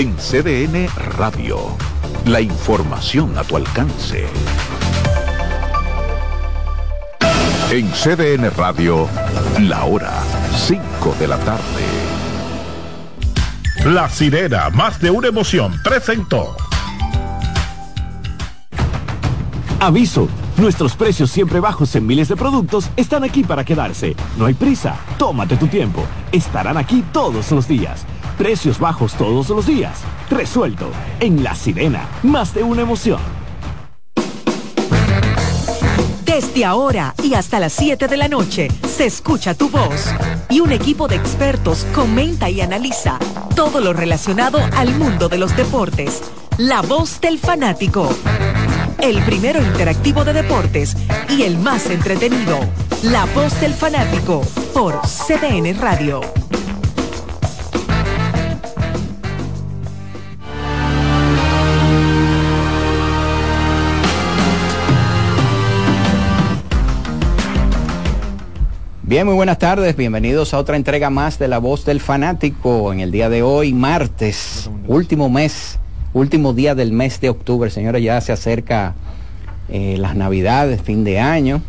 en CDN Radio. La información a tu alcance. En CDN Radio, la hora 5 de la tarde. La sirena, más de una emoción, presentó. Aviso, nuestros precios siempre bajos en miles de productos están aquí para quedarse. No hay prisa, tómate tu tiempo. Estarán aquí todos los días. Precios bajos todos los días. Resuelto. En La Sirena, más de una emoción. Desde ahora y hasta las 7 de la noche se escucha tu voz y un equipo de expertos comenta y analiza todo lo relacionado al mundo de los deportes. La voz del fanático. El primero interactivo de deportes y el más entretenido. La voz del fanático por CDN Radio. Bien, muy buenas tardes, bienvenidos a otra entrega más de La Voz del Fanático en el día de hoy, martes, último mes, último día del mes de octubre, señores, ya se acerca eh, las navidades, fin de año,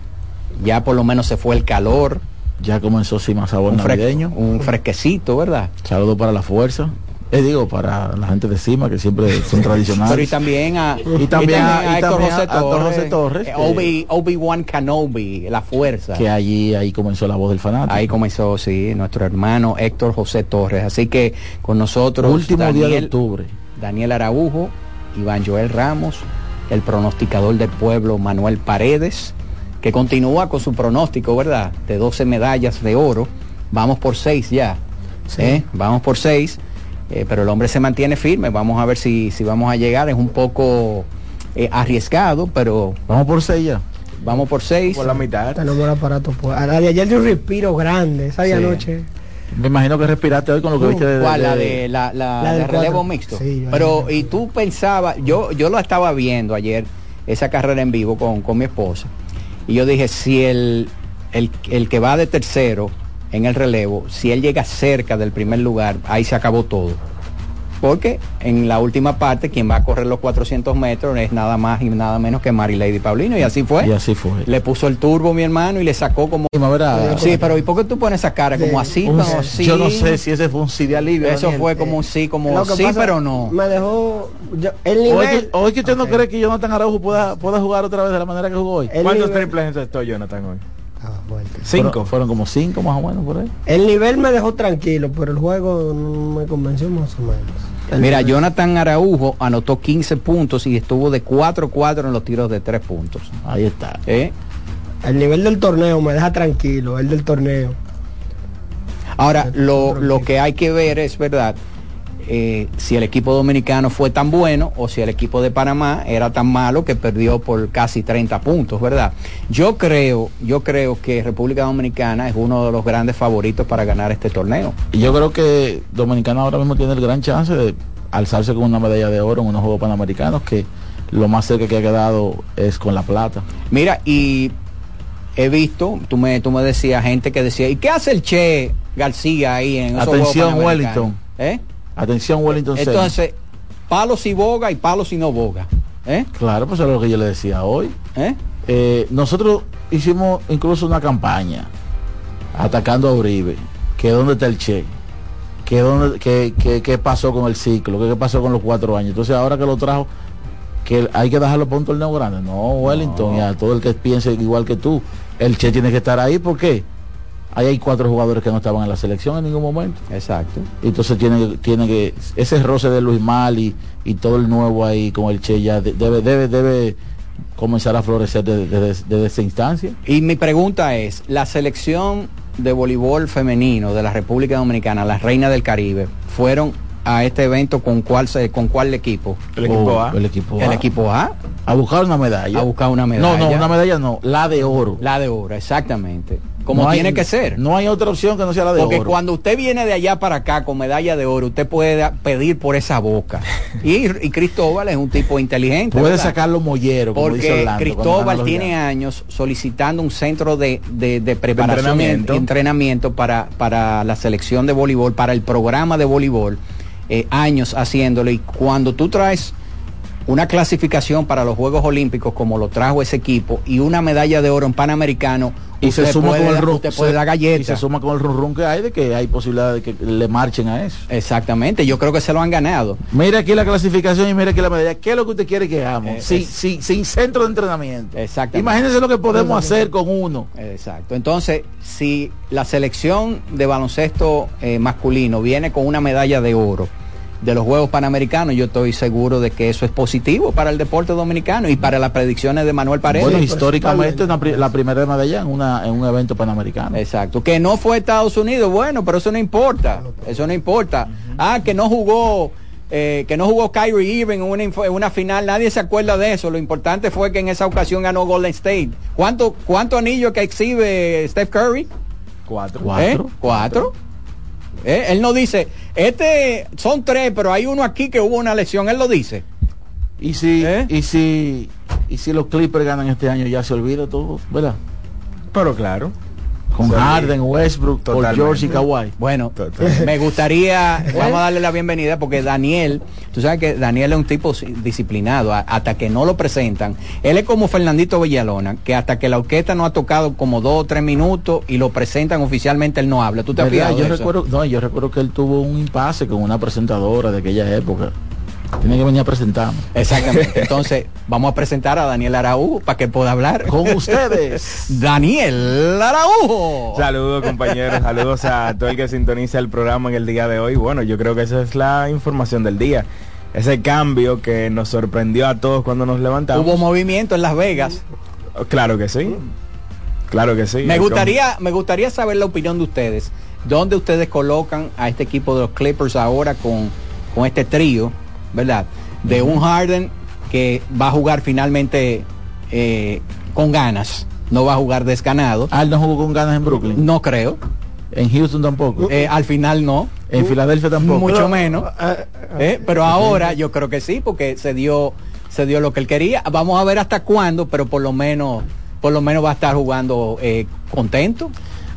ya por lo menos se fue el calor. Ya comenzó sí más sabor un navideño. un fresquecito, ¿verdad? Saludo para la fuerza. Eh, digo, para la gente de cima, que siempre son tradicionales. Pero y también a, y también a, también José a- a Torres, José Torres, eh, que- Obi- Obi-Wan Kenobi, la fuerza. que allí ahí comenzó la voz del fanático. Ahí comenzó, sí, nuestro hermano Héctor José Torres. Así que con nosotros Último día de Daniel, octubre. Daniel Araujo, Iván Joel Ramos, el pronosticador del pueblo Manuel Paredes, que continúa con su pronóstico, ¿verdad? De 12 medallas de oro. Vamos por 6 ya. ¿eh? Vamos por 6. Pero el hombre se mantiene firme. Vamos a ver si, si vamos a llegar. Es un poco eh, arriesgado, pero Vamos por seis ya. vamos por 6. Por la mitad. Tenemos el aparato. Pues. A la de ayer de un respiro grande, esa de Sí. anoche. Me imagino que respiraste hoy con lo que Uh, viste de, ¿Cuál? La de- de la, la, La de relevo cuatro. mixto. Sí, Pero, y tú pensabas, yo, yo lo estaba viendo ayer, esa carrera en vivo con, con mi esposa, y yo dije, si el, el, el que va de tercero en el relevo, si él llega cerca del primer lugar, ahí se acabó todo. Porque en la última parte, quien va a correr los 400 metros es nada más y nada menos que Mary Lady Paulino, y así fue. Y así fue. Le puso el turbo mi hermano y le sacó como... Sí, pero ¿y por qué tú pones esa cara? Como así, como así. Yo no sé si ese fue un sí de alivio. Eso Daniel. fue como un sí, como Lo que sí, pasa, pero no. Me dejó. yo- el nivel. que, es que usted no cree que Jonathan Araujo pueda, pueda jugar otra vez de la manera que jugó hoy. el ¿Cuántos nivel- triples encestó Jonathan hoy? Ah. Cinco. Fueron, fueron como cinco más o menos por ahí. El nivel me dejó tranquilo, pero el juego no me convenció más o menos. El Mira, nivel. Jonathan Araujo anotó 15 puntos y estuvo de 4-4 en los tiros de 3 puntos. Ahí está. ¿Eh? El nivel del torneo me deja tranquilo, el del torneo. Ahora, lo, lo que hay que ver es verdad eh, si el equipo dominicano fue tan bueno o si el equipo de Panamá era tan malo que perdió por casi 30 puntos, ¿verdad? Yo creo, yo creo que República Dominicana es uno de los grandes favoritos para ganar este torneo. Y yo creo que Dominicana ahora mismo tiene el gran chance de alzarse con una medalla de oro en unos Juegos Panamericanos que lo más cerca que ha quedado es con la plata. Mira, y he visto, tú me, tú me decías, gente que decía, ¿y qué hace el Che García ahí en Atención Panamericanos?" Wellington. ¿Eh? Atención Wellington. Entonces, palos y boga y palos y no boga. ¿Eh? Claro, pues es lo que yo le decía hoy. ¿Eh? Eh, nosotros hicimos incluso una campaña atacando a Uribe, que dónde está el Che, que dónde, que, que- qué pasó con el ciclo, que qué pasó con los cuatro años. Entonces ahora que lo trajo, que hay que dejarlo para un torneo grande. No, Wellington, ya todo el que piense igual que tú, el Che tiene que estar ahí, ¿por qué? Ahí hay cuatro jugadores que no estaban en la selección en ningún momento. Exacto. Entonces tiene, tiene que, ese roce de Luis Mali y todo el nuevo ahí con el Che ya de- debe, debe, debe comenzar a florecer desde, desde- desde esa instancia. Y mi pregunta es, la selección de voleibol femenino de la República Dominicana, las reinas del Caribe, fueron a este evento con cuál se- con cuál equipo? El equipo O A. El equipo El A. equipo A, A buscar una medalla. a buscar una No, medalla. no, una medalla no, la de oro. La de oro, exactamente. Como No hay- tiene que ser. No hay otra opción que no sea la de Porque oro. cuando usted viene de allá para acá con medalla de oro, usted puede pedir por esa boca. Y, y Cristóbal es un tipo inteligente. Puede ¿verdad? sacar los molleros, dice Porque Orlando, Cristóbal tiene años solicitando un centro de, de- de preparación entrenamiento. entrenamiento para, para la selección de voleibol, para el programa de voleibol eh, años haciéndolo y cuando tú traes una clasificación para los Juegos Olímpicos como lo trajo ese equipo y una medalla de oro en Panamericano y se suma puede, con el run, usted puede dar galleta. y se suma con el run run que hay de que hay posibilidad de que le marchen a eso. Exactamente, yo creo que se lo han ganado. Mira aquí la clasificación y mira aquí la medalla. ¿Qué es lo que usted quiere que hagamos? Eh, sin, sin centro de entrenamiento. Exactamente. Imagínense lo que podemos hacer con uno. Exacto. Entonces, si la selección de baloncesto eh, masculino viene con una medalla de oro de los Juegos Panamericanos, yo estoy seguro de que eso es positivo para el deporte dominicano y para las predicciones de Manuel Paredes. Bueno, históricamente una pri- la primera en, una, en un evento panamericano. Exacto. Que no fue Estados Unidos, bueno, pero eso no importa. Eso no importa. Ah, que no jugó. eh, que no jugó Kyrie Irving en una, inf- en una final, nadie se acuerda de eso. Lo importante fue que en esa ocasión ganó Golden State. ¿Cuánto, cuánto anillo que exhibe Steph Curry? Cuatro. Cuatro. ¿Eh? ¿Cuatro? ¿Eh? Él no dice, este son tres, pero hay uno aquí que hubo una lesión, él lo dice. Y si, ¿Eh? y si, y si los Clippers ganan este año, ya se olvida todo, ¿verdad? Pero claro. Con Sí. Harden, Westbrook. George y Kawhi. Bueno, me gustaría, vamos a darle la bienvenida porque Daniel, tú sabes que Daniel es un tipo disciplinado, hasta que no lo presentan. Él es como Fernandito Villalona, que hasta que la orquesta no ha tocado como dos o tres minutos y lo presentan oficialmente, él no habla. ¿Tú te has no, yo recuerdo que él tuvo un impasse con una presentadora de aquella época. Tiene que venir a presentarme. Exactamente. Entonces, vamos a presentar a Daniel Araújo para que pueda hablar. Con ustedes. Daniel Araújo. Saludos compañeros, saludos a todo el que sintoniza el programa en el día de hoy. Bueno, yo creo que esa es la información del día. Ese cambio que nos sorprendió a todos cuando nos levantamos. Hubo movimiento en Las Vegas. Claro que sí. Claro que sí. Me gustaría, me gustaría saber la opinión de ustedes. ¿Dónde ustedes colocan a este equipo de los Clippers ahora con, con este trío, verdad? De un Harden que va a jugar finalmente eh, con ganas, no va a jugar desganado. Ah, no jugó con ganas en Brooklyn. No creo. En Houston tampoco. Eh, al final no. en Filadelfia tampoco. Mucho menos. Ah, Eh, pero ahora yo creo que sí, porque se dio, se dio lo que él quería. Vamos a ver hasta cuándo, pero por lo menos, por lo menos va a estar jugando contento.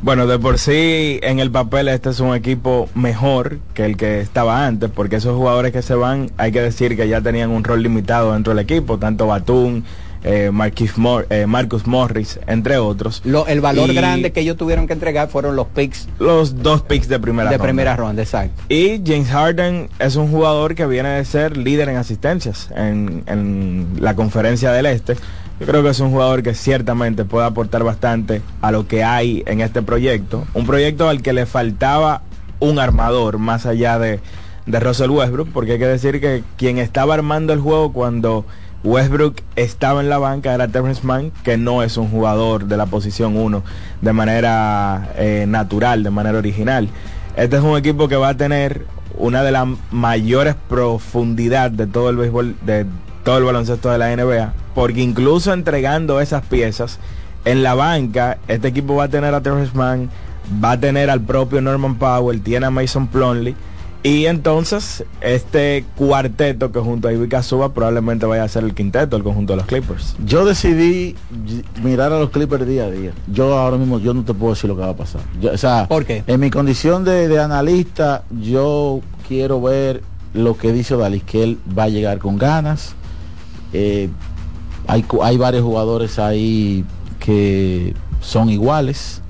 Bueno, de por sí en el papel este es un equipo mejor que el que estaba antes, porque esos jugadores que se van, hay que decir que ya tenían un rol limitado dentro del equipo, tanto Batum, eh, Mor- eh, Marcus Morris, entre otros. Lo- el valor Y grande que ellos tuvieron que entregar fueron los picks Los dos picks de primera de ronda. primera ronda, exacto. Y James Harden es un jugador que viene de ser líder en asistencias en, en la conferencia del Este. Yo creo que es un jugador que ciertamente puede aportar bastante a lo que hay en este proyecto. Un proyecto al que le faltaba un armador más allá de, de Russell Westbrook, porque hay que decir que quien estaba armando el juego cuando Westbrook estaba en la banca era Terrence Mann, que no es un jugador de la posición 1 de manera eh, natural, de manera original. Este es un equipo que va a tener una de las mayores profundidad de todo el béisbol, de todo el baloncesto de la NBA, porque incluso entregando esas piezas en la banca, este equipo va a tener a Terrence Mann, va a tener al propio Norman Powell, tiene a Mason Plumlee, y entonces este cuarteto que junto a Ivica Suba probablemente vaya a ser el quinteto, el conjunto de los Clippers. Yo decidí mirar a los Clippers día a día. Yo ahora mismo yo no te puedo decir lo que va a pasar. Yo, o sea, ¿Por qué? En mi condición de, de analista, yo quiero ver lo que dice Dalis, que él va a llegar con ganas. Eh, hay, hay varios jugadores ahí que son iguales.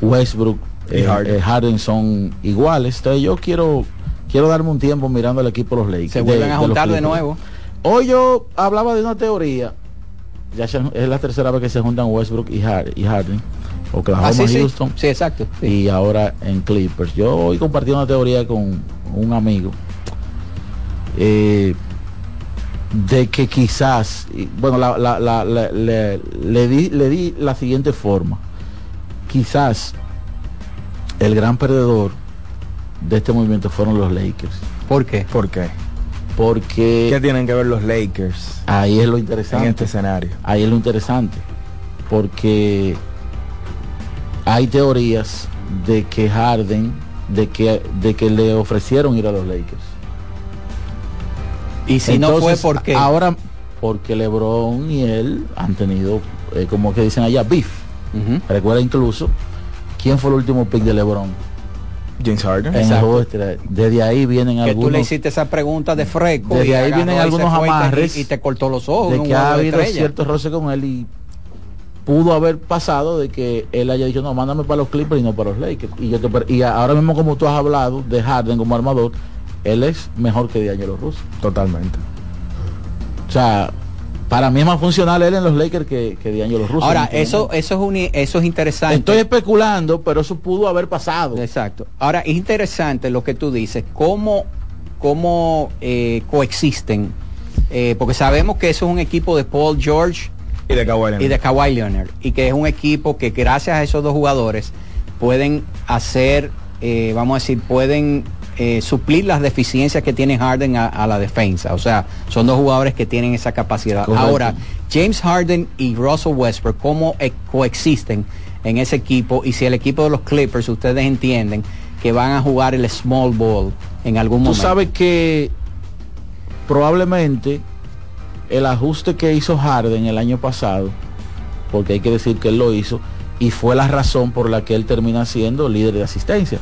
Westbrook Y eh, Harden. eh, Harden son iguales. Entonces yo quiero quiero darme un tiempo mirando al equipo de los Lakers. Se vuelven de- a juntar de nuevo. Hoy yo hablaba de una teoría. Ya se- es la tercera vez que se juntan Westbrook y, Har- y Harden. Oklahoma, Ah, sí, sí. Houston Sí, exacto. sí. y ahora en Clippers. Yo hoy compartí una teoría con un amigo eh, de que quizás, bueno, la- la- la- la- le, le di, le di la siguiente forma. Quizás el gran perdedor de este movimiento fueron los Lakers. ¿Por qué? ¿Por qué? Porque ¿Qué tienen que ver los Lakers ahí es lo en interesante. este escenario? Ahí es lo interesante, porque hay teorías de que Harden, de que, de que le ofrecieron ir a los Lakers. Y si no fue porque Ahora, porque LeBron y él han tenido, eh, como que dicen allá, beef. Recuerda incluso, ¿quién fue el último pick de LeBron? James Harden. Desde ahí vienen Que tú le algunos hiciste esa pregunta de freco. Desde ahí vienen algunos fue y amarres Y te cortó los ojos. de que ha habido estrella. ciertos roces con él y pudo haber pasado de que él haya dicho no mándame para los Clippers y no para los Lakers y yo te per- y ahora mismo como tú has hablado de Harden como armador él es mejor que D'Angelo Russo Totalmente. o sea para mí es más funcional él en los Lakers que, que D'Angelo Russo Ahora, eso, eso, es un, eso es interesante. estoy especulando pero eso pudo haber pasado Exacto. Ahora, es interesante lo que tú dices, cómo, cómo eh, coexisten, eh, porque sabemos que eso es un equipo de Paul George Y de Kawhi Leonard. y de Kawhi Leonard, y que es un equipo que gracias a esos dos jugadores pueden hacer, eh, vamos a decir, pueden eh, suplir las deficiencias que tiene Harden a, a la defensa. O sea, son dos jugadores que tienen esa capacidad. Correcto. Ahora, James Harden y Russell Westbrook, ¿cómo eh, coexisten en ese equipo? Y si el equipo de los Clippers, ustedes entienden que van a jugar el small ball en algún tú momento. sabes que probablemente el ajuste que hizo Harden el año pasado, porque hay que decir que él lo hizo, y fue la razón por la que él termina siendo líder de asistencia.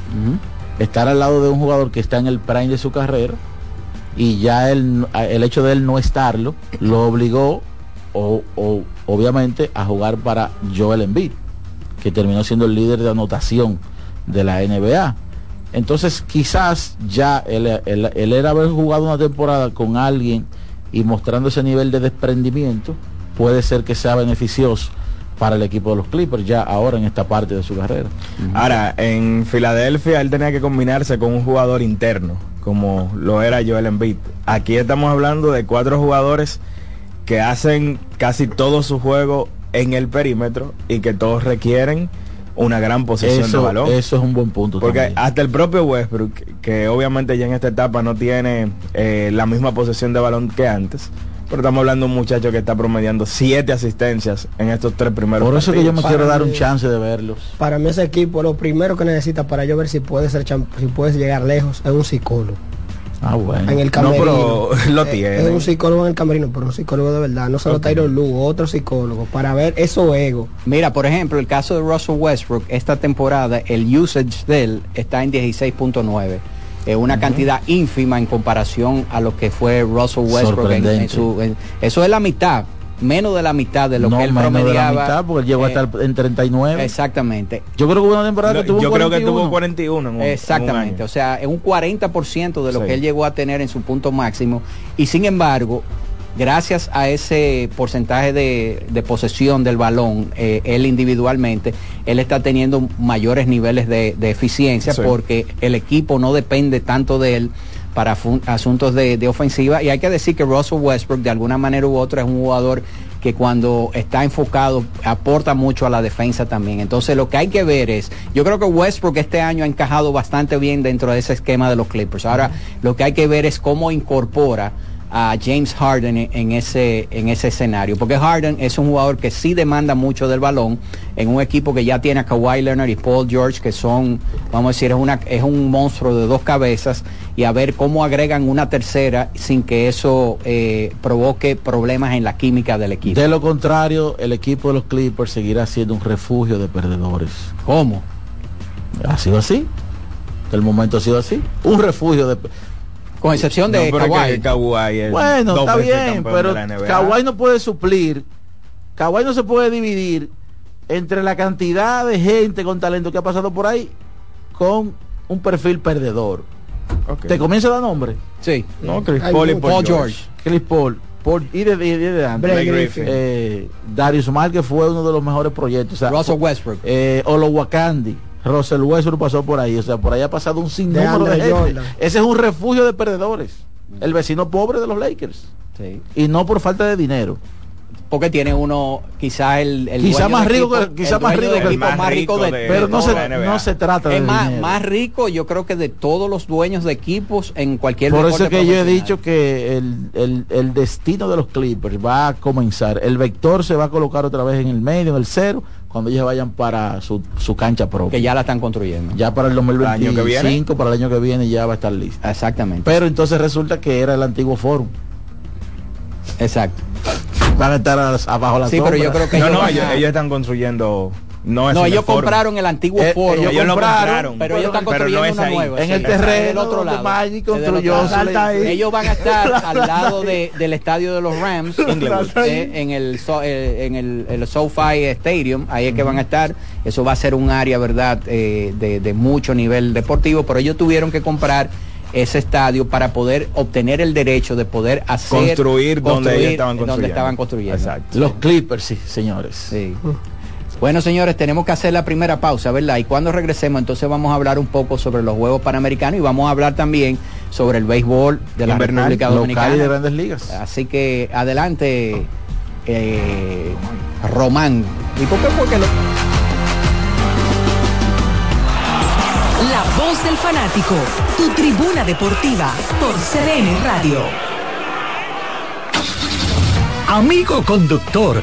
Estar al lado de un jugador que está en el prime de su carrera y ya él, el hecho de él no estarlo lo obligó, o, o- obviamente, a jugar para Joel Embiid, que terminó siendo el líder de anotación de la NBA. Entonces quizás ya él, él- él era haber jugado una temporada con alguien y mostrando ese nivel de desprendimiento, puede ser que sea beneficioso para el equipo de los Clippers ya ahora en esta parte de su carrera. Ahora, en Filadelfia él tenía que combinarse con un jugador interno, como lo era Joel Embiid. Aquí estamos hablando de cuatro jugadores que hacen casi todo su juego en el perímetro y que todos requieren una gran posesión de balón. eso es un buen punto. Porque también. hasta el propio Westbrook, que obviamente ya en esta etapa no tiene eh, la misma posesión de balón que antes, pero estamos hablando de un muchacho que está promediando siete asistencias en estos tres primeros Por eso que yo me Para quiero dar un chance de verlos. Para mí ese equipo, lo primero que necesita para yo ver si puede ser si puedes llegar lejos es un psicólogo. Ah, bueno. En el No, camerino. pero lo Eh, tiene. Es un psicólogo en el camerino, pero un psicólogo de verdad. No solo Ok. Tyron Lugo, otro psicólogo. Para ver esos egos. Mira, por ejemplo, el caso de Russell Westbrook, esta temporada el usage de él está en 16.9. Es una cantidad ínfima en comparación a lo que fue Russell Westbrook. en- en Sorprendente. su- en- eso es la mitad, menos de la mitad de lo no que él menos de la promediaba. mitad, porque él llegó eh, a estar en 39. Exactamente. Yo creo que hubo una temporada que tuvo yo creo que 41. tuvo 41 en un, en un Exactamente, año. o sea, es un 40% de lo Sí. que él llegó a tener en su punto máximo y sin embargo, gracias a ese porcentaje de, de posesión del balón, eh, él individualmente, él está teniendo mayores niveles de, de eficiencia Sí. porque el equipo no depende tanto de él para asuntos de, de ofensiva y hay que decir que Russell Westbrook de alguna manera u otra es un jugador que cuando está enfocado aporta mucho a la defensa también. Entonces lo que hay que ver es, yo creo que Westbrook este año ha encajado bastante bien dentro de ese esquema de los Clippers. Ahora lo que hay que ver es cómo incorpora a James Harden en, ese en ese escenario, porque Harden es un jugador que sí demanda mucho del balón en un equipo que ya tiene a Kawhi Leonard y Paul George que son, vamos a decir, es una es un monstruo de dos cabezas y a ver cómo agregan una tercera sin que eso eh, provoque problemas en la química del equipo. De lo contrario, el equipo de los Clippers seguirá siendo un refugio de perdedores. ¿Cómo? Ha sido así. El momento ha sido así. Un refugio de Con excepción No, de es Kawhi. que Kawhi es Bueno, está bien, pero. Kawhi no puede suplir. Kawhi no se puede dividir entre la cantidad de gente con talento que ha pasado por ahí con un perfil perdedor. ¿Te comienza a dar nombre? Sí. No, Chris Hay Paul y. Paul Paul George. George. Chris Paul. Paul y de, de, de- de antes. Griffin. Eh, Darius Mar que fue uno de los mejores proyectos. O sea, Russell Westbrook. eh, Olowakandi, Russell Westbrook pasó por ahí. O sea, por ahí ha pasado un sinnúmero de, DeAndre gente. Ese es un refugio de perdedores. El vecino pobre de los Lakers. Sí. Y no por falta de dinero. Porque tiene uno, quizá el, el Quizá dueño más de rico equipo- que- quizá el más rico de que el equipo más más rico rico de, de- Pero no de se, no se trata de es más, dinero. más rico yo creo que de todos los dueños de equipos en cualquier Por eso que yo he dicho que el, el- el destino de los Clippers va a comenzar. El vector se va a colocar otra vez en el medio, en el cero, cuando ellos vayan para su, su cancha propia. que ya la están construyendo Ya para el año que 2025, viene. para el año que viene ya va a estar listo. exactamente Pero entonces resulta que era el antiguo forum. exacto Van a estar abajo la Sí, pero yo creo que No, ellos no, ellos, a- ellos están construyendo no es No, el ellos compraron el antiguo Eh, foro. ellos lo compraron, pero ellos están pero construyendo no es una ahí. nueva. En sí, el terreno del otro lado. Magic construyó. Ellos van a estar al lado de- del estadio de los Rams, eh, en el so- eh, en el, el SoFi Stadium, ahí es que van a estar. Eso va a ser un área, verdad, eh, de, de mucho nivel deportivo, pero ellos tuvieron que comprar ese estadio para poder obtener el derecho de poder hacer Construir donde ellos estaban donde construyendo. estaban construyendo. Exacto. Los Clippers, sí, señores. Sí. Bueno, señores, tenemos que hacer la primera pausa, ¿verdad? Y cuando regresemos, entonces vamos a hablar un poco sobre los Juegos Panamericanos y vamos a hablar también sobre el béisbol de la Invernal, República Local y de Dominicana. grandes ligas. Así que adelante, eh, Román. ¿Y por qué? Porque lo- La voz del fanático, tu tribuna deportiva por CDN Radio. Amigo conductor,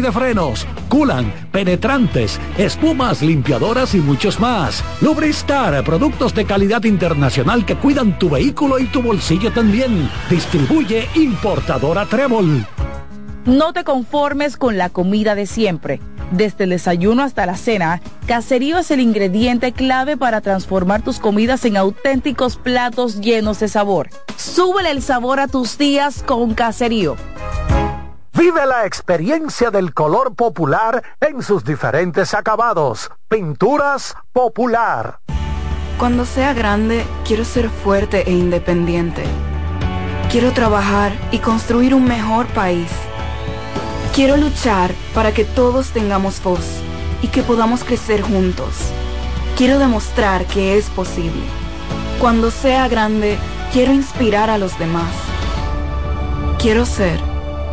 de frenos, culan, penetrantes, espumas, limpiadoras y muchos más. Lubristar, productos de calidad internacional que cuidan tu vehículo y tu bolsillo también. Distribuye importadora Trébol. No te conformes con la comida de siempre. Desde el desayuno hasta la cena, Caserío es el ingrediente clave para transformar tus comidas en auténticos platos llenos de sabor. Súbele el sabor a tus días con Caserío. Vive la experiencia del color popular en sus diferentes acabados. Pinturas popular. Cuando sea grande, quiero ser fuerte e independiente. Quiero trabajar y construir un mejor país. Quiero luchar para que todos tengamos voz y que podamos crecer juntos. Quiero demostrar que es posible. Cuando sea grande, quiero inspirar a los demás. Quiero ser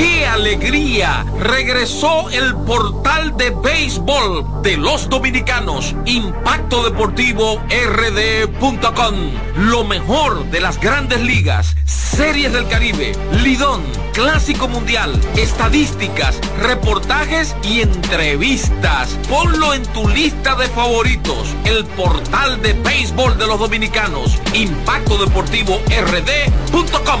¡Qué alegría! Regresó el portal de béisbol de los dominicanos, Impacto Deportivo RD.com. Lo mejor de las grandes ligas, series del Caribe, Lidón, Clásico Mundial, estadísticas, reportajes y entrevistas. Ponlo en tu lista de favoritos, el portal de béisbol de los dominicanos, Impacto Deportivo RD.com.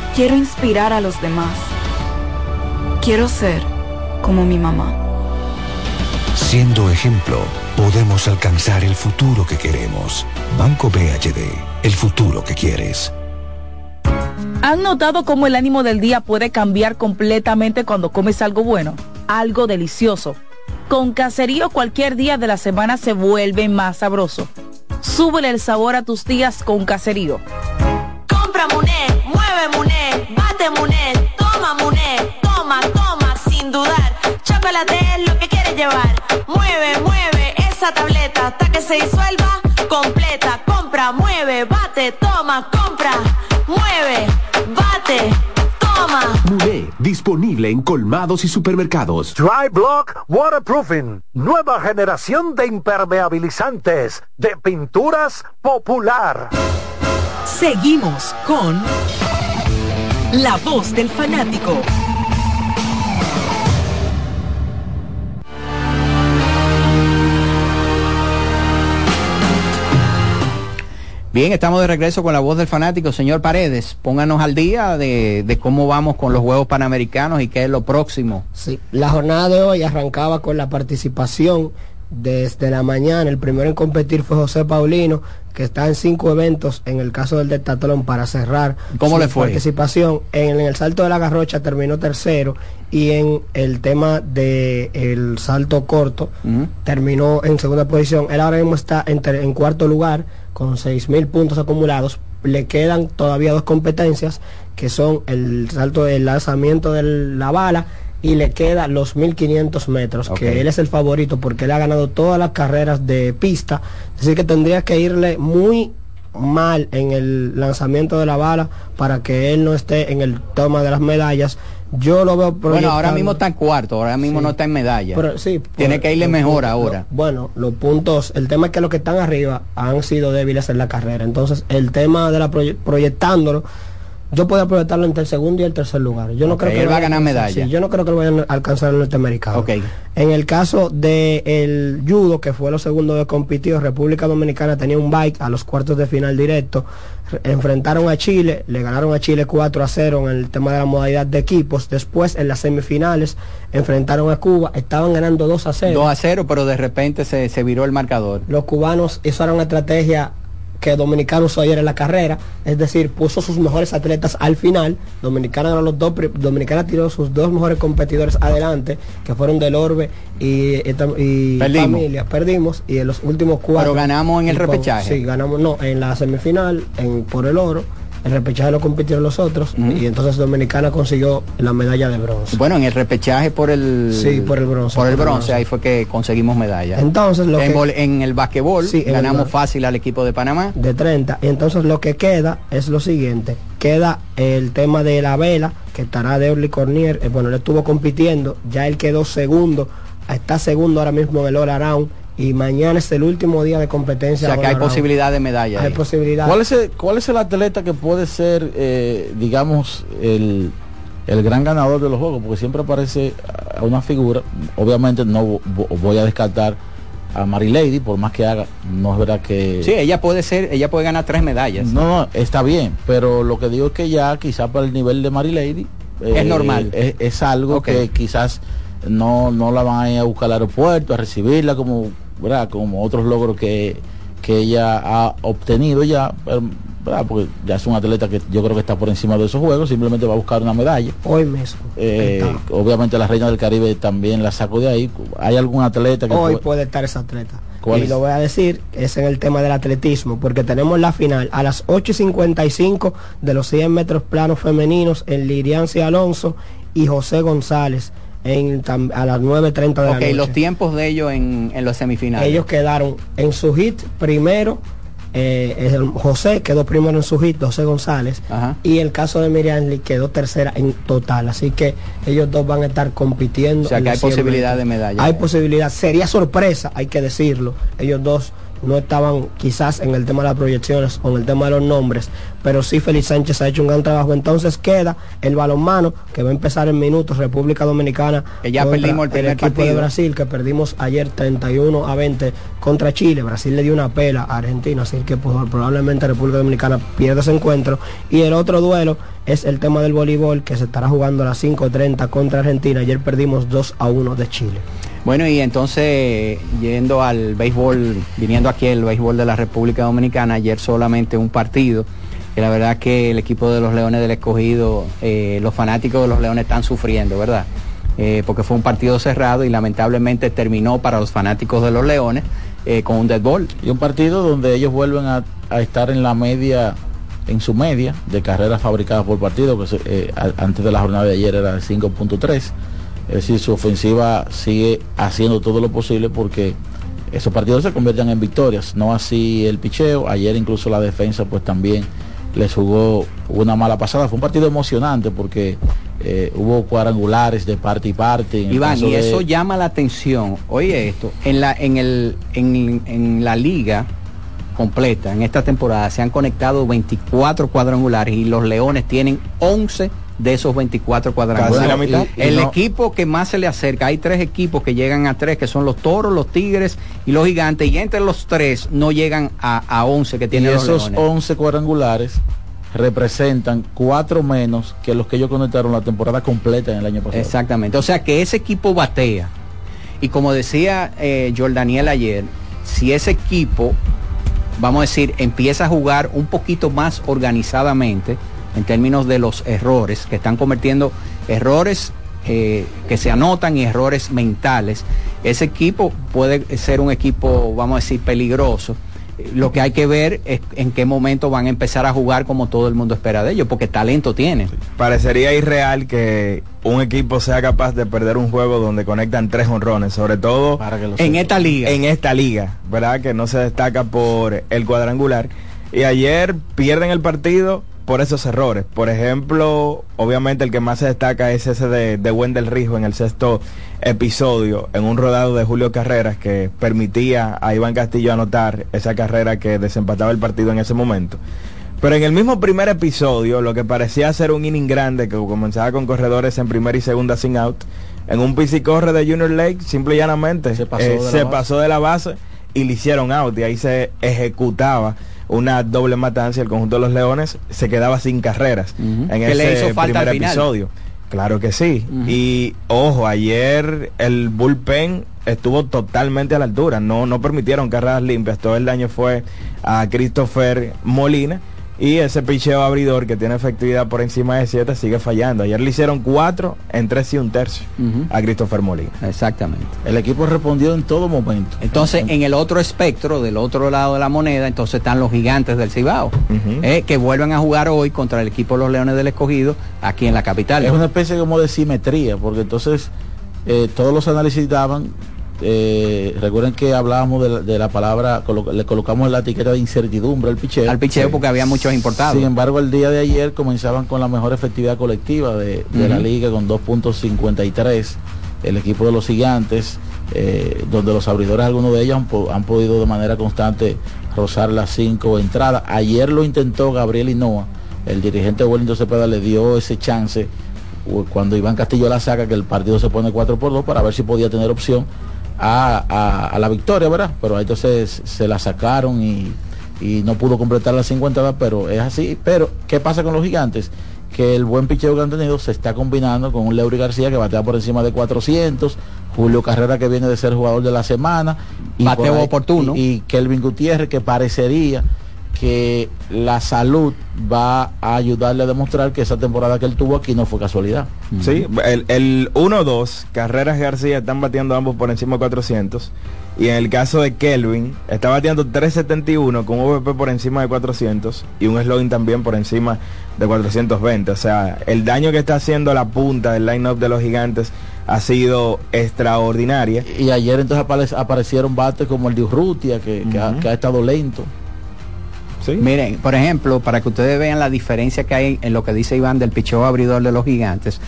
quiero inspirar a los demás. Quiero ser como mi mamá. Siendo ejemplo, podemos alcanzar el futuro que queremos. Banco BHD, el futuro que quieres. ¿Han notado cómo el ánimo del día puede cambiar completamente cuando comes algo bueno? Algo delicioso. Con caserío cualquier día de la semana se vuelve más sabroso. Súbele el sabor a tus días con caserío. Compra Muné, Chocolate es lo que quieres llevar. Mueve, mueve esa tableta hasta que se disuelva completa. Compra, mueve, bate, toma, compra, mueve, bate, toma. Muné, disponible en colmados y supermercados. Dry Block Waterproofing, nueva generación de impermeabilizantes de pinturas popular. Seguimos con La Voz del Fanático. Bien, estamos de regreso con la voz del fanático. Señor Paredes, pónganos al día de, de, cómo vamos con los Juegos Panamericanos y qué es lo próximo. Sí, la jornada de hoy arrancaba con la participación desde la mañana. El primero en competir fue José Paulino, que está en cinco eventos en el caso del detatlón para cerrar ¿Cómo su le fue? participación. En, en, el salto de la garrocha terminó tercero y en el tema del el salto corto Uh -huh. terminó en segunda posición. Él ahora mismo está en, en cuarto lugar con seis mil puntos acumulados. Le quedan todavía dos competencias que son el salto del lanzamiento de la bala y le queda los 1500 metros, que él es el favorito porque él ha ganado todas las carreras de pista, así que tendría que irle muy mal en el lanzamiento de la bala para que él no esté en el toma de las medallas. Yo lo veo Bueno, ahora mismo está en cuarto, ahora mismo Sí. no está en medalla. Pero, sí, Tiene por- que irle mejor puntos, ahora. lo- bueno, los puntos, el tema es que los que están arriba han sido débiles en la carrera. Entonces, el tema de la proye- proyectándolo, yo puedo proyectarlo entre el segundo y el tercer lugar. Yo no creo que él va a ganar medalla. sí, yo no creo que lo vayan a alcanzar el norteamericano. Ok. En el caso del el judo, que fue lo segundo que compitió, República Dominicana tenía un bike a los cuartos de final directo. Re- Enfrentaron a Chile, le ganaron a Chile 4 a 0 en el tema de la modalidad de equipos. Después, en las semifinales, enfrentaron a Cuba, estaban ganando 2 a 0. 2 a 0, pero de repente se, se viró el marcador. Los cubanos, eso era una estrategia que Dominicano usó ayer en la carrera, es decir, puso sus mejores atletas al final. Dominicana ganó los dos, Dominicana tiró sus dos mejores competidores adelante, que fueron Del Orbe y, y, y Perdimos. Familia. Perdimos y en los últimos cuatro. Pero ganamos en el repechaje. Sí, ganamos, no, en la semifinal, en, por el oro. El repechaje lo compitieron los otros y entonces Dominicana consiguió la medalla de bronce. Bueno, en el repechaje por el Sí, por el bronce. por el bronce, bronce. ahí fue que conseguimos medalla. Entonces, lo en, que- en el basquetbol Sí, en el ganamos fácil al equipo de Panamá. de 30. Y entonces lo que queda es lo siguiente. Queda el tema de la vela, que estará de Orly Cornier. Eh, bueno, él estuvo compitiendo, ya él quedó segundo, está segundo ahora mismo en el All Around. Y mañana es el último día de O competencia. sea que hay posibilidad de medalla. Hay ahí. posibilidad. ¿Cuál es, el, ¿Cuál es el atleta que puede ser, eh, digamos, el, el gran ganador de los juegos? Porque siempre aparece a una figura. Obviamente no vo- voy a descartar a Mary Lady, por más que haga. No es verdad que... Sí, ella puede ser, ella puede ganar tres medallas. No, no, está bien, pero lo que digo es que ya quizás para el nivel de Mary Lady eh, Es normal. Es, es algo que quizás no, no la van a ir a buscar al aeropuerto, a recibirla como, ¿verdad? como otros logros que, que ella ha obtenido ya, ¿verdad? porque ya es un atleta que yo creo que está por encima de esos juegos, simplemente va a buscar una medalla. Hoy mismo. Eh, obviamente la Reina del Caribe también la sacó de ahí. ¿Hay algún atleta que Hoy puede- puede estar ese atleta. ¿Cuál y es? lo voy a decir, es en el tema del atletismo, porque tenemos la final a las 8 y 55 de los 100 metros planos femeninos en Liriancia Alonso y José González en, a las 9.30 de la Ok, noche. los tiempos de ellos en, en los semifinales. Ellos quedaron en su hit primero. eh, José quedó primero en su hit, José González. Ajá. Y el caso de Miriam Lee quedó tercera en total. Así que ellos dos van a estar compitiendo. O sea, en que hay 100 posibilidad de medalla. Hay posibilidad. Sería sorpresa, hay que decirlo. Ellos dos no estaban quizás en el tema de las proyecciones o en el tema de los nombres, pero sí Félix Sánchez ha hecho un gran trabajo. Entonces queda el balonmano que va a empezar en minutos, República Dominicana. Que ya perdimos el primer equipo de. Brasil, que perdimos ayer 31 a 20 contra Chile. Brasil le dio una pela a Argentina, así que pues, probablemente República Dominicana pierda ese encuentro. Y el otro duelo es el tema del voleibol, que se estará jugando a las 5.30 contra Argentina. Ayer perdimos 2 a 1 de Chile. Bueno, y entonces yendo al béisbol, viniendo aquí el béisbol de la República Dominicana, ayer solamente un partido. Y la verdad que el equipo de los Leones del Escogido, eh, los fanáticos de los Leones están sufriendo, ¿verdad? Eh, porque fue un partido cerrado y lamentablemente terminó para los fanáticos de los Leones eh, con un dead ball. Y un partido donde ellos vuelven a, estar en la media, en su media de carreras fabricadas por partido, que a- antes de la jornada de ayer era de 5.3. Es decir, su ofensiva sigue haciendo todo lo posible porque esos partidos se conviertan en victorias, no así el picheo. Ayer incluso la defensa pues también les jugó una mala pasada. Fue un partido emocionante porque eh, hubo cuadrangulares de parte y parte. Iván, y de- eso llama la atención. Oye esto, en la, en el, en, en la liga completa, en esta temporada, se han conectado 24 cuadrangulares y los Leones tienen 11 de esos 24 cuadrangulares. Casi la mitad. Y- el Y no- equipo que más se le acerca, hay tres equipos que llegan a tres, que son los Toros, los Tigres y los Gigantes, y entre los tres no llegan a, a 11 que y tienen los esos Leones. 11 cuadrangulares representan cuatro menos que los que ellos conectaron la temporada completa en el año pasado. Exactamente. O sea que ese equipo batea. Y como decía eh, Jordaniel ayer, si ese equipo, vamos a decir, empieza a jugar un poquito más organizadamente en términos de los errores, que están convirtiendo errores eh, que se anotan y errores mentales, ese equipo puede ser un equipo, vamos a decir, peligroso. Lo que hay que ver es en qué momento van a empezar a jugar como todo el mundo espera de ellos, porque talento tienen. Parecería irreal que un equipo sea capaz de perder un juego donde conectan tres honrones, sobre todo En esta liga. En esta liga, ¿verdad? Que no se destaca por el cuadrangular. Y ayer pierden el partido por esos errores. Por ejemplo, obviamente el que más se destaca es ese de, de Wendell Rijo en el sexto episodio, en un rodado de Julio Carreras que permitía a Iván Castillo anotar esa carrera que desempataba el partido en ese momento. Pero en el mismo primer episodio, lo que parecía ser un inning grande que comenzaba con corredores en primera y segunda sin out, en un corre de Junior Lake, simple y llanamente se pasó de la se base. pasó de la base y le hicieron out y ahí se ejecutaba una doble matanza el conjunto de los Leones se quedaba sin carreras en ese le hizo falta primer al final. episodio. Claro que sí. Y ojo, ayer el bullpen estuvo totalmente a la altura. No, no permitieron carreras limpias. Todo el daño fue a Christopher Molina. Y ese picheo abridor que tiene efectividad por encima de 7 sigue fallando. Ayer le hicieron 4 en 3 y un tercio a Christopher Molina. Exactamente. El equipo respondió en todo momento. Entonces, en el otro espectro, del otro lado de la moneda, entonces están los gigantes del Cibao, eh, que vuelven a jugar hoy contra el equipo de los Leones del Escogido aquí en la capital. Es una especie como de simetría, porque entonces eh, todos los análisis daban, eh, recuerden que hablábamos de la, de la palabra, colo- le colocamos la etiqueta de incertidumbre al picheo. Al picheo porque había muchos importados. Sin embargo, el día de ayer comenzaban con la mejor efectividad colectiva de, de la liga con 2.53. El equipo de los gigantes, eh, donde los abridores, algunos de ellos han, po- han podido de manera constante rozar las cinco entradas. Ayer lo intentó Gabriel Hinoa, el dirigente Wellington Cepeda le dio ese chance cuando Iván Castillo la saca, que el partido se pone 4 por 2 para ver si podía tener opción a, a- a la victoria, ¿verdad? Pero entonces se la sacaron y, y no pudo completar las 50, pero es así. Pero, ¿qué pasa con los gigantes? Que el buen picheo que han tenido se está combinando con un Leury García que batea por encima de 400, Julio Carrera que viene de ser jugador de la semana, y Bateo ahí- oportuno. Y, y Kelvin Gutiérrez que parecería que la salud va a ayudarle a demostrar que esa temporada que él tuvo aquí no fue casualidad. Sí, el, el 1-2, Carreras García están bateando ambos por encima de 400. Y en el caso de Kelvin, está bateando 371 con un VP por encima de 400 y un slogan también por encima de 420. O sea, el daño que está haciendo la punta del line-up de los gigantes ha sido extraordinaria. Y ayer entonces apare- aparecieron bates como el de Urrutia, que, que ha, que ha estado lento. Miren, por ejemplo, para que ustedes vean la diferencia que hay en lo que dice Iván del picheo abridor de los gigantes,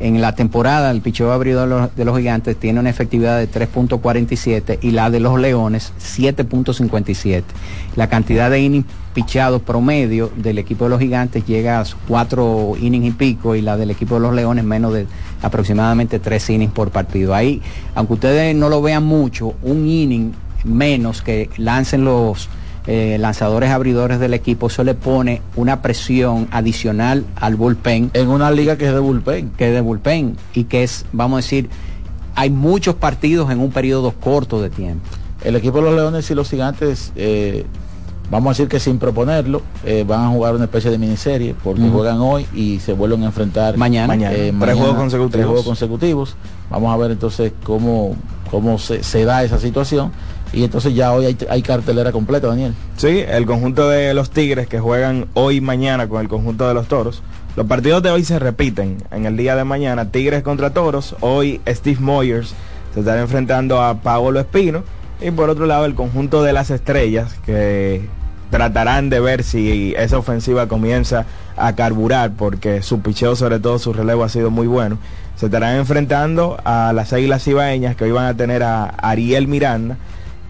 en la temporada el picheo abridor de los, gigantes tiene una efectividad de 3.47 y la de los leones 7.57. La cantidad de innings pichados promedio del equipo de los gigantes llega a 4 innings y pico y la del equipo de los leones menos de aproximadamente 3 innings por partido. Ahí, aunque ustedes no lo vean mucho, un inning menos que lancen los eh, lanzadores abridores del equipo, eso le pone una presión adicional al bullpen. En una liga que es de bullpen. Que es de bullpen y que es, vamos a decir, hay muchos partidos en un periodo corto de tiempo. El equipo de los Leones y los Gigantes, eh, vamos a decir que sin proponerlo, eh, van a jugar una especie de miniserie porque juegan hoy y se vuelven a enfrentar Mañana. eh, Tres juegos consecutivos. tres juegos consecutivos. Vamos a ver entonces cómo, cómo se, se da esa situación. Y entonces ya hoy hay, cartelera completa, Daniel. Sí, el conjunto de los Tigres que juegan hoy y mañana con el conjunto de los Toros. Los partidos de hoy se repiten en el día de mañana. Tigres contra Toros. Hoy Steve Moyers se estará enfrentando a Paolo Espino. Y por otro lado el conjunto de las Estrellas que tratarán de ver si esa ofensiva comienza a carburar porque su picheo, sobre todo su relevo ha sido muy bueno. Se estarán enfrentando a las Águilas Ibaeñas que hoy van a tener a Ariel Miranda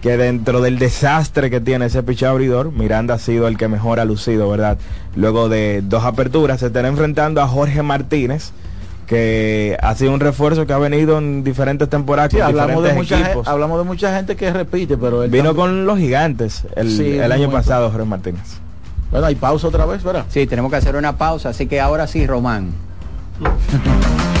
que dentro del desastre que tiene ese picheo abridor, Miranda ha sido el que mejor ha lucido, ¿verdad? Luego de dos aperturas, se estará enfrentando a Jorge Martínez, que ha sido un refuerzo que ha venido en diferentes temporadas Sí, con hablamos de, diferentes mucha, equipos. gen- hablamos de mucha gente que repite, pero él Vino con los gigantes el, Sí, el año pasado, Jorge Martínez. Bueno, hay pausa otra vez, ¿verdad? Sí, tenemos que hacer una pausa, así que ahora sí, Román.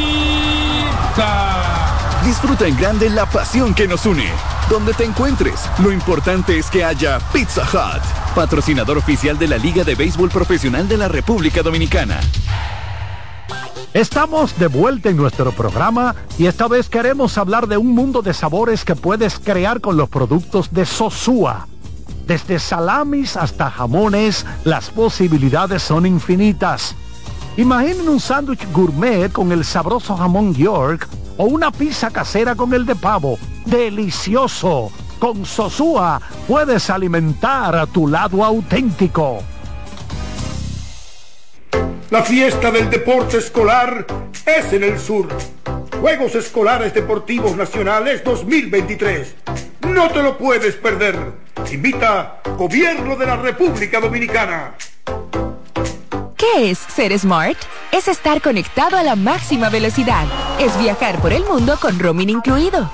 Disfruta en grande la pasión que nos une. Donde te encuentres, lo importante es que haya Pizza Hut, patrocinador oficial de la Liga de Béisbol Profesional de la República Dominicana. Estamos de vuelta en nuestro programa y esta vez queremos hablar de un mundo de sabores que puedes crear con los productos de Sosúa. Desde salamis hasta jamones, las posibilidades son infinitas. Imaginen un sándwich gourmet con el sabroso jamón York o una pizza casera con el de pavo. ¡Delicioso! Con Sosúa puedes alimentar a tu lado auténtico. La fiesta del deporte escolar es en el sur. Juegos Escolares Deportivos Nacionales 2023. No te lo puedes perder. Invita Gobierno de la República Dominicana. ¿Qué es ser smart? Es estar conectado a la máxima velocidad. Es viajar por el mundo con roaming incluido.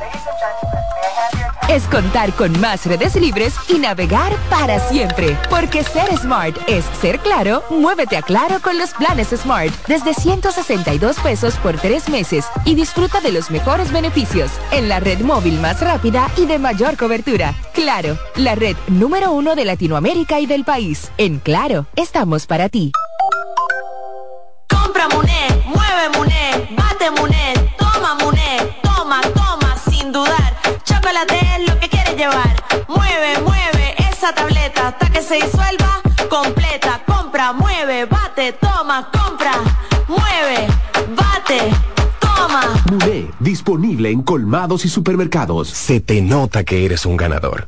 Es contar con más redes libres y navegar para siempre. Porque ser smart es ser claro, muévete a claro con los planes smart desde 162 pesos por tres meses y disfruta de los mejores beneficios en la red móvil más rápida y de mayor cobertura. Claro, la red número uno de Latinoamérica y del país. En Claro, estamos para ti. Compra Muné, mueve Muné, bate Muné, toma Muné, toma, toma, sin dudar. Chocolate es lo que quieres llevar. Mueve, mueve esa tableta hasta que se disuelva completa. Compra, mueve, bate, toma, compra, mueve, bate, toma. Muné, disponible en colmados y supermercados. Se te nota que eres un ganador.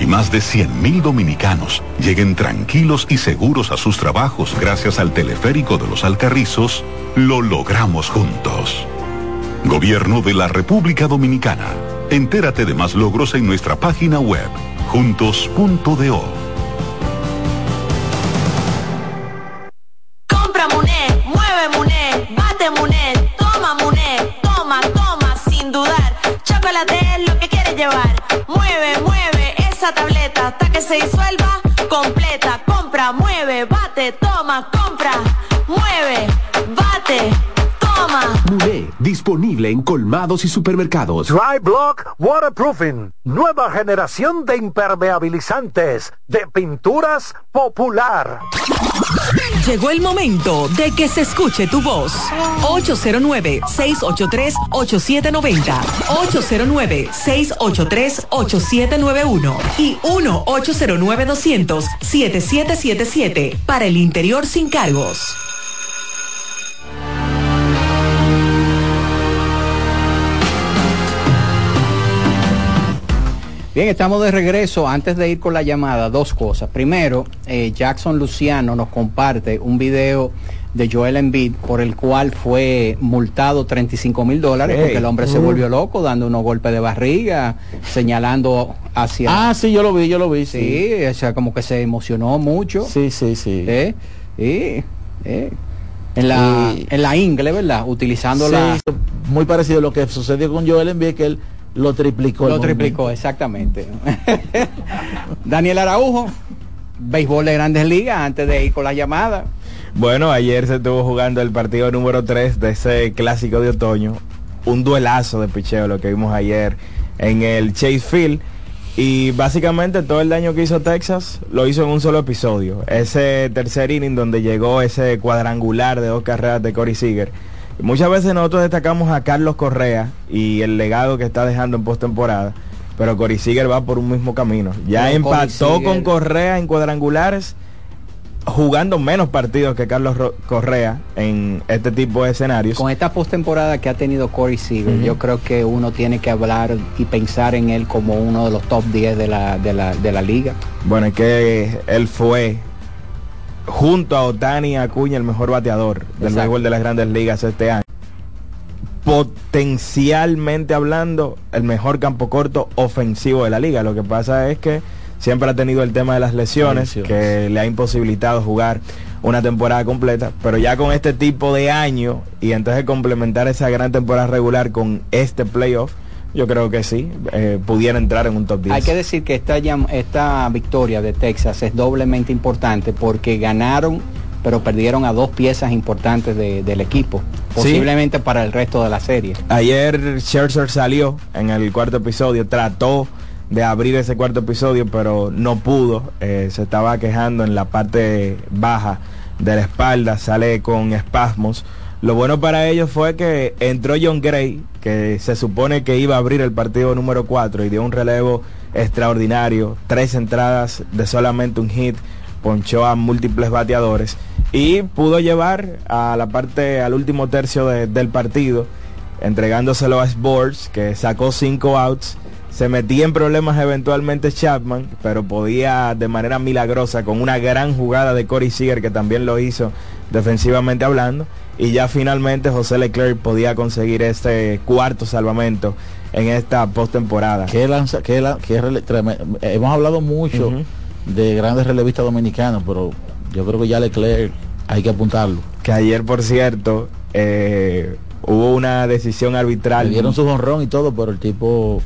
y más de 100.000 dominicanos lleguen tranquilos y seguros a sus trabajos gracias al teleférico de los Alcarrizos, lo logramos juntos. Gobierno de la República Dominicana. Entérate de más logros en nuestra página web, juntos.do. Compra Muné, mueve bate toma toma, toma, sin dudar. Chocolate es lo que quieres llevar. Esa tableta hasta que se disuelva completa. Compra, mueve, bate, toma, compra, mueve, disponible en colmados y supermercados. Dry Block Waterproofing, nueva generación de impermeabilizantes de pinturas popular. Llegó el momento de que se escuche tu voz. 809-683-8790. 809-683-8791. Y 1-809-200-7777. Para el interior sin cargos. Bien, estamos de regreso. Antes de ir con la llamada, dos cosas. Primero, eh, Jackson Luciano nos comparte un video de Joel Embiid por el cual fue multado 35 mil dólares porque el hombre se volvió loco dando unos golpes de barriga, señalando hacia... Ah, sí, yo lo vi, yo lo vi. Sí, Sí, o sea, como que se emocionó mucho. sí, sí. sí. ¿eh? Y, eh, en la, en la ingle, ¿verdad? Utilizando la... Sí, muy parecido a lo que sucedió con Joel Embiid, que él lo triplicó. Lo triplicó, exactamente. Daniel Araujo, béisbol de grandes ligas, antes de ir con la llamada. Bueno, ayer se estuvo jugando el partido número 3 de ese clásico de otoño. Un duelazo de picheo lo que vimos ayer en el Chase Field. Y básicamente todo el daño que hizo Texas lo hizo en un solo episodio. Ese tercer inning donde llegó ese cuadrangular de dos carreras de Corey Seager. Muchas veces nosotros destacamos a Carlos Correa y el legado que está dejando en postemporada. Pero Corey Seager va por un mismo camino. Ya Pero empató con Correa en cuadrangulares jugando menos partidos que Carlos Ro- Correa en este tipo de escenarios. Con esta postemporada que ha tenido Corey Seager, yo creo que uno tiene que hablar y pensar en él como uno de los top 10 de la, de la, de la liga. Bueno, es que él fue junto a Otani Acuña el mejor bateador del béisbol de las grandes ligas este año. Potencialmente hablando, el mejor campo corto ofensivo de la liga. Lo que pasa es que siempre ha tenido el tema de las lesiones, Lesiones. que le ha imposibilitado jugar una temporada completa. Pero ya con este tipo de año y entonces complementar esa gran temporada regular con este playoff, yo creo que sí, eh, pudiera entrar en un top 10. Hay que decir que esta, esta victoria de Texas es doblemente importante porque ganaron, pero perdieron a dos piezas importantes de- del equipo, Sí. posiblemente para el resto de la serie. Ayer Scherzer salió en el cuarto episodio, trató de abrir ese cuarto episodio, pero no pudo. eh, se estaba quejando en la parte baja de la espalda, sale con espasmos. Lo bueno para ellos fue que entró John Gray, que se supone que iba a abrir el partido número 4 y dio un relevo extraordinario, tres entradas de solamente un hit, ponchó a múltiples bateadores y pudo llevar a la parte, al último tercio de- del partido, entregándoselo a Sports, que sacó cinco outs. Se metía en problemas eventualmente Chapman, pero podía de manera milagrosa, con una gran jugada de Corey Seager, que también lo hizo defensivamente hablando, y ya finalmente José Leclerc podía conseguir este cuarto salvamento en esta postemporada. Qué lanza, qué la- qué hemos hablado mucho de grandes relevistas dominicanos, pero yo creo que ya Leclerc hay que apuntarlo. Que ayer, por cierto, eh, hubo una decisión arbitral. Le dieron su jonrón y todo, pero el tipo.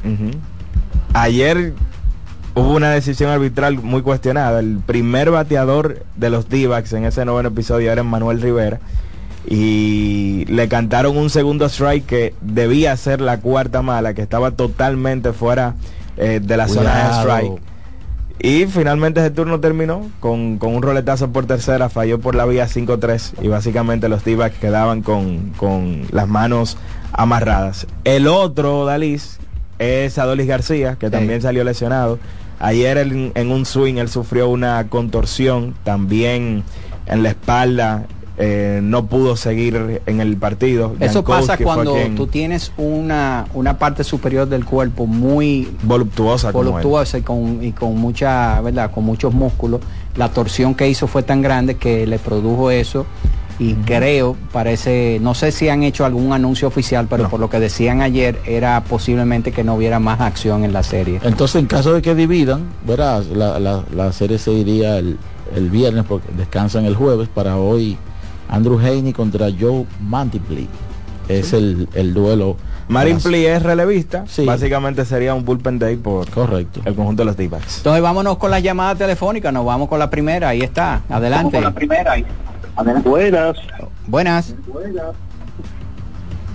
Ayer hubo una decisión arbitral muy cuestionada. El primer bateador de los d en ese noveno episodio era Manuel Rivera. Y le cantaron un segundo strike que debía ser la cuarta mala, que estaba totalmente fuera eh, de la zona de strike. Y finalmente ese turno terminó con, con un roletazo por tercera, falló por la vía 5-3 y básicamente los d quedaban con, con las manos amarradas. El otro, Dalis, es Adolis García, que también salió lesionado. Ayer en, en un swing él sufrió una contorsión también en la espalda. eh, no pudo seguir en el partido. Eso pasa Jankowski cuando quien- tú tienes una, una parte superior del cuerpo muy voluptuosa, voluptuosa y con, y con mucha, ¿verdad? Con muchos músculos. La torsión que hizo fue tan grande que le produjo eso y creo, parece, no sé si han hecho algún anuncio oficial, pero por lo que decían ayer era posiblemente que no hubiera más acción en la serie. Entonces, en caso de que dividan, verás, la, la, la serie se iría el, el viernes porque descansan el jueves para hoy Andrew Haney contra Joe Mantiply. Es el, el duelo. Marin Pli es relevista. Básicamente sería un bullpen day por Correcto. el conjunto de los d Entonces vámonos con las llamadas telefónicas, nos vamos con la primera, ahí está, adelante. Buenas. Buenas.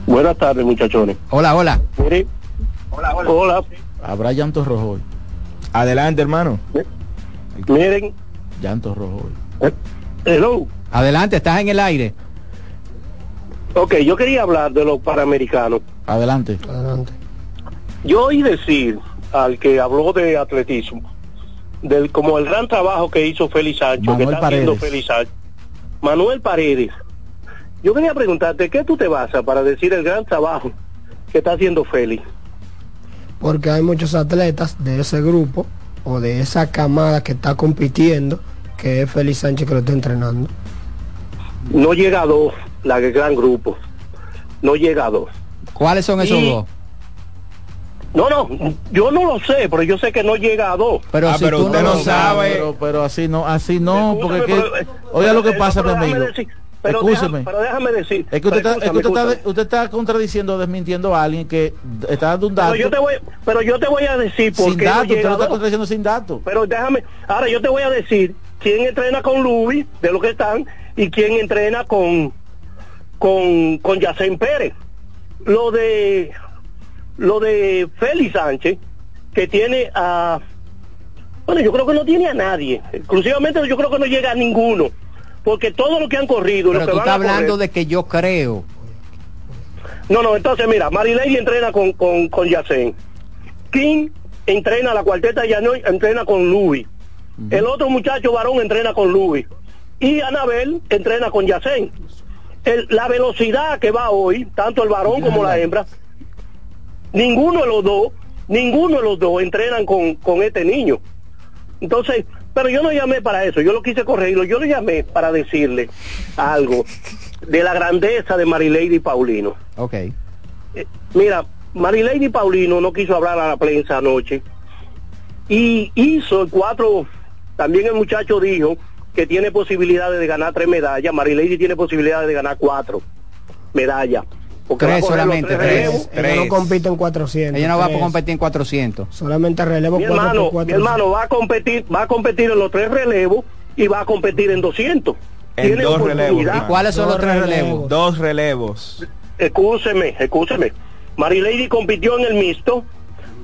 Buenas tardes, muchachones. Hola, hola. Mire, hola. Habrá llantos rojos hoy. Adelante, hermano. Miren, Llantos rojos hoy. hello. Adelante, estás en el aire. Ok, yo quería hablar de los panamericanos. Adelante. Adelante. Yo oí decir al que habló de atletismo, del como el gran trabajo que hizo Félix Sancho, Manuel que está haciendo. Félix Sancho. Manuel Paredes. Yo quería preguntarte, ¿qué tú te basas para decir el gran trabajo que está haciendo Félix? Porque hay muchos atletas de ese grupo o de esa camada que está compitiendo, que es Félix Sánchez que lo está entrenando. No llega a dos, la gran grupo. No llega a dos. ¿Cuáles son esos Y- dos? No, no, yo no lo sé, pero yo sé que no llega a dos. Pero Ah, si tú no lo sabes, Pero, pero así no, así no, porque es que, pero, eh, oiga lo que pasa, pero mi déjame amigo. decir, pero Escúcheme. déjame- pero déjame decir. Es que usted, está, es que usted, está, usted está contradiciendo, desmintiendo a alguien que está dando un dato. Pero yo te voy, pero yo te voy a decir por sin qué no usted lo está contradiciendo sin datos. Pero déjame, ahora yo te voy a decir quién entrena con Luis, de lo que están, y quién entrena con con con Yacén Pérez. Lo de lo de Félix Sánchez, que tiene a bueno, yo creo que no tiene a nadie. Exclusivamente yo creo que no llega a ninguno. Porque todo lo que han corrido, pero lo que tú van estás a correr- hablando de que yo creo. no, no, entonces mira, Marilady entrena con, con, con Yacén. King entrena la cuarteta Yanoy, entrena con Luis. El otro muchacho varón entrena con Luis. Y Anabel entrena con Yacén. El- la velocidad que va hoy, tanto el varón como la hembra, ninguno de los dos, ninguno de los dos entrenan con, con este niño. Entonces, pero yo no llamé para eso, yo lo quise corregirlo, yo lo llamé para decirle algo de la grandeza de Marilady Paulino. Ok. Mira, Marilady Paulino no quiso hablar a la prensa anoche y hizo cuatro, también el muchacho dijo que tiene posibilidades de ganar tres medallas, Marilady tiene posibilidades de ganar cuatro medallas. Porque Tres solamente, tres tres. relevos. Ella no compite en 400. Ella no va a tres. competir en 400. Solamente relevo Mi 4 hermano, por 4. mi hermano va a competir, va a competir en los tres relevos y va a competir en 200. En Tiene dos relevos. hermano. ¿Cuáles son los tres relevos? Dos relevos. Escúcheme, escúcheme. Marilady compitió en el mixto,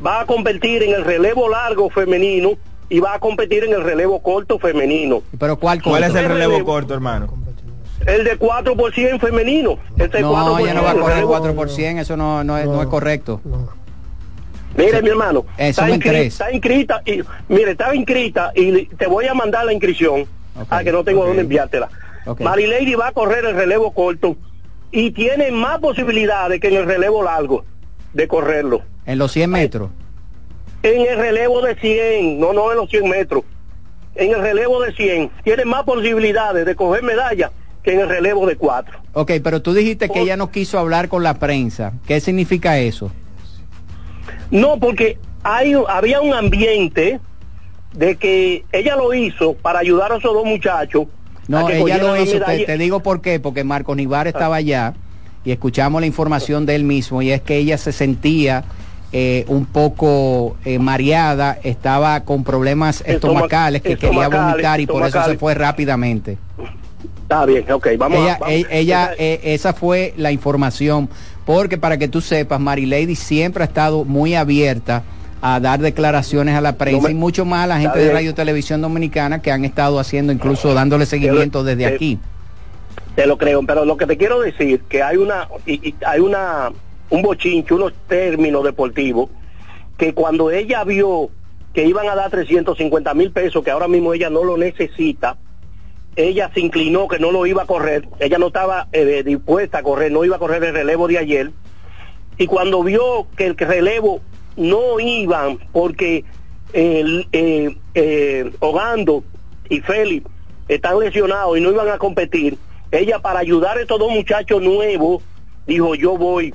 va a competir en el relevo largo femenino y va a competir en el relevo corto femenino. Pero ¿cuál ¿Cuál es corto? el relevo corto, hermano? El de 4 por 100 femenino. Este No, 4 ella no va a correr 4 por 100, eso no, no, es, no es correcto. Mire, mi hermano, Eso está, me inscri- interesa. está inscrita y mire, estaba inscrita y te voy a mandar la inscripción, a que no tengo dónde enviártela. Ok. Marilady va a correr el relevo corto y tiene más posibilidades que en el relevo largo de correrlo. En los 100 metros. En el relevo de 100, no, no en los 100 metros. En el relevo de 100, tiene más posibilidades de coger medalla en el relevo de 4. Ok, pero tú dijiste que ella no quiso hablar con la prensa. ¿Qué significa eso? No, porque hay, había un ambiente de que ella lo hizo para ayudar a esos dos muchachos. No, ella lo hizo. Te, digo por qué. Porque Marco Nivar estaba allá y escuchamos la información de él mismo y es que ella se sentía eh, un poco eh, mareada, estaba con problemas Estomac- estomacales que quería vomitar y por eso se fue rápidamente. Está bien, ok, vamos ella, a... vamos- ella, eh, esa fue la información, porque para que tú sepas, Marilady siempre ha estado muy abierta a dar declaraciones a la prensa y mucho más a la gente de Radio Televisión Dominicana que han estado haciendo, incluso dándole seguimiento desde te- aquí. Te lo creo, pero lo que te quiero decir que hay una y- y hay una un bochinche, unos términos deportivos que cuando ella vio que iban a dar 350 mil pesos, que ahora mismo ella no lo necesita, ella se inclinó que no lo iba a correr, ella no estaba eh, dispuesta a correr, no iba a correr el relevo de ayer, y cuando vio que el relevo no iban porque eh, eh, Ogando y Félix están lesionados y no iban a competir, ella para ayudar a estos dos muchachos nuevos dijo yo voy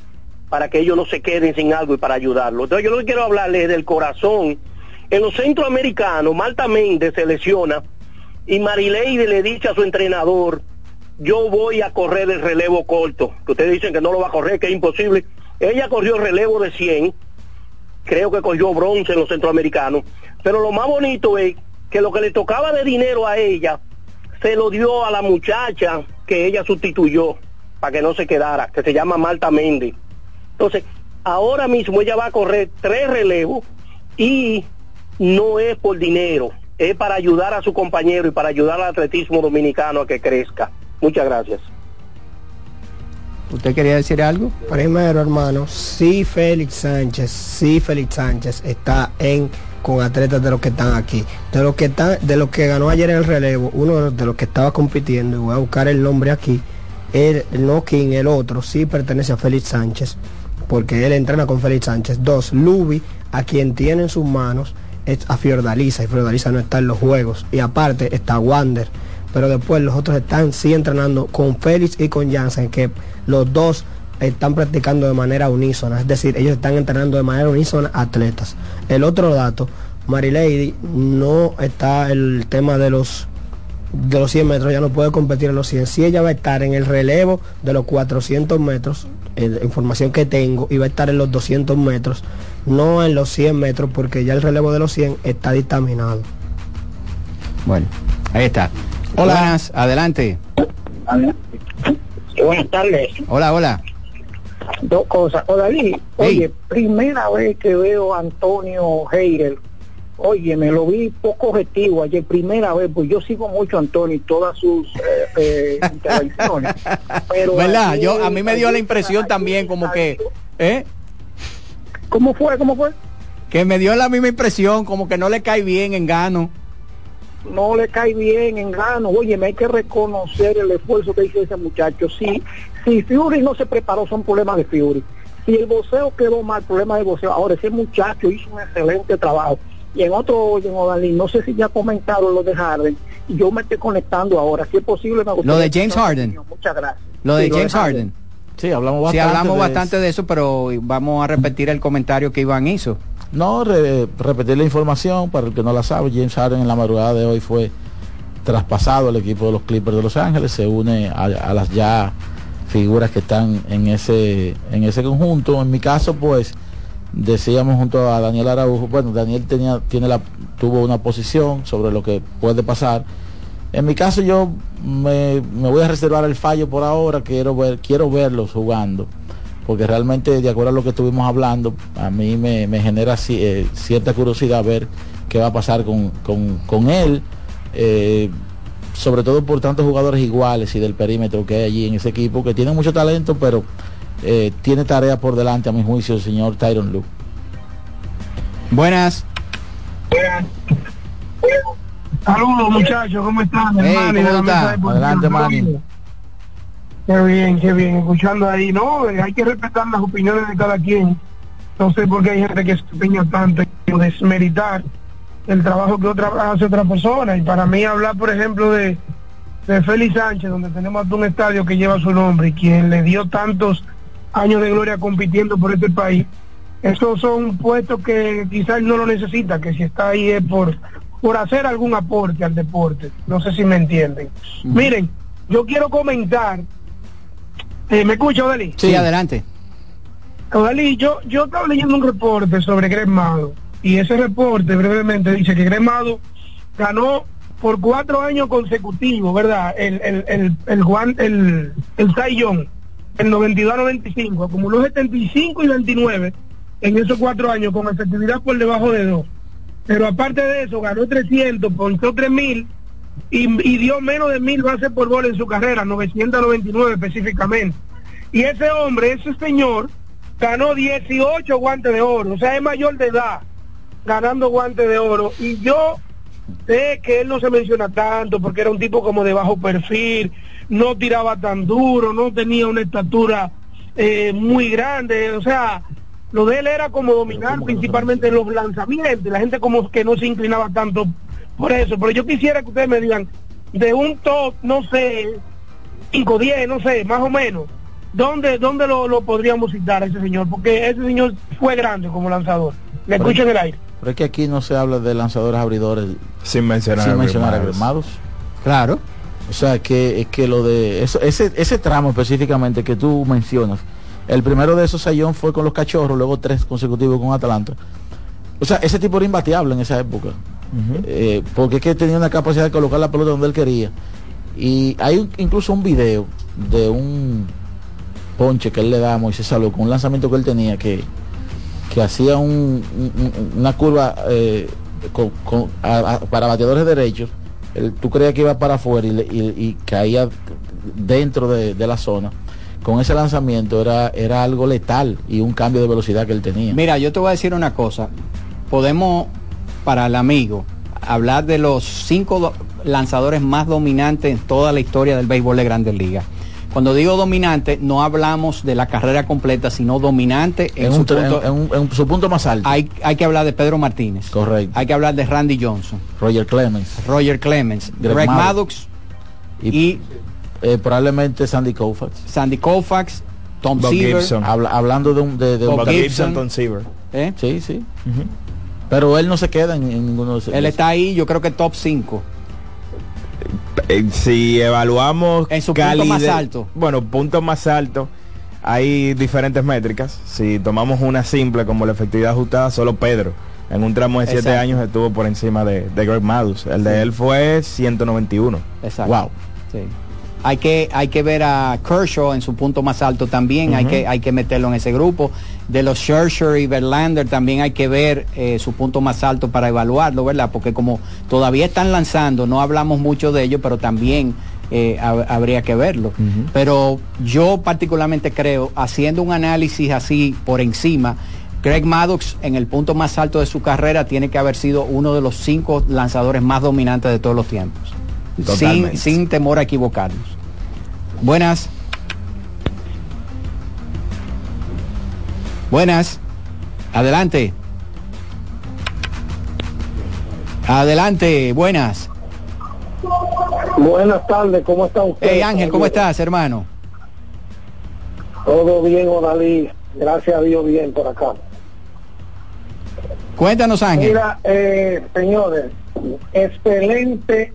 para que ellos no se queden sin algo y para ayudarlos. Entonces yo lo quiero hablarles del corazón. En los centroamericanos, Marta Méndez se lesiona y Marileide le dice a su entrenador, yo voy a correr el relevo corto, que ustedes dicen que no lo va a correr, que es imposible. Ella corrió el relevo de 100, creo que cogió bronce en los centroamericanos, pero lo más bonito es que lo que le tocaba de dinero a ella, se lo dio a la muchacha que ella sustituyó para que no se quedara, que se llama Marta Méndez. Entonces, ahora mismo ella va a correr tres relevos y no es por dinero, es para ayudar a su compañero y para ayudar al atletismo dominicano a que crezca. Muchas gracias. ¿Usted quería decir algo? Primero, hermano, sí Félix Sánchez, sí Félix Sánchez está en con atletas de los que están aquí. De los que están, de los que ganó ayer en el relevo, uno de los que estaba compitiendo, y voy a buscar el nombre aquí, el, no King, el otro, sí pertenece a Félix Sánchez, porque él entrena con Félix Sánchez. Dos, Luby, a quien tiene en sus manos, es a Fiordaliza, y Fiordaliza no está en los juegos. Y aparte está Wander. Pero después los otros están sí entrenando con Félix y con Jansen, que los dos están practicando de manera unísona, es decir, ellos están entrenando de manera unísona atletas. El otro dato, Marilady no está el tema de los de los 100 metros, ya no puede competir en los 100. Si ella va a estar en el relevo de los 400 metros, eh, la información que tengo, y va a estar en los 200 metros, no en los 100 metros, porque ya el relevo de los 100 está dictaminado. Bueno, ahí está. Hola. Buenas, adelante. Buenas tardes. Hola, hola. Dos cosas. O David, oye, primera vez que veo a Antonio Heider. Oye, me lo vi poco objetivo ayer, primera vez, pues yo sigo mucho a Antonio y todas sus eh, eh, intervenciones. Pero ¿Verdad? ayer- Yo, a mí me dio la impresión también como que... ¿eh? ¿Cómo fue? ¿Cómo fue? Que me dio la misma impresión, como que no le cae bien en gano. no le cae bien en gano. Oye, me hay que reconocer el esfuerzo que hizo ese muchacho. Si, si Fury no se preparó, son problemas de Fury. Si el boxeo quedó mal, problema de boxeo. Ahora, ese muchacho hizo un excelente trabajo. Y en otro oye, en Odalí, no sé si ya comentaron lo de Harden, y yo me estoy conectando ahora. Si es posible, me gustaría Lo de James Harden. Muchas gracias. Lo de Sí, James Harden. Sí, hablamos Sí, bastante. hablamos de bastante de eso, pero vamos a repetir el comentario que Iván hizo. No, re- repetir la información para el que no la sabe. James Harden en la madrugada de hoy fue traspasado al equipo de los Clippers de Los Ángeles, se une a, a las ya figuras que están en ese en ese conjunto. En mi caso, pues decíamos junto a Daniel Araujo, bueno, Daniel tenía tiene la tuvo una posición sobre lo que puede pasar. En mi caso yo me, me voy a reservar el fallo por ahora, quiero ver quiero verlos jugando porque realmente de acuerdo a lo que estuvimos hablando, a mí me, me genera eh, cierta curiosidad ver qué va a pasar con, con- con él, eh, sobre todo por tantos jugadores iguales y del perímetro que hay allí en ese equipo, que tiene mucho talento, pero eh, tiene tarea por delante, a mi juicio, el señor Tyron Luke. Buenas. Saludos muchachos, ¿cómo están? Hey, Manny, ¿cómo está? Adelante. Manny. Qué bien, qué bien, escuchando ahí, ¿no? Eh, Hay que respetar las opiniones de cada quien. No sé por qué hay gente que se empeña tanto en desmeritar el trabajo que otra hace otra persona. Y para mí hablar, por ejemplo, de, de Félix Sánchez, donde tenemos hasta un estadio que lleva su nombre y quien le dio tantos años de gloria compitiendo por este país, esos son puestos que quizás no lo necesita, que si está ahí es por, por hacer algún aporte al deporte. No sé si me entienden. Miren, yo quiero comentar. Eh, ¿Me escucha, Odalí? Sí, adelante. Odalí, yo, yo estaba leyendo un reporte sobre Gremado y ese reporte brevemente dice que Gremado ganó por cuatro años consecutivos, ¿verdad? El, el, el, el, el, el Cy Young, el 92-95, acumuló 75 y 29 en esos cuatro años con efectividad por debajo de dos. Pero aparte de eso, ganó 300, ponchó 3000 y, y dio menos de mil bases por bola en su carrera, 999 específicamente. Y ese hombre, ese señor, ganó 18 guantes de oro, o sea, es mayor de edad, ganando guantes de oro. Y yo sé que él no se menciona tanto porque era un tipo como de bajo perfil, no tiraba tan duro, no tenía una estatura eh, muy grande, o sea, lo de él era como dominar principalmente los lanzamientos, la gente como que no se inclinaba tanto por eso, pero yo quisiera que ustedes me digan, de un top, no sé, 5, 10, no sé, más o menos, ¿dónde, dónde lo, lo podríamos citar a ese señor? Porque ese señor fue grande como lanzador. Le escucho en el aire. Pero es que aquí no se habla de lanzadores abridores Sin mencionar sin a mencionar a Grimados. Grimados. Claro. O sea, que que lo de eso, ese, ese tramo específicamente que tú mencionas, el primero de esos sayón fue con los cachorros, luego tres consecutivos con Atlanta. O sea, ese tipo era imbateable en esa época. Eh, porque es que tenía una capacidad de colocar la pelota donde él quería. Y hay un- incluso un video de un ponche que él le da a Moisés Salud con un lanzamiento que él tenía que, que hacía un- un- un- una curva eh, con- con- a- a- para bateadores derechos. Tú creías que iba para afuera y, y- caía dentro de, de la zona. Con ese lanzamiento era, era algo letal y un cambio de velocidad que él tenía. Mira, yo te voy a decir una cosa. Podemos, para el amigo, hablar de los cinco do- lanzadores más dominantes en toda la historia del béisbol de grandes ligas. Cuando digo dominante, no hablamos de la carrera completa, sino dominante en, En su, un punto, en un- en su punto más alto. Hay, hay que hablar de Pedro Martínez. Correcto. Hay que hablar de Randy Johnson. Roger Clemens. Roger Clemens. Greg Greg, Maddux. Maddox. Y, eh, probablemente Sandy Koufax. Sandy Koufax. Tom Bob Seaver. Gibson. Habla- hablando de un de, de un- Bob Gibson. Tom Seaver. ¿Eh? Sí, sí. Pero él no se queda en, en ninguno de esos. Él está ahí, yo creo que top 5. Eh, si evaluamos En su punto más alto. bueno punto más alto hay diferentes métricas si tomamos una simple como la efectividad ajustada solo Pedro en un tramo de 7 Exacto. años estuvo por encima de, de Greg Maddux el de él fue 191 Exacto. Wow. Sí. Hay que, hay que ver a Kershaw en su punto más alto también, hay, que, hay que meterlo en ese grupo. De los Scherzer y Verlander también hay que ver eh, su punto más alto para evaluarlo, ¿verdad? Porque como todavía están lanzando, no hablamos mucho de ello, pero también eh, hab- habría que verlo. Pero yo particularmente creo, haciendo un análisis así por encima, Greg Maddox en el punto más alto de su carrera tiene que haber sido uno de los cinco lanzadores más dominantes de todos los tiempos. Sin, sin temor a equivocarnos. Buenas. Buenas. Adelante. Adelante, buenas. Buenas tardes, ¿cómo está usted? Hey Ángel, ¿cómo estás, hermano? Todo bien, Odalí. Gracias a Dios, bien por acá. Cuéntanos, Ángel. Mira, eh, señores, excelente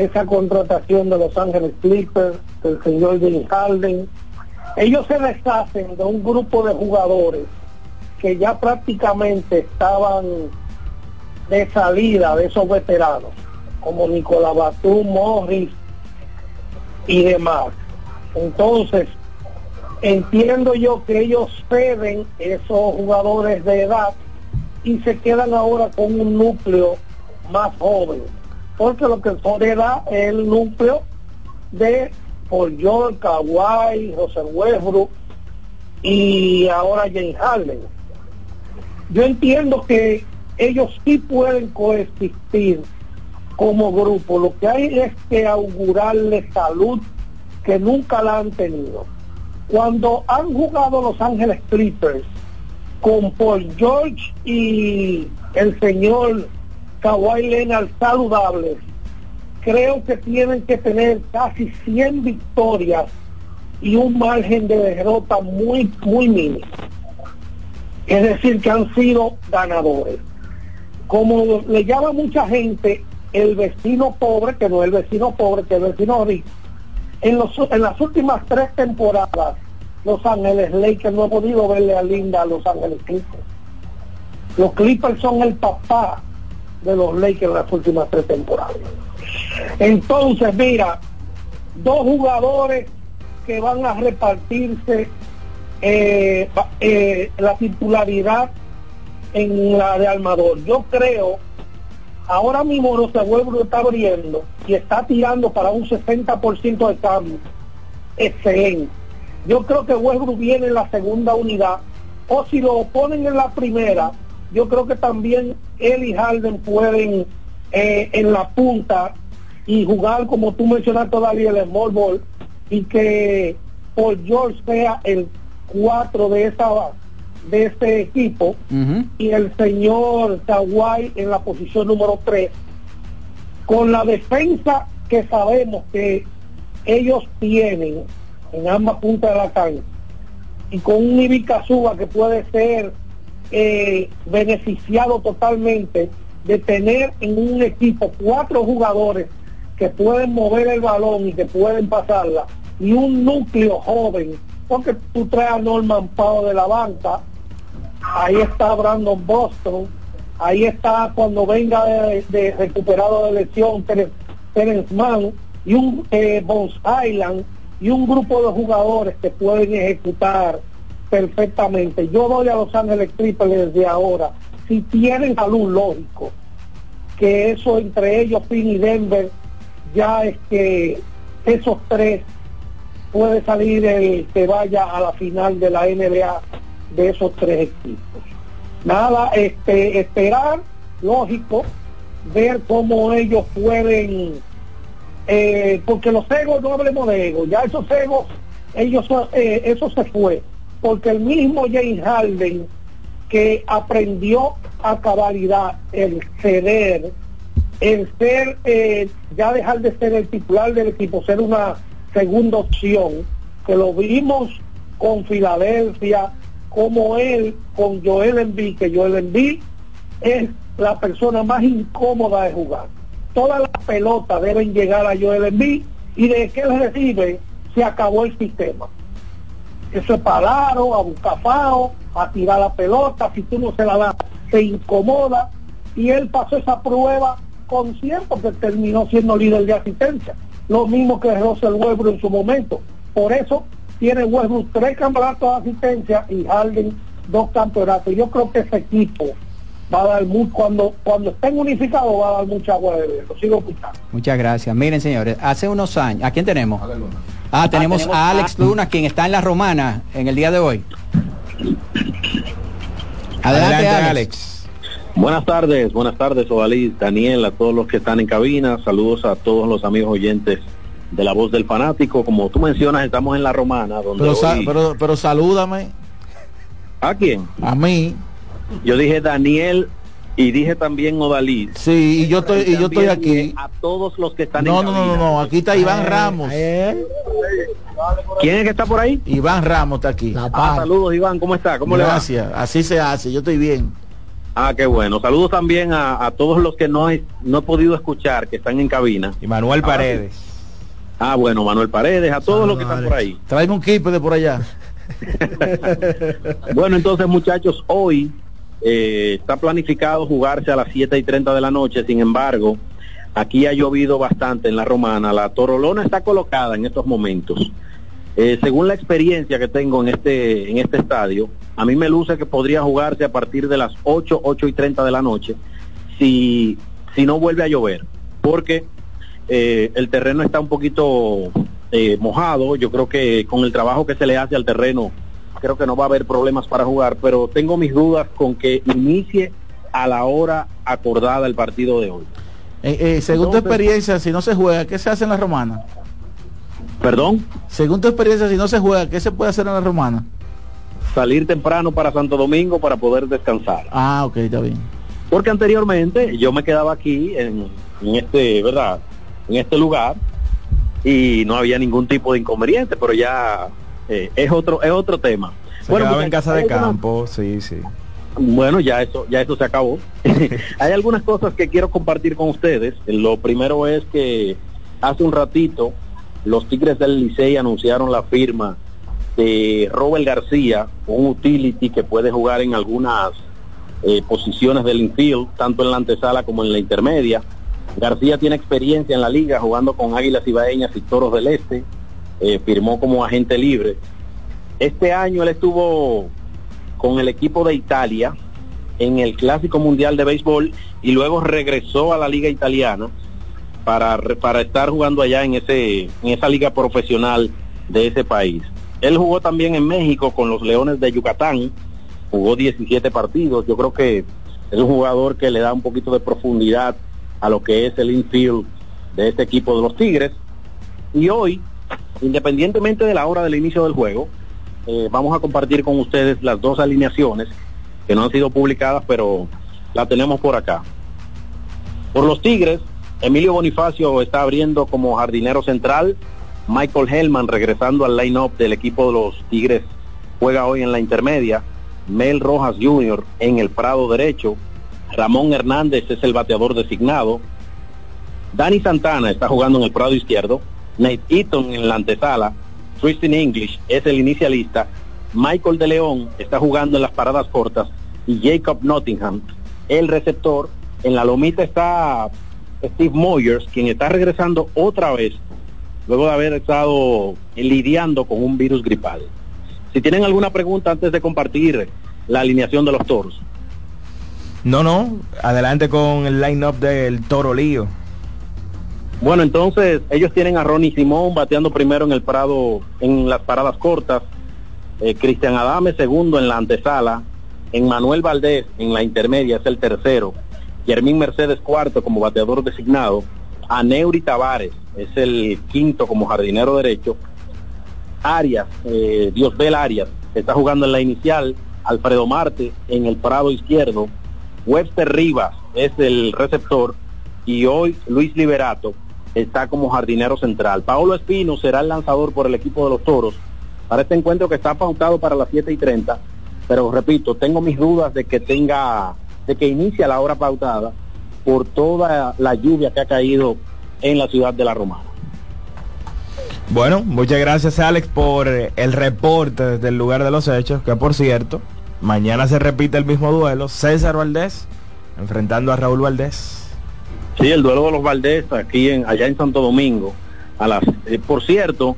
esa contratación de Los Ángeles Clippers, del señor James Harden. Ellos se deshacen de un grupo de jugadores que ya prácticamente estaban de salida de esos veteranos, como Nicolás Batum, Morris y demás. Entonces, entiendo yo que ellos ceden esos jugadores de edad y se quedan ahora con un núcleo más joven. Porque lo que son es el núcleo de Paul George, Kawhi, José Westbrook y ahora James Harden. Yo entiendo que ellos sí pueden coexistir como grupo. Lo que hay es que augurarle salud que nunca la han tenido. Cuando han jugado Los Ángeles Clippers con Paul George y el señor Kawhi Leonard saludables, creo que tienen que tener casi 100 victorias y un margen de derrota muy, muy mínimo. Es decir, que han sido ganadores. Como le llama mucha gente el vecino pobre, que no es el vecino pobre, que es el vecino rico, en, los, en las últimas tres temporadas, Los Ángeles Lakers no he podido verle a Linda a Los Ángeles Clippers. Los Clippers son el papá de los Lakers en las últimas tres temporadas. Entonces, mira, dos jugadores que van a repartirse eh, eh, la titularidad en la de Almador. Yo creo, ahora mismo no se vuelve está abriendo y está tirando para un 60% de cambio. Excelente. Yo creo que Westbrook viene en la segunda unidad, o si lo ponen en la primera, yo creo que también él y Harden pueden eh, en la punta y jugar como tú mencionaste todavía el small ball y que Paul George sea el 4 de esa de este equipo y el señor Kawhi en la posición número 3 con la defensa que sabemos que ellos tienen en ambas puntas de la cancha y con un Ivica Suba que puede ser eh, beneficiado totalmente de tener en un equipo cuatro jugadores que pueden mover el balón y que pueden pasarla y un núcleo joven porque tú traes a Norman Pao de la banca ahí está Brandon Boston ahí está cuando venga de, recuperado de lesión Terence, Mann y un eh, Island y un grupo de jugadores que pueden ejecutar perfectamente. Yo doy a Los Ángeles Clippers desde ahora, si tienen salud lógico, que eso entre ellos, Phoenix y Denver, ya es que esos tres puede salir el que vaya a la final de la NBA de esos tres equipos. Nada, este, esperar, lógico, ver cómo ellos pueden, eh, porque los egos, no hablemos de egos, ya esos egos, ellos, eh, eso se fue, porque el mismo James Harden que aprendió a cabalidad el ceder, el ser, eh, ya dejar de ser el titular del equipo, ser una segunda opción, que lo vimos con Filadelfia, como él con Joel Embiid, que Joel Embiid es la persona más incómoda de jugar. Todas las pelotas deben llegar a Joel Embiid y de que él recibe se acabó el sistema. Eso es parado, a buscar fao, a tirar la pelota, si tú no se la das, se incomoda y él pasó esa prueba con cierto que terminó siendo líder de asistencia. Lo mismo que Russell Westbrook en su momento. Por eso tiene Westbrook tres campeonatos de asistencia y Harden dos campeonatos. Yo creo que ese equipo va a dar mucho, cuando, cuando estén unificados va a dar mucha agua de ver. Lo sigo escuchando. Muchas gracias. Miren, señores, hace unos años, ¿a quién tenemos? Ah, tenemos, tenemos a a- Alex Luna, quien está en la romana en el día de hoy. Adelante, Alex. Buenas tardes, buenas tardes, Ovalí, Daniel, a todos los que están en cabina, saludos a todos los amigos oyentes de La Voz del Fanático. Como tú mencionas, estamos en La Romana, donde Pero, hoy- pero, pero salúdame. ¿A quién? A mí. Yo dije Daniel y dije también Odalí. Sí, y yo estoy, y yo estoy aquí. A todos los que están No, en no, no, no, no, aquí está Iván Ramos. ¿Quién es que está por ahí? Iván Ramos está aquí. Ah, saludos Iván, ¿cómo está? ¿Cómo le va? Gracias, así se hace, yo estoy bien. Ah, qué bueno. Saludos también a, a todos los que no he, no he podido escuchar, que están en cabina. Y Manuel Ahora Paredes. Ah, bueno, Manuel Paredes, a todos los que están por ahí. Tráeme un kipe de por allá. Bueno, entonces muchachos, hoy eh, está planificado jugarse a las 7 y 30 de la noche, sin embargo, aquí ha llovido bastante en la romana, la torolona está colocada en estos momentos. Eh, según la experiencia que tengo en este, en este estadio, a mí me luce que podría jugarse a partir de las 8, 8 y 30 de la noche, si, si no vuelve a llover, porque eh, el terreno está un poquito eh, mojado, yo creo que con el trabajo que se le hace al terreno, creo que no va a haber problemas para jugar, pero tengo mis dudas con que inicie a la hora acordada el partido de hoy. Eh, eh, según tu experiencia, si no se juega, ¿qué se hace en la romana? Perdón, Según tu experiencia, si no se juega, ¿qué se puede hacer en la romana? salir temprano para Santo Domingo para poder descansar. Ah, ok, está bien. Porque anteriormente yo me quedaba aquí en, en este, ¿verdad? En este lugar y no había ningún tipo de inconveniente, pero ya eh, es otro es otro tema. Se quedaba en casa de campo, sí, sí. Bueno, ya eso, ya eso se acabó. Hay algunas cosas que quiero compartir con ustedes. Lo primero es que hace un ratito los Tigres del Licey anunciaron la firma de Robert García, un utility que puede jugar en algunas eh, posiciones del infield, tanto en la antesala como en la intermedia. García tiene experiencia en la liga jugando con Águilas Ibaeñas y Toros del Este, eh, firmó como agente libre Este año él estuvo con el equipo de Italia en el Clásico Mundial de Béisbol y luego regresó a la Liga Italiana para, para estar jugando allá en, ese, en esa liga profesional de ese país. Él jugó también en México con los Leones de Yucatán, jugó 17 partidos. Yo creo que es un jugador que le da un poquito de profundidad a lo que es el infield de este equipo de los Tigres. Y hoy, independientemente de la hora del inicio del juego, eh, vamos a compartir con ustedes las dos alineaciones que no han sido publicadas, pero la tenemos por acá. Por los Tigres, Emilio Bonifacio está abriendo como jardinero central. Michael Hellman regresando al line-up del equipo de los Tigres juega hoy en la intermedia. Mel Rojas Jr. en el Prado derecho. Ramón Hernández es el bateador designado. Danny Santana está jugando en el Prado izquierdo. Nate Eaton en la antesala. Tristan English es el inicialista. Michael de León está jugando en las paradas cortas. Y Jacob Nottingham, el receptor. En la lomita está Steve Moyers, quien está regresando otra vez luego de haber estado lidiando con un virus gripal. Si tienen alguna pregunta antes de compartir la alineación de los toros. No, no, adelante con el line-up del Toro Lío. Bueno, entonces ellos tienen a Ronnie Simón bateando primero en el Prado en las paradas cortas, eh, Cristian Adame segundo en la antesala, en Manuel Valdés en la intermedia es el tercero, Germín Mercedes cuarto como bateador designado, a Neuri Tavares es el quinto como jardinero derecho, Arias, eh, Diosbel Arias está jugando en la inicial, Alfredo Marte en el Prado izquierdo, Webster Rivas es el receptor y hoy Luis Liberato está como jardinero central. Paolo Espino será el lanzador por el equipo de los Toros para este encuentro que está pautado para las 7 y 30, pero repito, tengo mis dudas de que tenga, de que inicie la hora pautada por toda la lluvia que ha caído en la ciudad de La Romana. Bueno, muchas gracias Alex por eh, el reporte desde el lugar de los hechos, que por cierto, mañana se repite el mismo duelo, César Valdés enfrentando a Raúl Valdés. Sí, el duelo de los Valdés aquí en allá en Santo Domingo. A las, eh, por cierto,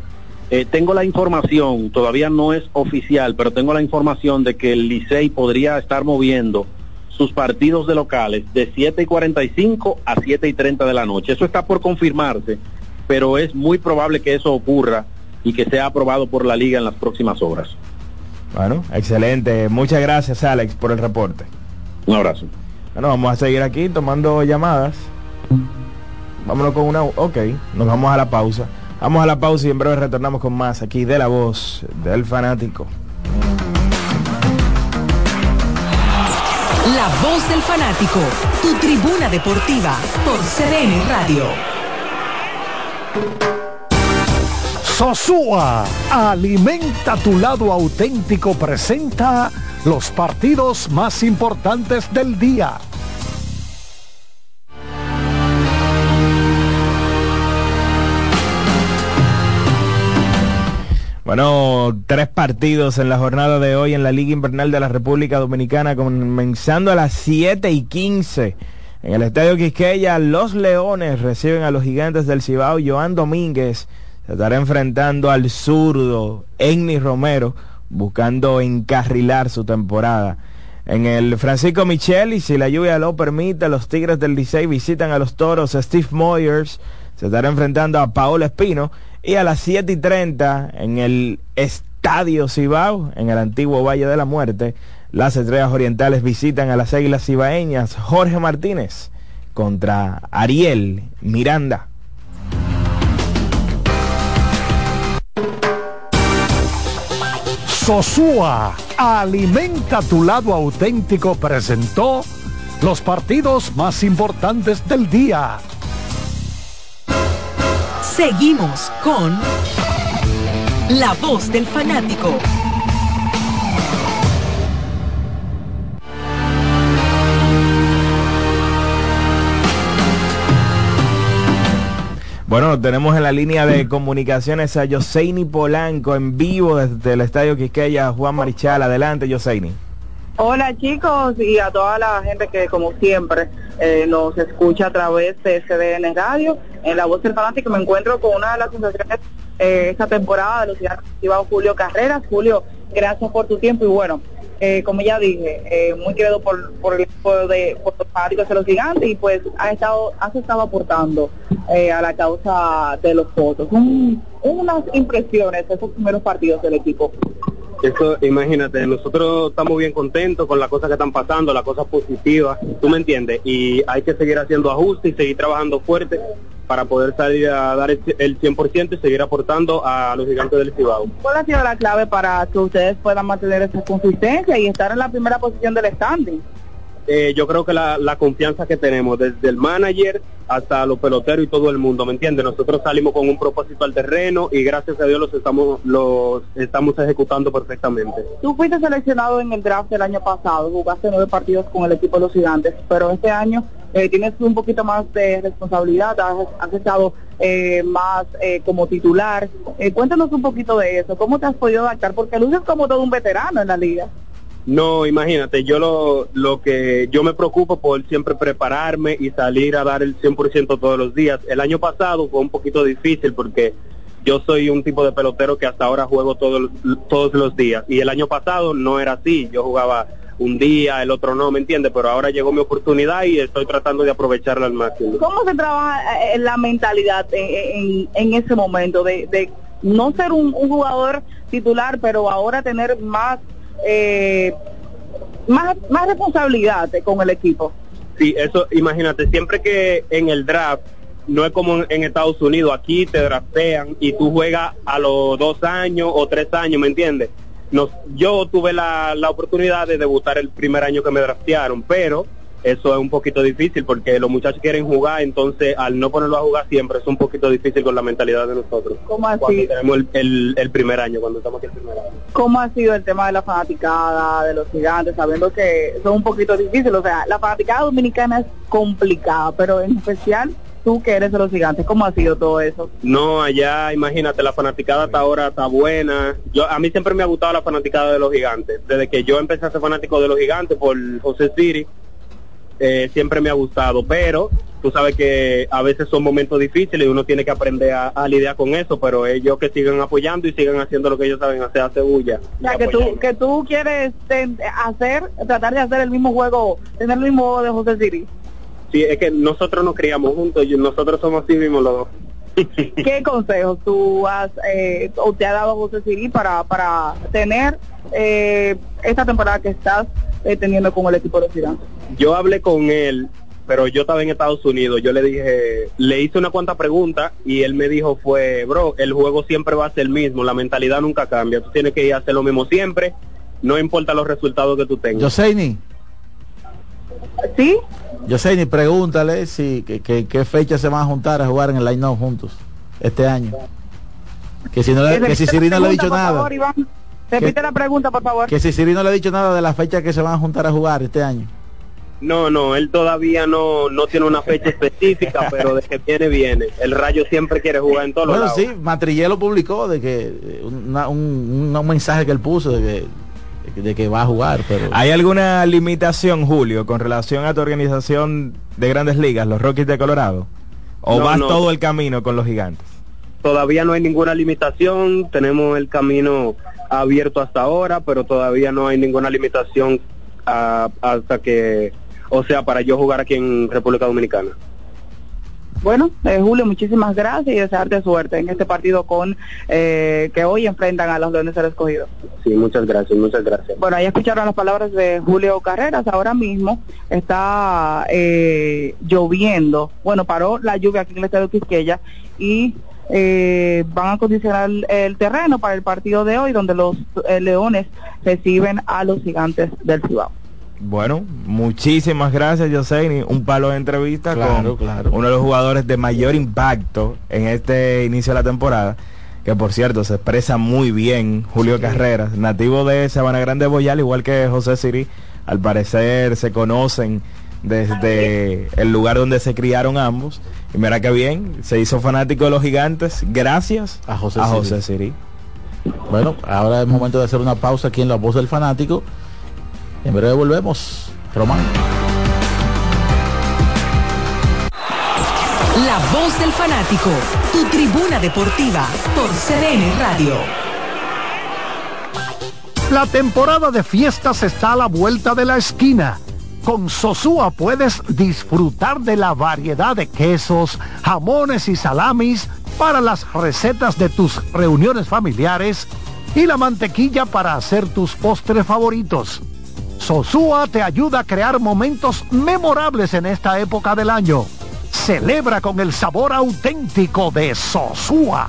eh, tengo la información, todavía no es oficial, pero tengo la información de que el Licey podría estar moviendo sus partidos de locales de 7 y 45 a 7 y 30 de la noche. Eso está por confirmarse, pero es muy probable que eso ocurra y que sea aprobado por la liga en las próximas horas. Bueno, excelente. Muchas gracias Alex por el reporte. Un abrazo. Bueno, vamos a seguir aquí tomando llamadas. Vámonos con una... Ok, nos vamos a la pausa. Vamos a la pausa y en breve retornamos con más aquí de la voz del fanático. La voz del fanático, tu tribuna deportiva por CDN Radio. Sosúa, alimenta tu lado auténtico, presenta los partidos más importantes del día. Bueno, tres partidos en la jornada de hoy en la Liga Invernal de la República Dominicana, comenzando a las 7 y 15. En el Estadio Quisqueya, los Leones reciben a los gigantes del Cibao. Joan Domínguez se estará enfrentando al zurdo Enni Romero, buscando encarrilar su temporada. En el Francisco Michel, y si la lluvia lo permite, los Tigres del Licey visitan a los Toros. Steve Moyers se estará enfrentando a Paolo Espino. Y a las 7 y 30 en el Estadio Cibao, en el antiguo Valle de la Muerte, las estrellas orientales visitan a las águilas cibaeñas. Jorge Martínez contra Ariel Miranda. Sosúa, alimenta tu lado auténtico, presentó los partidos más importantes del día. Seguimos con La voz del fanático. Bueno, tenemos en la línea de comunicaciones a Yoseini Polanco en vivo desde el Estadio Quisqueya, Juan Marichal. Adelante, Yoseini. Hola chicos y a toda la gente que como siempre eh, nos escucha a través de CDN Radio. En la voz del fanático me encuentro con una de las sensaciones eh, esta temporada de los Cibao, Julio Carreras. Julio, gracias por tu tiempo y bueno, eh, como ya dije, eh, muy querido por, por el equipo de por los fanáticos de los gigantes y pues ha estado, has estado aportando eh, a la causa de los fotos. Un- unas impresiones de esos primeros partidos del equipo. Eso, imagínate, nosotros estamos bien contentos con las cosas que están pasando, las cosas positivas, tú me entiendes, y hay que seguir haciendo ajustes y seguir trabajando fuerte para poder salir a dar el, el 100% y seguir aportando a los gigantes del Cibao. ¿Cuál ha sido la clave para que ustedes puedan mantener esa consistencia y estar en la primera posición del standing? Eh, yo creo que la, la confianza que tenemos desde el manager hasta los peloteros y todo el mundo, ¿me entiendes? Nosotros salimos con un propósito al terreno y gracias a Dios los estamos los estamos ejecutando perfectamente. Tú fuiste seleccionado en el draft del año pasado, jugaste nueve partidos con el equipo de los gigantes, pero este año eh, tienes un poquito más de responsabilidad, has, has estado eh, más eh, como titular. Eh, cuéntanos un poquito de eso, ¿cómo te has podido adaptar? Porque luces como todo un veterano en la liga. No, imagínate, yo lo, lo que yo me preocupo por siempre prepararme y salir a dar el 100% todos los días. El año pasado fue un poquito difícil porque yo soy un tipo de pelotero que hasta ahora juego todos, todos los días y el año pasado no era así, yo jugaba un día, el otro no, ¿me entiendes? Pero ahora llegó mi oportunidad y estoy tratando de aprovecharla al máximo. ¿Cómo se trabaja eh, la mentalidad en, en- ese momento de, de no ser un jugador titular, pero ahora tener más eh, más, más responsabilidad con el equipo? Sí, eso, imagínate, siempre que en el draft, no es como en Estados Unidos, aquí te draftean y tú juegas a los dos años o tres años, ¿me entiendes? Nos, yo tuve la, la oportunidad de debutar el primer año que me draftearon, pero eso es un poquito difícil porque los muchachos quieren jugar, entonces al no ponerlo a jugar siempre es un poquito difícil con la mentalidad de nosotros. ¿Cómo así? Cuando tenemos el, el, el primer año, cuando estamos aquí el primer año. ¿Cómo ha sido el tema de la fanaticada, de los gigantes, sabiendo que son un poquito difíciles? O sea, la fanaticada dominicana es complicada, pero en especial tú que eres de los gigantes, ¿cómo ha sido todo eso? No, allá, imagínate, la fanaticada hasta ahora está buena. Yo A mí siempre me ha gustado la fanaticada de los gigantes. Desde que yo empecé a ser fanático de los gigantes por José Siri, eh, siempre me ha gustado. Pero tú sabes que a veces son momentos difíciles y uno tiene que aprender a, a lidiar con eso. Pero ellos que sigan apoyando y sigan haciendo lo que ellos saben hacer, hacer bulla. O sea, que tú, que tú quieres hacer, tratar de hacer el mismo juego, tener el mismo juego de José Siri. Sí, es que nosotros nos criamos juntos y nosotros somos así mismos los dos. ¿Qué consejos tú has eh, o te ha dado José Siri para, para tener eh, esta temporada que estás eh, teniendo con el equipo de gigantes? yo hablé con él, pero yo estaba en Estados Unidos, yo le dije, le hice una cuanta pregunta y él me dijo fue, bro, el juego siempre va a ser el mismo, la mentalidad nunca cambia, tú tienes que ir a hacer lo mismo siempre, no importa los resultados que tú tengas. Yoseini, ¿Sí? Yoseini, pregúntale si que, que- qué fecha se van a juntar a jugar en el line-up juntos este año. Que si no le, que si Siri no le ha dicho nada. favor, Repite la pregunta, por favor. Que si Siri no le ha dicho nada de la fecha que se van a juntar a jugar este año. No, no, él todavía no, no tiene una fecha específica, pero de que viene, viene. El Rayo siempre quiere jugar en todos los Bueno, lados. sí, Matrillelo publicó de que eh, una- un, un mensaje que él puso de que, de que- de que va a jugar, pero ¿Hay alguna limitación, Julio, con relación a tu organización de grandes ligas, los Rockies de Colorado? ¿O No, vas no. todo el camino con los gigantes? Todavía no hay ninguna limitación, tenemos el camino abierto hasta ahora, pero todavía no hay ninguna limitación ah, hasta que, o sea, para yo jugar aquí en República Dominicana. Bueno, eh, Julio, muchísimas gracias y desearte suerte en este partido con eh, que hoy enfrentan a los Leones del Escogido. Sí, muchas gracias, muchas gracias. Bueno, ahí escucharon las palabras de Julio Carreras. Ahora mismo está eh, lloviendo. Bueno, paró la lluvia aquí en el estado de Quisqueya y eh, van a condicionar el, el terreno para el partido de hoy, donde los eh, Leones reciben a los Gigantes del Cibao. Bueno, muchísimas gracias, Joseini. Un palo de entrevista Claro, con claro. uno de los jugadores de mayor impacto en este inicio de la temporada. Que por cierto se expresa muy bien Julio Carreras, nativo de Sabana Grande Boyal, igual que José Siri. Al parecer se conocen desde el lugar donde se criaron ambos. Y mira que bien, se hizo fanático de los gigantes gracias a José, a Siri. José Siri. Bueno, ahora es momento de hacer una pausa aquí en La Voz del Fanático. En breve volvemos. Román. La voz del fanático, tu tribuna deportiva por CDN Radio. La temporada de fiestas está a la vuelta de la esquina. Con Sosúa puedes disfrutar de la variedad de quesos, jamones y salamis para las recetas de tus reuniones familiares y la mantequilla para hacer tus postres favoritos. Sosúa te ayuda a crear momentos memorables en esta época del año. Celebra con el sabor auténtico de Sosúa.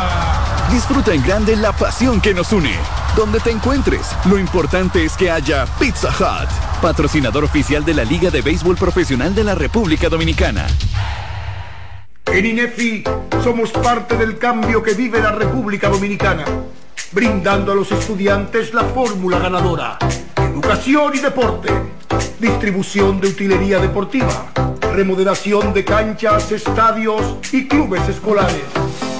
Disfruta en grande la pasión que nos une. Donde te encuentres, lo importante es que haya Pizza Hut, patrocinador oficial de la Liga de Béisbol Profesional de la República Dominicana. En INEFI somos parte del cambio que vive la República Dominicana, brindando a los estudiantes la fórmula ganadora. Educación y deporte, distribución de utilería deportiva, remodelación de canchas, estadios y clubes escolares,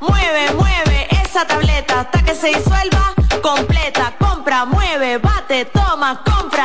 Mueve, mueve esa tableta hasta que se disuelva completa. Compra, mueve, bate, toma, compra,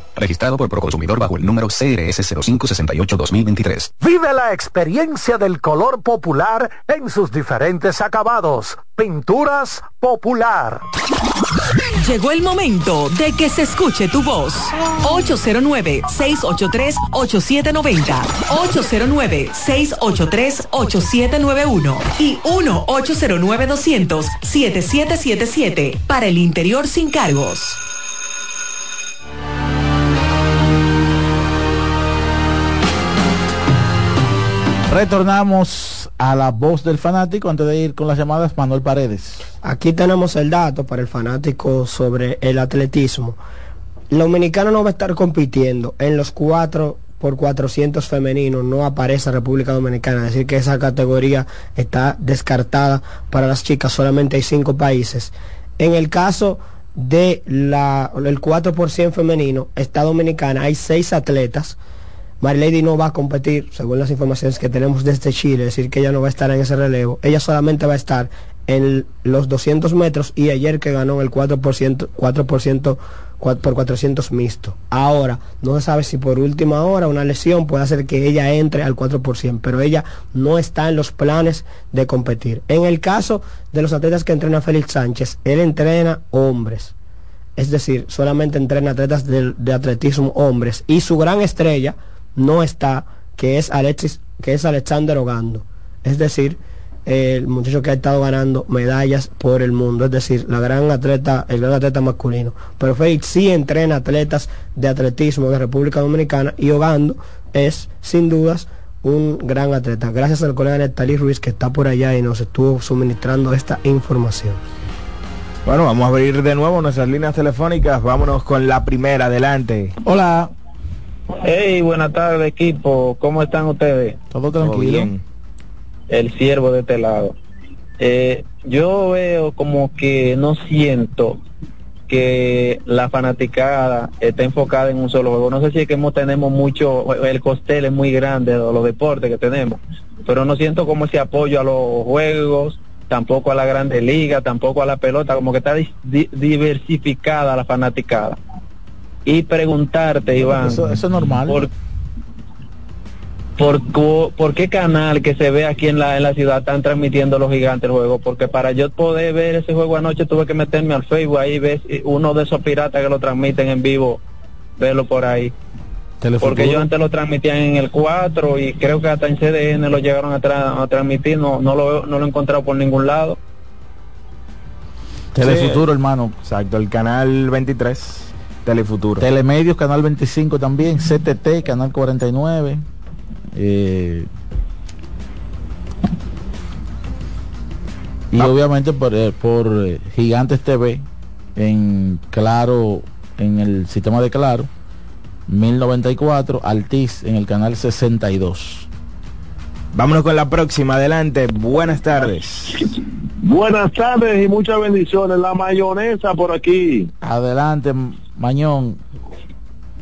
Registrado por Proconsumidor bajo el número CRS 0568-2023. Vive la experiencia del color popular en sus diferentes acabados. Pinturas popular. Llegó el momento de que se escuche tu voz. 809-683-8790. 809-683-8791. Y 1-809-200-7777. Para el interior sin cargos. Retornamos a la voz del fanático antes de ir con las llamadas Manuel Paredes. Aquí tenemos el dato para el fanático sobre el atletismo. El dominicano no va a estar compitiendo en los 4 por 400 femeninos, no aparece República Dominicana, es decir que esa categoría está descartada para las chicas, solamente hay cinco países. En el caso de la, el 4% femenino está dominicana. Hay seis atletas. Marilady no va a competir, según las informaciones que tenemos desde Chile, es decir, que ella no va a estar en ese relevo. Ella solamente va a estar en los 200 metros y ayer que ganó el 4%, 4% cua- por 400 mixto. Ahora, no se sabe si por última hora una lesión puede hacer que ella entre al 4%, pero ella no está en los planes de competir. En el caso de los atletas que entrena Félix Sánchez, él entrena hombres. Es decir, solamente entrena atletas de atletismo hombres. Y su gran estrella no está, que es Alexis, que es Alexander Ogando. Es decir, el muchacho que ha estado ganando medallas por el mundo, es decir, la gran atleta, el gran atleta masculino. Pero Félix sí entrena atletas de atletismo de República Dominicana y Ogando es sin dudas un gran atleta. Gracias al colega Nestalí Ruiz que está por allá y nos estuvo suministrando esta información. Bueno, vamos a abrir de nuevo nuestras líneas telefónicas. Vámonos con la primera, adelante. Hola. Hey, buenas tardes equipo, ¿cómo están ustedes? Todo tranquilo. El siervo de este lado. Eh, yo veo como que no siento que la fanaticada está enfocada en un solo juego. No sé si es que hemos- tenemos mucho, el costel es muy grande de los deportes que tenemos, pero no siento como ese apoyo a los juegos, tampoco a la grande liga, tampoco a la pelota, como que está diversificada la fanaticada. Y preguntarte, Iván, Eso, eso es normal. por, por qué canal que se ve aquí en la, en la ciudad están transmitiendo los gigantes el juego? Porque para yo poder ver ese juego anoche tuve que meterme al Facebook ahí ves uno de esos piratas que lo transmiten en vivo, verlo por ahí. Porque yo antes lo transmitían en el 4 y creo que hasta en CDN lo llegaron a, tra- a transmitir, no, no, lo, no lo he encontrado por ningún lado. Telefuturo, hermano. Exacto, el canal 23, Telefuturo. Telemedios, canal 25 también, CTT, canal 49. eh, y obviamente por, eh, por eh, Gigantes TV en Claro, en el sistema de Claro, 1094, Altiz en el canal 62. Vámonos con la próxima, adelante. Buenas tardes. Buenas tardes y muchas bendiciones. La mayonesa por aquí. Adelante, Mañón.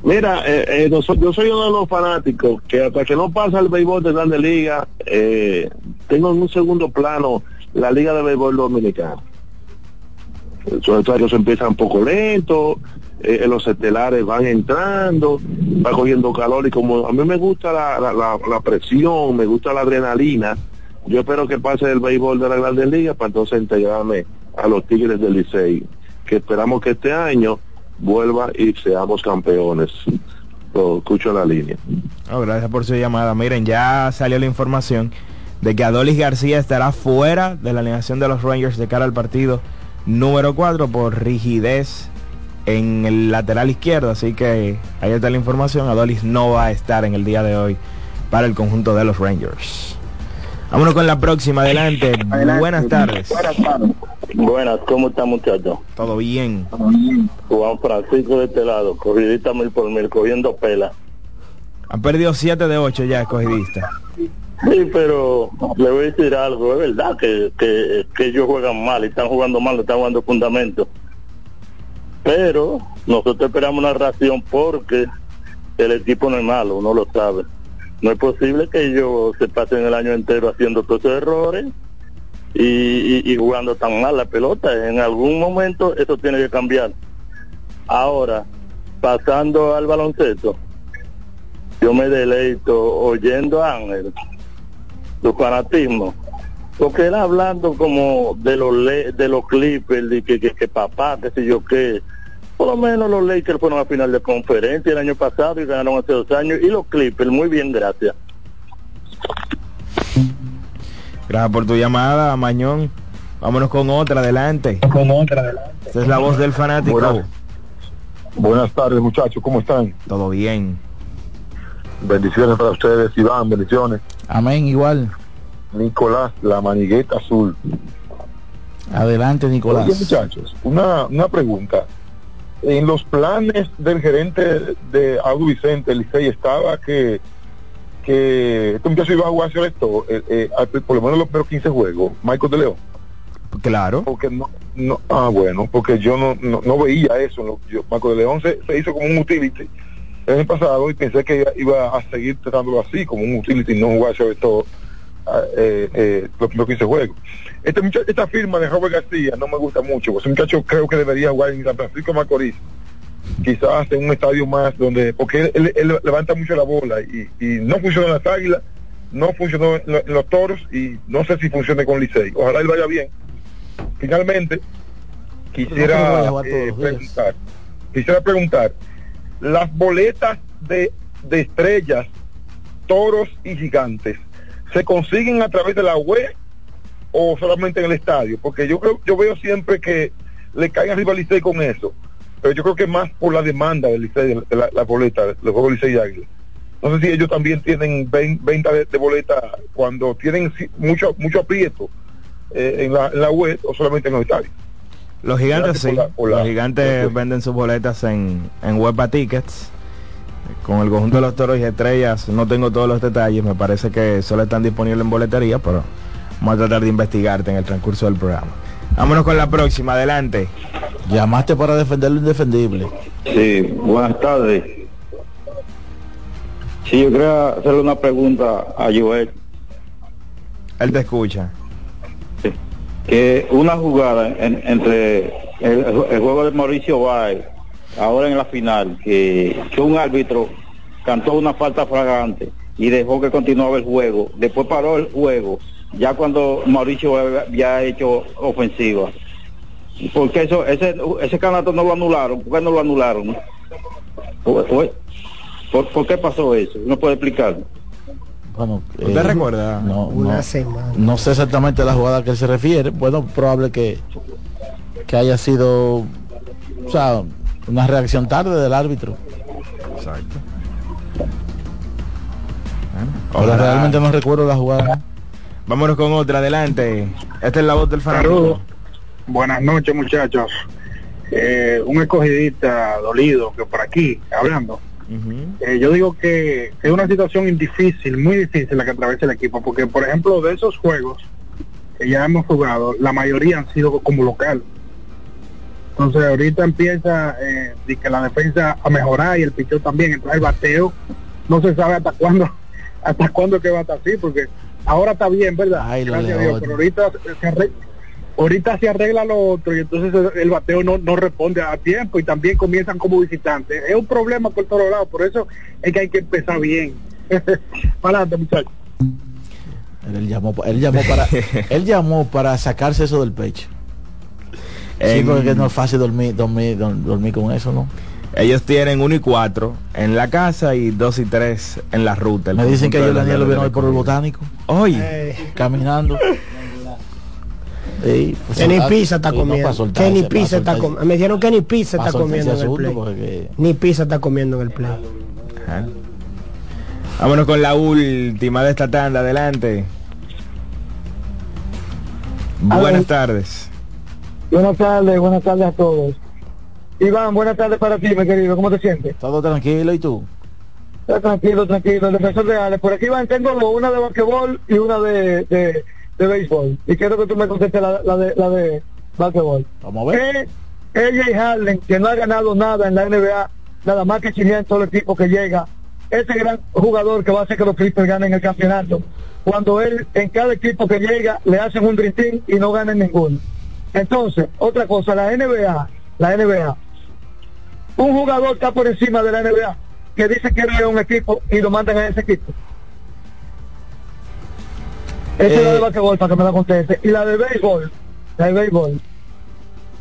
Mira, eh, eh, yo soy uno de los fanáticos que hasta que no pasa el béisbol de Grande Liga, eh, tengo en un segundo plano la Liga de Béisbol Dominicana. Todo ellos empiezan un poco lento, eh, los estelares van entrando, va cogiendo calor y como a mí me gusta la, la- la- presión, me gusta la adrenalina, yo espero que pase el béisbol de la Grandes Ligas para entonces integrarme a los Tigres del Licey, que esperamos que este año vuelva y seamos campeones. Lo escucho en la línea. Gracias por su llamada. Miren, ya salió la información de que Adolis García estará fuera de la alineación de los Rangers de cara al partido número 4 por rigidez en el lateral izquierdo. Así que ahí está la información. Adolis no va a estar en el día de hoy para el conjunto de los Rangers. Vámonos con la próxima. Adelante. Buenas tardes. Buenas, ¿cómo está muchachos? Todo bien. Juan Francisco de este lado, corridita mil por mil, cogiendo pela. Han perdido 7 de 8 ya escogidistas. Sí, pero le voy a decir algo, es verdad que, que, que ellos juegan mal y están jugando mal, están jugando fundamento. Pero nosotros esperamos una reacción porque el equipo no es malo, uno lo sabe. No es posible que ellos se pasen el año entero haciendo todos esos errores y, y- y jugando tan mal la pelota. En algún momento eso tiene que cambiar. Ahora, pasando al baloncesto, yo me deleito oyendo a Ángel, su fanatismo, porque él hablando como de los de los Clippers, de que, que, que papá, qué sé yo qué. Por lo menos los Lakers fueron a final de conferencia el año pasado y ganaron hace dos años. Y los Clippers, muy bien, gracias. Gracias por tu llamada, Mañón. Vámonos con otra, adelante. Con otra, adelante. Esta es la voz del fanático. Buenas, buenas tardes muchachos, ¿cómo están? Todo bien. Bendiciones para ustedes, Iván, bendiciones. Amén, igual. Nicolás, la manigueta azul. Adelante, Nicolás. Oye, muchachos, una, una pregunta. En los planes del gerente de Audo Vicente, el Licey, estaba que que este muchacho iba a jugar esto, eh, eh, por lo menos los primeros 15 juegos, Michael de León. Claro. Porque no, no, ah, bueno, porque yo no, no, no veía eso. yo, Marco de León se, se hizo como un utility el año pasado y pensé que iba, iba a seguir tratándolo así, como un utility, no jugar sobre todo ah, eh, eh, los los 15 juegos. Este muchacho, esta firma de Robert García no me gusta mucho, ese muchacho creo que debería jugar en San Francisco Macorís, quizás en un estadio más donde, porque él, él- él levanta mucho la bola y, y no funcionó en las águilas, no funcionó en, lo- en los toros y no sé si funcione con Licey. Ojalá él vaya bien. Finalmente, que quisiera eh, preguntar, quisiera preguntar, las boletas de, de estrellas, toros y gigantes, ¿se consiguen a través de la web o solamente en el estadio? Porque yo creo, yo veo siempre que le caen arriba al Licey con eso, pero yo creo que más por la demanda del Licey, de la, la boleta, de los juegos Licey y Águila. No sé si ellos también tienen ven- venta de, de boletas cuando tienen mucho mucho aprieto eh, en, la, en la web o solamente en los estadios. Los gigantes sí. Gracias por la- por la- los gigantes venden sus boletas en, en Webpa Tickets. Con el conjunto de los toros y estrellas no tengo todos los detalles. Me parece que solo están disponibles en boletería, pero vamos a tratar de investigarte en el transcurso del programa. Vámonos con la próxima. Adelante. Llamaste para defender lo indefendible. Sí, buenas tardes. Sí, yo quería hacerle una pregunta a Joel. Él te escucha. Que una jugada en- entre el, el juego de Mauricio Báez, ahora en la final, que, que un árbitro cantó una falta fragante y dejó que continuaba el juego. Después paró el juego, ya cuando Mauricio había hecho ofensiva. Porque eso, ese, ese canato no lo anularon. ¿Por qué no lo anularon? ¿Por, por- por- por qué pasó eso? ¿No puede explicar? Bueno, ¿Usted recuerda? No, Una no, semana. no sé exactamente la jugada a que él se refiere. Bueno, probable que, que haya sido, o sea, una reacción tarde del árbitro. Exacto. Ahora realmente no recuerdo la jugada. Vámonos con otra. Adelante. Esta es la voz del fanático. Saludos. Buenas noches, muchachos. Eh, un escogidista dolido que por aquí, hablando. Eh, yo digo que es una situación difícil, muy difícil la que atraviesa el equipo, porque por ejemplo de esos juegos que ya hemos jugado, la mayoría han sido como local. Entonces ahorita empieza eh, de que la defensa a mejorar y el pichón también, entonces el bateo no se sabe hasta cuándo, hasta cuándo que va a estar así, porque ahora está bien, ¿verdad? Ay, lo Gracias a Dios, pero ahorita se arregla, ahorita se arregla lo otro y entonces el, bateo no, no responde a tiempo y también comienzan como visitantes. Es un problema por todos lados, por eso es que hay que empezar bien. Para adelante, muchachos. Él llamó, pa- él llamó para, él llamó para sacarse eso del pecho. Sí, En- porque no es fácil dormir, dormir, dor- dormir con eso, ¿no? Ellos tienen 1 y 4 en la casa y 2 y 3 en la ruta. Me dicen que yo Daniel lo vieron hoy por el botánico, Hoy. caminando. Sí, pues, Que ni soltar- pizza está no, comiendo. para pizza está comiendo. Me dijeron que ni pizza está comiendo en el play. porque Ni pizza está comiendo en el play. Ajá. Vámonos con la última de esta tanda. Adelante. Buenas tardes. Buenas tardes, buenas tardes a todos. Iván, buenas tardes para ti, mi querido. ¿Cómo te sientes? Todo tranquilo, ¿y tú? Está tranquilo, tranquilo. El defensor de Alex. Por aquí, Iván, tengo una de basquetbol y una de, de, de béisbol. Y quiero que tú me contestes la, la de, la de basquetbol. Vamos a ver. ella y Harden, que no ha ganado nada en la NBA, nada más que chilean todo el equipo que llega. Ese gran jugador que va a hacer que los Clippers ganen el campeonato. Cuando él, en cada equipo que llega, le hacen un team y no ganan ninguno. Entonces, otra cosa, la NBA, la NBA, un jugador está por encima de la NBA que dice que es un equipo y lo mandan a ese equipo. Esa es la de basquetbol para que me la conteste. Y la de béisbol, la de béisbol.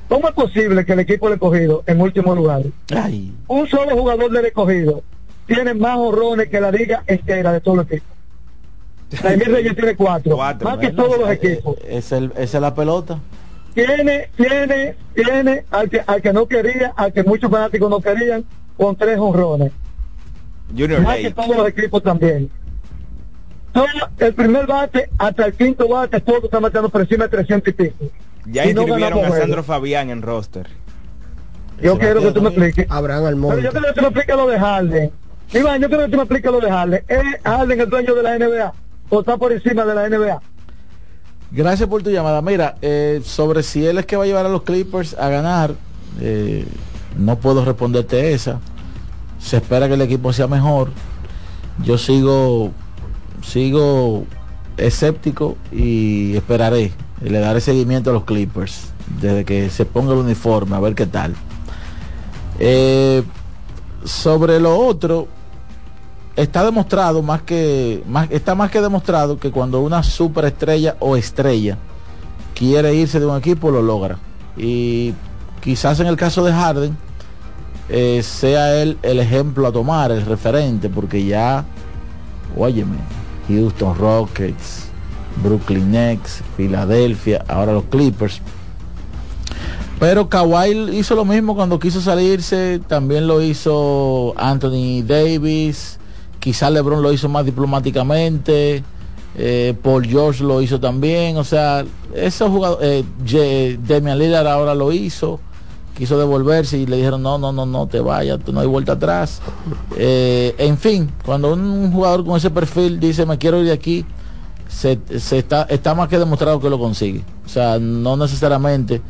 ¿Cómo es posible que el equipo del escogido en último lugar, Ay, un solo jugador del escogido, tiene más horrones que la liga entera de todos los equipos? Jaime Reyes tiene cuatro, Cuatro, más que todos los Eh, equipos. Es el, esa es la pelota. Tiene, tiene, tiene al que, al que no quería, al que muchos fanáticos no querían, con tres honrones. Junior más que todos los equipos también. Todo el primer bate hasta el quinto bate, todos están matando por encima de 300 y pico. Ya Y no inscribieron ganamos a. Sandro Fabián en roster. Yo quiero que tú me expliques. Abraham Pero Almonte. yo quiero que tú me expliques lo de Harden. Iván, yo quiero que tú me expliques lo de Harden. ¿Es Harden el dueño de la NBA? ¿O está por encima de la NBA? Gracias por tu llamada. Mira, eh, sobre si él es que va a llevar a los Clippers a ganar, eh, no puedo responderte esa. Se espera que el equipo sea mejor. Yo sigo, sigo escéptico y esperaré. Y le daré seguimiento a los Clippers desde que se ponga el uniforme a ver qué tal. Eh, sobre lo otro, está demostrado más que más, está más que demostrado que cuando una superestrella o estrella quiere irse de un equipo lo logra. Y quizás en el caso de Harden eh, sea él el ejemplo a tomar el referente porque ya óyeme Houston Rockets Brooklyn Nets Filadelfia ahora los Clippers. Pero Kawhi hizo lo mismo cuando quiso salirse también lo hizo Anthony Davis quizás LeBron lo hizo más diplomáticamente, eh, Paul George lo hizo también, o sea, esos jugadores, eh, Demian Lillard ahora lo hizo, quiso devolverse y le dijeron no, no, no, no te vayas, no hay vuelta atrás. Eh, en fin, cuando un jugador con ese perfil dice me quiero ir de aquí, se, está más que demostrado que lo consigue. O sea, no necesariamente.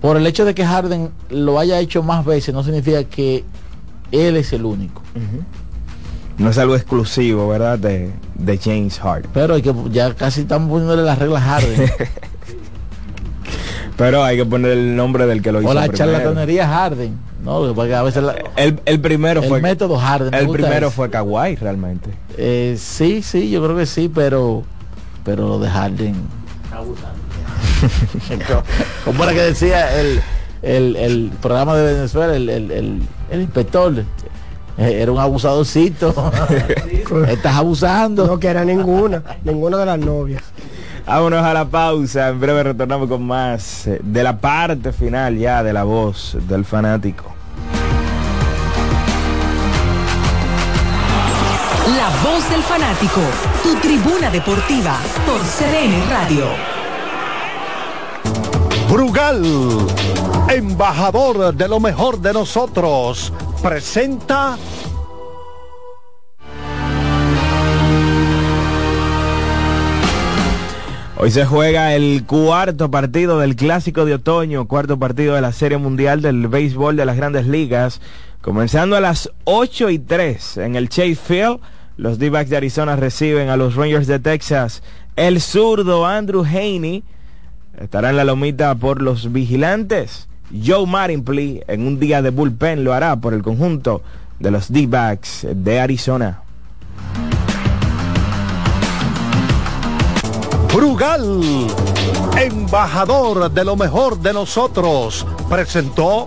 Por el hecho de que Harden lo haya hecho más veces, no significa que él es el único no es algo exclusivo, ¿verdad? De, de James Harden. Pero hay que, ya casi estamos poniéndole las reglas Harden. Pero hay que poner el nombre del que lo hizo. O la charlatanería Harden. No, porque a veces el, primero fue el método Harden. El primero fue Kawhi realmente. Eh, sí, sí, yo creo que sí, pero pero lo de Harden. Como era que decía el, el, el programa de Venezuela, el, el, el inspector, era un abusadorcito. Estás abusando. No que era ninguna, ninguna de las novias. Vámonos a la pausa. En breve retornamos con más eh, de la parte final ya de la voz del fanático. La voz del fanático, tu tribuna deportiva por CDN Radio. Brugal, embajador de lo mejor de nosotros presenta Hoy se juega el cuarto partido del Clásico de Otoño, cuarto partido de la Serie Mundial del Béisbol de las Grandes Ligas. Comenzando a las 8 y 3 en el Chase Field, los D-Backs de Arizona reciben a los Rangers de Texas. El zurdo Andrew Haney estará en la lomita por los vigilantes. Joe Marinpley en un día de bullpen lo hará por el conjunto de los D-Backs de Arizona. Brugal, embajador de lo mejor de nosotros, presentó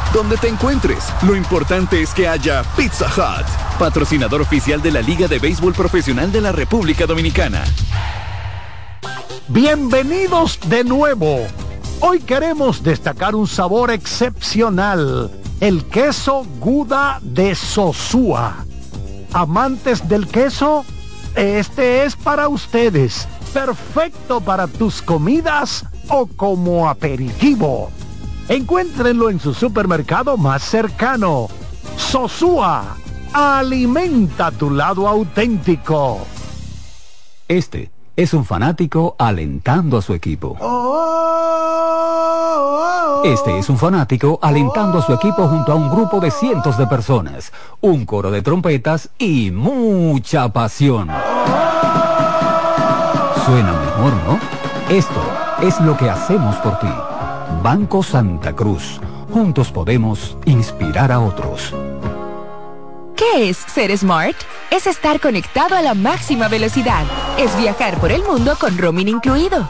Donde te encuentres, lo importante es que haya Pizza Hut, patrocinador oficial de la Liga de Béisbol Profesional de la República Dominicana. Bienvenidos de nuevo. Hoy queremos destacar un sabor excepcional, el queso Guda de Sosúa. Amantes del queso, este es para ustedes, perfecto para tus comidas o como aperitivo. Encuéntrenlo en su supermercado más cercano. Sosúa, alimenta tu lado auténtico. Este es un fanático alentando a su equipo. Este es un fanático alentando a su equipo junto a un grupo de cientos de personas, un coro de trompetas y mucha pasión. Suena mejor, ¿no? Esto es lo que hacemos por ti. Banco Santa Cruz. Juntos podemos inspirar a otros. ¿Qué es ser smart? Es estar conectado a la máxima velocidad. Es viajar por el mundo con roaming incluido.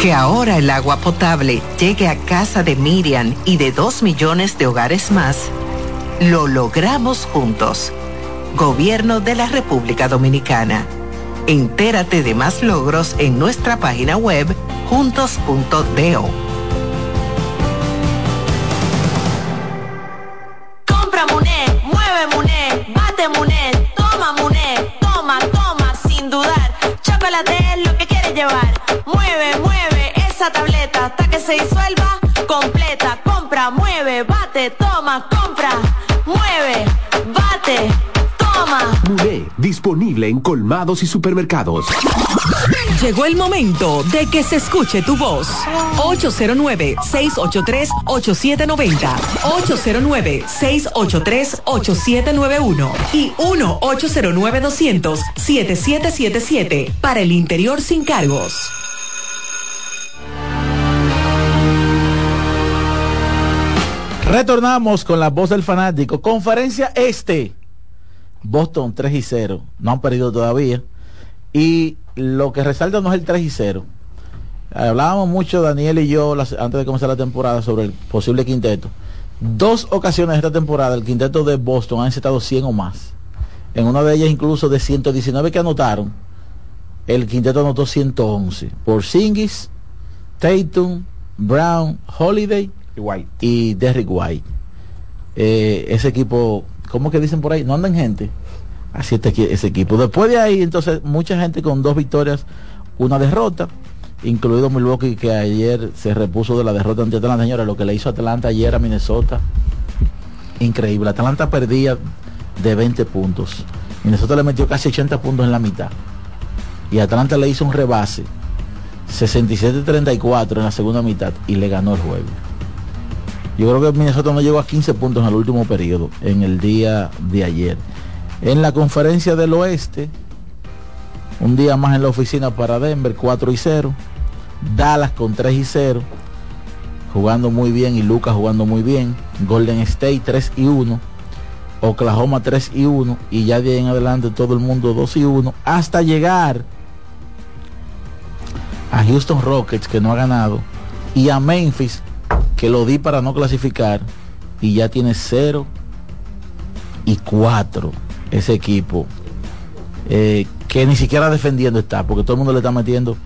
Que ahora el agua potable llegue a casa de Miriam y de dos millones de hogares más, lo logramos juntos. Gobierno de la República Dominicana. Entérate de más logros en nuestra página web juntos.do. Compra Muné, mueve bate toma toma, toma, sin dudar. Lo que quieres llevar. Esa tableta hasta que se disuelva completa. Compra, mueve, bate, toma, compra, mueve, bate, toma. Muné, disponible en colmados y supermercados. Llegó el momento de que se escuche tu voz. 809-683-8790. 809-683-8791. Y 1-809-200-7777. Para el interior sin cargos. Retornamos con la voz del fanático. Conferencia este. Boston 3 y 0. No han perdido todavía. Y lo que resalta no es el 3 y 0. Hablábamos mucho, Daniel y yo, antes de comenzar la temporada, sobre el posible quinteto. Dos ocasiones esta temporada, el quinteto de Boston han estado 100 o más. En una de ellas, incluso de 119 que anotaron, el quinteto anotó 111. Por Singis, Tatum, Brown, Holiday y Derrick White. Eh, ese equipo, ¿cómo que dicen por ahí? No andan gente. Así está ese equipo. Después de ahí, entonces, mucha gente con dos victorias, una derrota, incluido Milwaukee, que ayer se repuso de la derrota ante Atlanta. Señora, lo que le hizo Atlanta ayer a Minnesota, increíble. Atlanta perdía de 20 puntos. Minnesota le metió casi 80 puntos en la mitad. Y Atlanta le hizo un rebase, 67-34 en la segunda mitad, y le ganó el juego. Yo creo que Minnesota no llegó a 15 puntos en el último periodo, en el día de ayer. En la conferencia del oeste, un día más en la oficina para Denver, 4 y 0. Dallas con 3 y 0. Jugando muy bien y Lucas jugando muy bien. Golden State 3 y 1. Oklahoma 3 y 1. Y ya de ahí en adelante todo el mundo 2 y 1. Hasta llegar a Houston Rockets que no ha ganado. Y a Memphis que lo di para no clasificar. Y ya tiene 0 y 4 ese equipo. eh, que ni siquiera defendiendo está, porque todo el mundo le está metiendo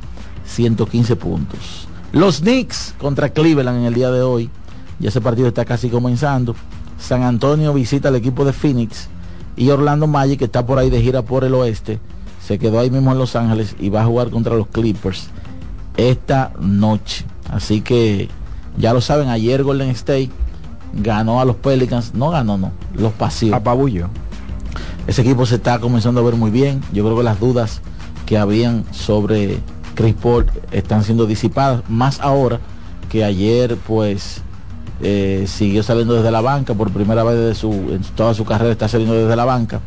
115 puntos. Los Knicks contra Cleveland en el día de hoy. Ya ese partido está casi comenzando. San Antonio visita al equipo de Phoenix. Y Orlando Magic, que está por ahí de gira por el oeste, se quedó ahí mismo en Los Ángeles y va a jugar contra los Clippers esta noche. Así que ya lo saben, ayer Golden State ganó a los Pelicans, no ganó, no, los paseó. Apabullo. Ese equipo se está comenzando a ver muy bien. Yo creo que las dudas que habían sobre Chris Paul están siendo disipadas, más ahora que ayer pues eh, siguió saliendo desde la banca por primera vez desde su, en toda su carrera está saliendo desde la banca.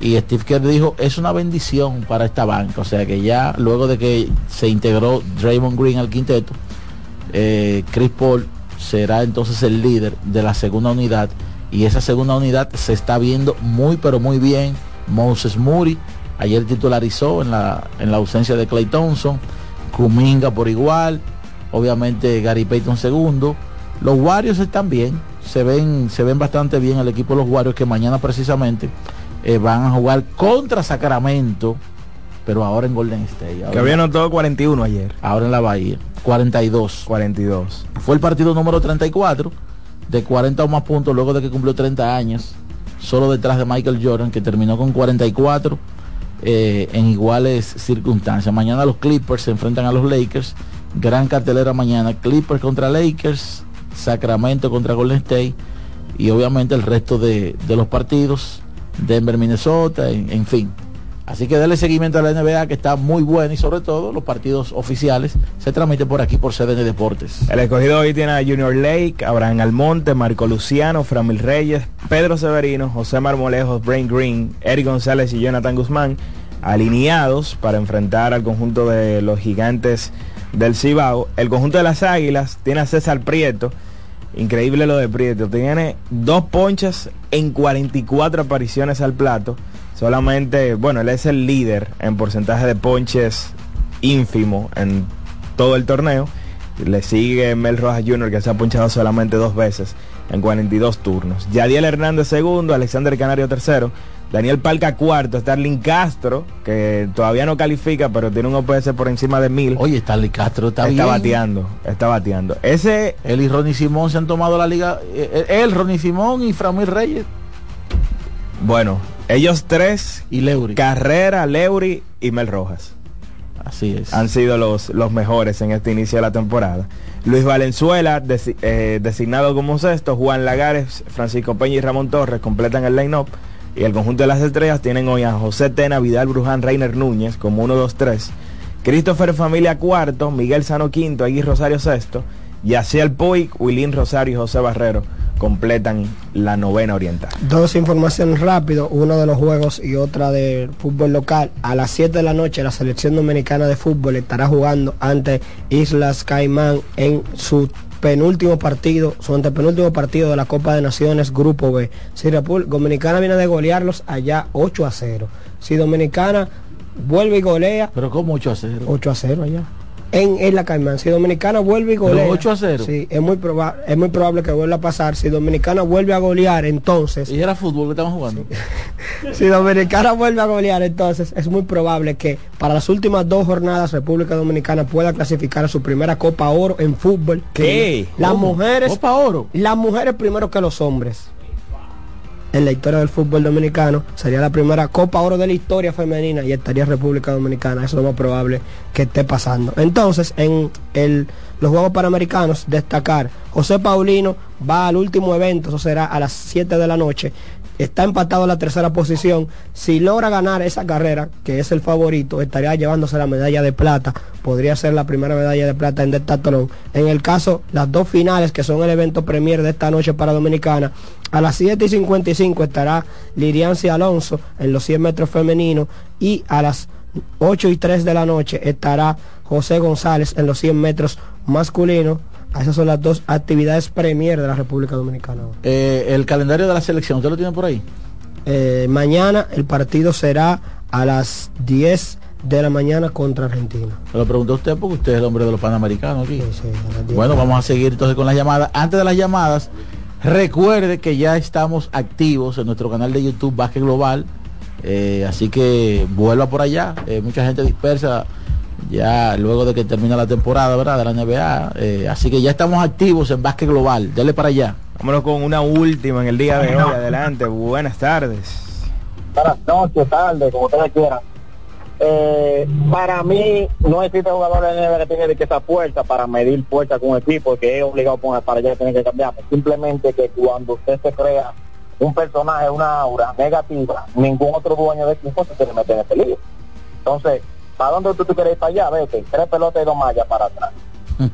Y Steve Kerr dijo, es una bendición para esta banca. O sea que ya luego de que se integró Draymond Green al quinteto, eh, Chris Paul será entonces el líder de la segunda unidad. Y esa segunda unidad se está viendo muy pero muy bien. Moses Moody ayer titularizó en la, en la ausencia de Clay Thompson. Kuminga por igual. Obviamente Gary Payton segundo. Los Warriors están bien. Se ven, se ven bastante bien el equipo de los Warriors que mañana precisamente eh, van a jugar contra Sacramento. Pero ahora en Golden State. que había anotado 41 ayer. Ahora en la Bahía. 42. 42. Fue el partido número 34 de 40 o más puntos luego de que cumplió 30 años. Solo detrás de Michael Jordan que terminó con 44 eh, en iguales circunstancias. Mañana los Clippers se enfrentan a los Lakers. Gran cartelera mañana. Clippers contra Lakers. Sacramento contra Golden State. Y obviamente el resto de, de los partidos. Denver, Minnesota, en, en fin. Así que dale seguimiento a la NBA que está muy buena y sobre todo los partidos oficiales se transmiten por aquí por CDN Deportes. El escogido hoy tiene a Junior Lake, Abraham Almonte, Marco Luciano, Framil Reyes, Pedro Severino, José Marmolejos, Brain Green, Eric González y Jonathan Guzmán alineados para enfrentar al conjunto de los gigantes del Cibao. El conjunto de las Águilas tiene a César Prieto. Increíble lo de Prieto. Tiene dos ponchas en 44 apariciones al plato solamente, bueno, él es el líder en porcentaje de ponches ínfimo en todo el torneo. Le sigue Mel Rojas Jr. que se ha ponchado solamente dos veces en 42 turnos. Yadiel Hernández segundo, Alexander Canario tercero, Daniel Palca cuarto, Starling Castro, que todavía no califica, pero tiene un OPS por encima de mil. Oye, Starling Castro está, está bien. bateando, está bateando. Ese él y Ronnie Simón se han tomado la liga, eh, él, Ronnie Simón y Framil Reyes. Bueno, ellos tres, y Leury. Carrera, Leury y Mel Rojas. Así es. Han sido los, los mejores en este inicio de la temporada. Luis Valenzuela, eh, designado como sexto, Juan Lagares, Francisco Peña y Ramón Torres completan el line-up. Y el conjunto de las estrellas tienen hoy a José Tena, Vidal Bruján, Reiner Núñez como 1, 2, 3. Christopher Familia cuarto, Miguel Sano quinto, Aguirre Rosario sexto. Yaciel Puig, Wilín Rosario y José Barrero completan la novena oriental. Dos informaciones rápido, uno de los juegos y otra del fútbol local. A las 7 de la noche la selección dominicana de fútbol estará jugando ante Islas Caimán en su penúltimo partido, su antepenúltimo partido de la Copa de Naciones Grupo B. Si República Dominicana viene de golearlos allá 8 a 0. Si Dominicana vuelve y golea. Pero como 8 a 0. 8 a 0 allá en, en, la Caimán. Si Dominicana vuelve y golea. 8 a 0. Sí, es muy, proba es muy probable que vuelva a pasar. Si Dominicana vuelve a golear, entonces. ¿Y era fútbol que estamos jugando? Sí. si Dominicana vuelve a golear, entonces es muy probable que para las últimas dos jornadas República Dominicana pueda clasificar a su primera Copa Oro en fútbol. ¿Qué? Las ¿Cómo? mujeres. Copa Oro. Las mujeres primero que los hombres en la historia del fútbol dominicano. Sería la primera Copa Oro de la historia femenina y estaría República Dominicana. Eso es lo más probable que esté pasando. Entonces, en el, los Juegos Panamericanos, destacar, José Paulino va al último evento, eso será a las 7 de la noche. Está empatado en la tercera posición. Si logra ganar esa carrera, que es el favorito, estaría llevándose la medalla de plata. Podría ser la primera medalla de plata en destatlón. En el caso, las dos finales, que son el evento premier de esta noche para Dominicana, a las 7 y 55 estará Lirianci Alonso en los 100 metros femeninos y a las 8 y 3 de la noche estará José González en los 100 metros masculinos. Esas son las dos actividades premier de la República Dominicana. Eh, el calendario de la selección, ¿usted lo tiene por ahí? Eh, mañana el partido será a las 10 de la mañana contra Argentina. Se lo pregunto a usted porque usted es el hombre de los panamericanos aquí. Sí, sí, bueno, vamos a seguir entonces con las llamadas. Antes de las llamadas, recuerde que ya estamos activos en nuestro canal de YouTube Básquet Global. Eh, así que vuelva por allá. Eh, mucha gente dispersa ya luego de que termina la temporada, ¿verdad? De la NBA. Eh, así que ya estamos activos en Básquet Global. Dele para allá. Vámonos con una última en el día de hoy. Adelante. Buenas tardes. Buenas noches, tarde, como ustedes quieran. eh, para mí no existe jugador en NBA que tenga que esa fuerza para medir fuerza con un equipo que es obligado a poner para allá tener que cambiar. Simplemente que cuando usted se crea un personaje, una aura negativa, ningún otro dueño de equipo se quiere meter en lío. Entonces, ¿para dónde tú, tú quieres ir para allá? Vete, tres pelotas y dos mallas para atrás.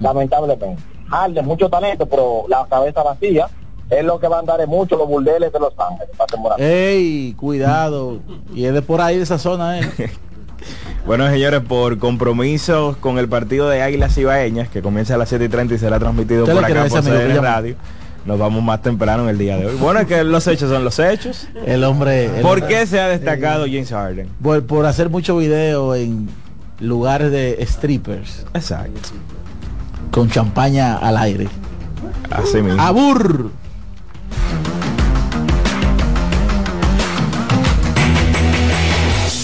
Lamentablemente. Harden, mucho talento, pero la cabeza vacía es lo que va a andar en mucho los burdeles de Los Ángeles. para temporada. ¡Ey! Cuidado. Y es de por ahí de esa zona, ¿eh? Bueno, señores, por compromisos con el partido de Águilas Ibaeñas, que comienza a las 7 y 30 y será transmitido ¿Usted por acá por CDN? Radio. Nos vamos más temprano en el día de hoy. Bueno, es que los hechos son los hechos. El hombre... el ¿Por hombre- qué se ha destacado James Harden? Por, por hacer mucho video en lugares de strippers. Exacto. Con champaña al aire. Así mismo. ¡Abur!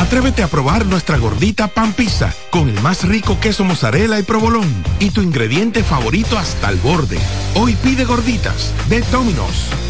Atrévete a probar nuestra gordita pan pizza con el más rico queso mozzarella y provolón y tu ingrediente favorito hasta el borde. Hoy pide gorditas de Domino's.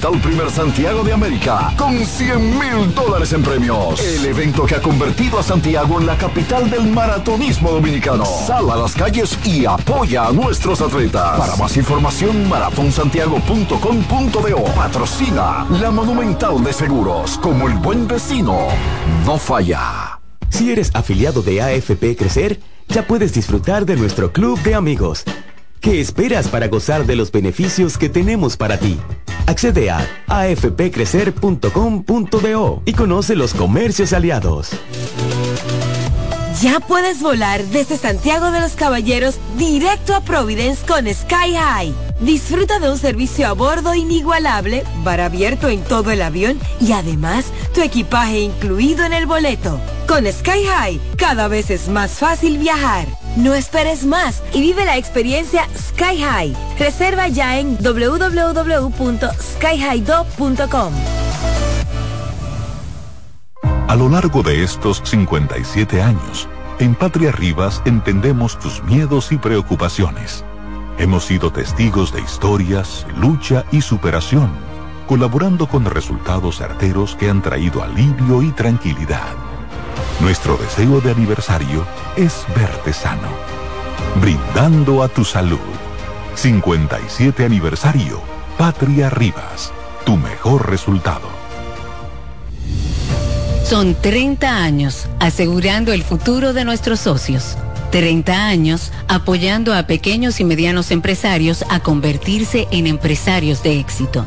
Primer Santiago de América. Con 100 mil dólares en premios. El evento que ha convertido a Santiago en la capital del maratonismo dominicano. Sal a las calles y apoya a nuestros atletas. Para más información, maratonsantiago.com.do. Patrocina la Monumental de Seguros. Como el buen vecino, no falla. Si eres afiliado de AFP Crecer, ya puedes disfrutar de nuestro club de amigos. ¿Qué esperas para gozar de los beneficios que tenemos para ti? Accede a afpcrecer.com.do y conoce los comercios aliados. Ya puedes volar desde Santiago de los Caballeros directo a Providence con Sky High. Disfruta de un servicio a bordo inigualable, bar abierto en todo el avión y además tu equipaje incluido en el boleto. Con Sky High cada vez es más fácil viajar. No esperes más y vive la experiencia Sky High. Reserva ya en www.skyhighdo.com. A lo largo de estos 57 años, en Patria Rivas entendemos tus miedos y preocupaciones. Hemos sido testigos de historias, lucha y superación, colaborando con resultados certeros que han traído alivio y tranquilidad. Nuestro deseo de aniversario es verte sano, brindando a tu salud. 57 aniversario, Patria Rivas, tu mejor resultado. Son 30 años asegurando el futuro de nuestros socios. 30 años apoyando a pequeños y medianos empresarios a convertirse en empresarios de éxito.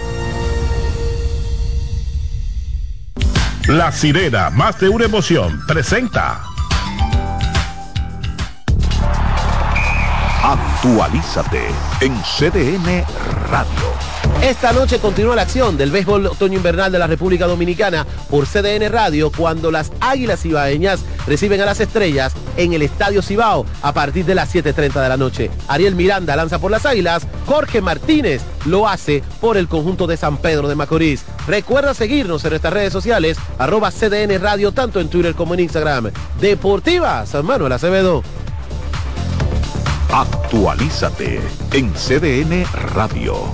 La sirena, más de una emoción, presenta. Actualízate en CDN Radio. Esta noche continúa la acción del béisbol otoño-invernal de la República Dominicana por CDN Radio cuando las Águilas Cibaeñas reciben a las estrellas en el Estadio Cibao a partir de las 7.30 de la noche. Ariel Miranda lanza por las Águilas, Jorge Martínez lo hace por el conjunto de San Pedro de Macorís. Recuerda seguirnos en nuestras redes sociales, arroba CDN Radio, tanto en Twitter como en Instagram. Deportiva, San Manuel Acevedo. Actualízate en CDN Radio.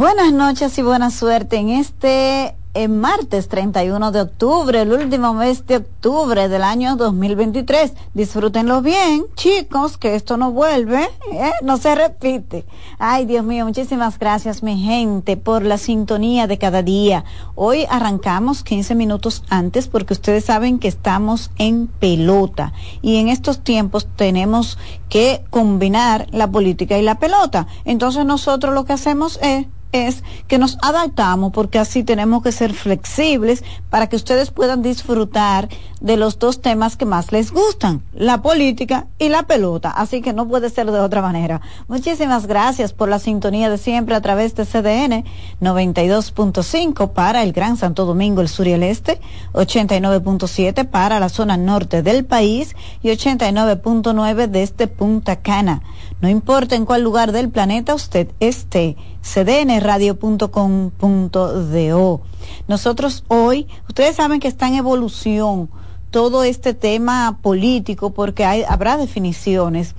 Buenas noches y buena suerte en este eh, martes 31 de octubre, el último mes de octubre del año 2023. Disfrútenlo bien, chicos, que esto no vuelve, ¿eh? no se repite. Ay, Dios mío, muchísimas gracias, mi gente, por la sintonía de cada día. Hoy arrancamos 15 minutos antes porque ustedes saben que estamos en pelota y en estos tiempos tenemos que combinar la política y la pelota. Entonces nosotros lo que hacemos es es que nos adaptamos porque así tenemos que ser flexibles para que ustedes puedan disfrutar de los dos temas que más les gustan, la política y la pelota. Así que no puede ser de otra manera. Muchísimas gracias por la sintonía de siempre a través de CDN 92.5 para el Gran Santo Domingo, el sur y el este, 89.7 para la zona norte del país y 89.9 desde Punta Cana. No importa en cuál lugar del planeta usted esté, cdnradio.com.do. Nosotros hoy, ustedes saben que está en evolución todo este tema político porque habrá definiciones.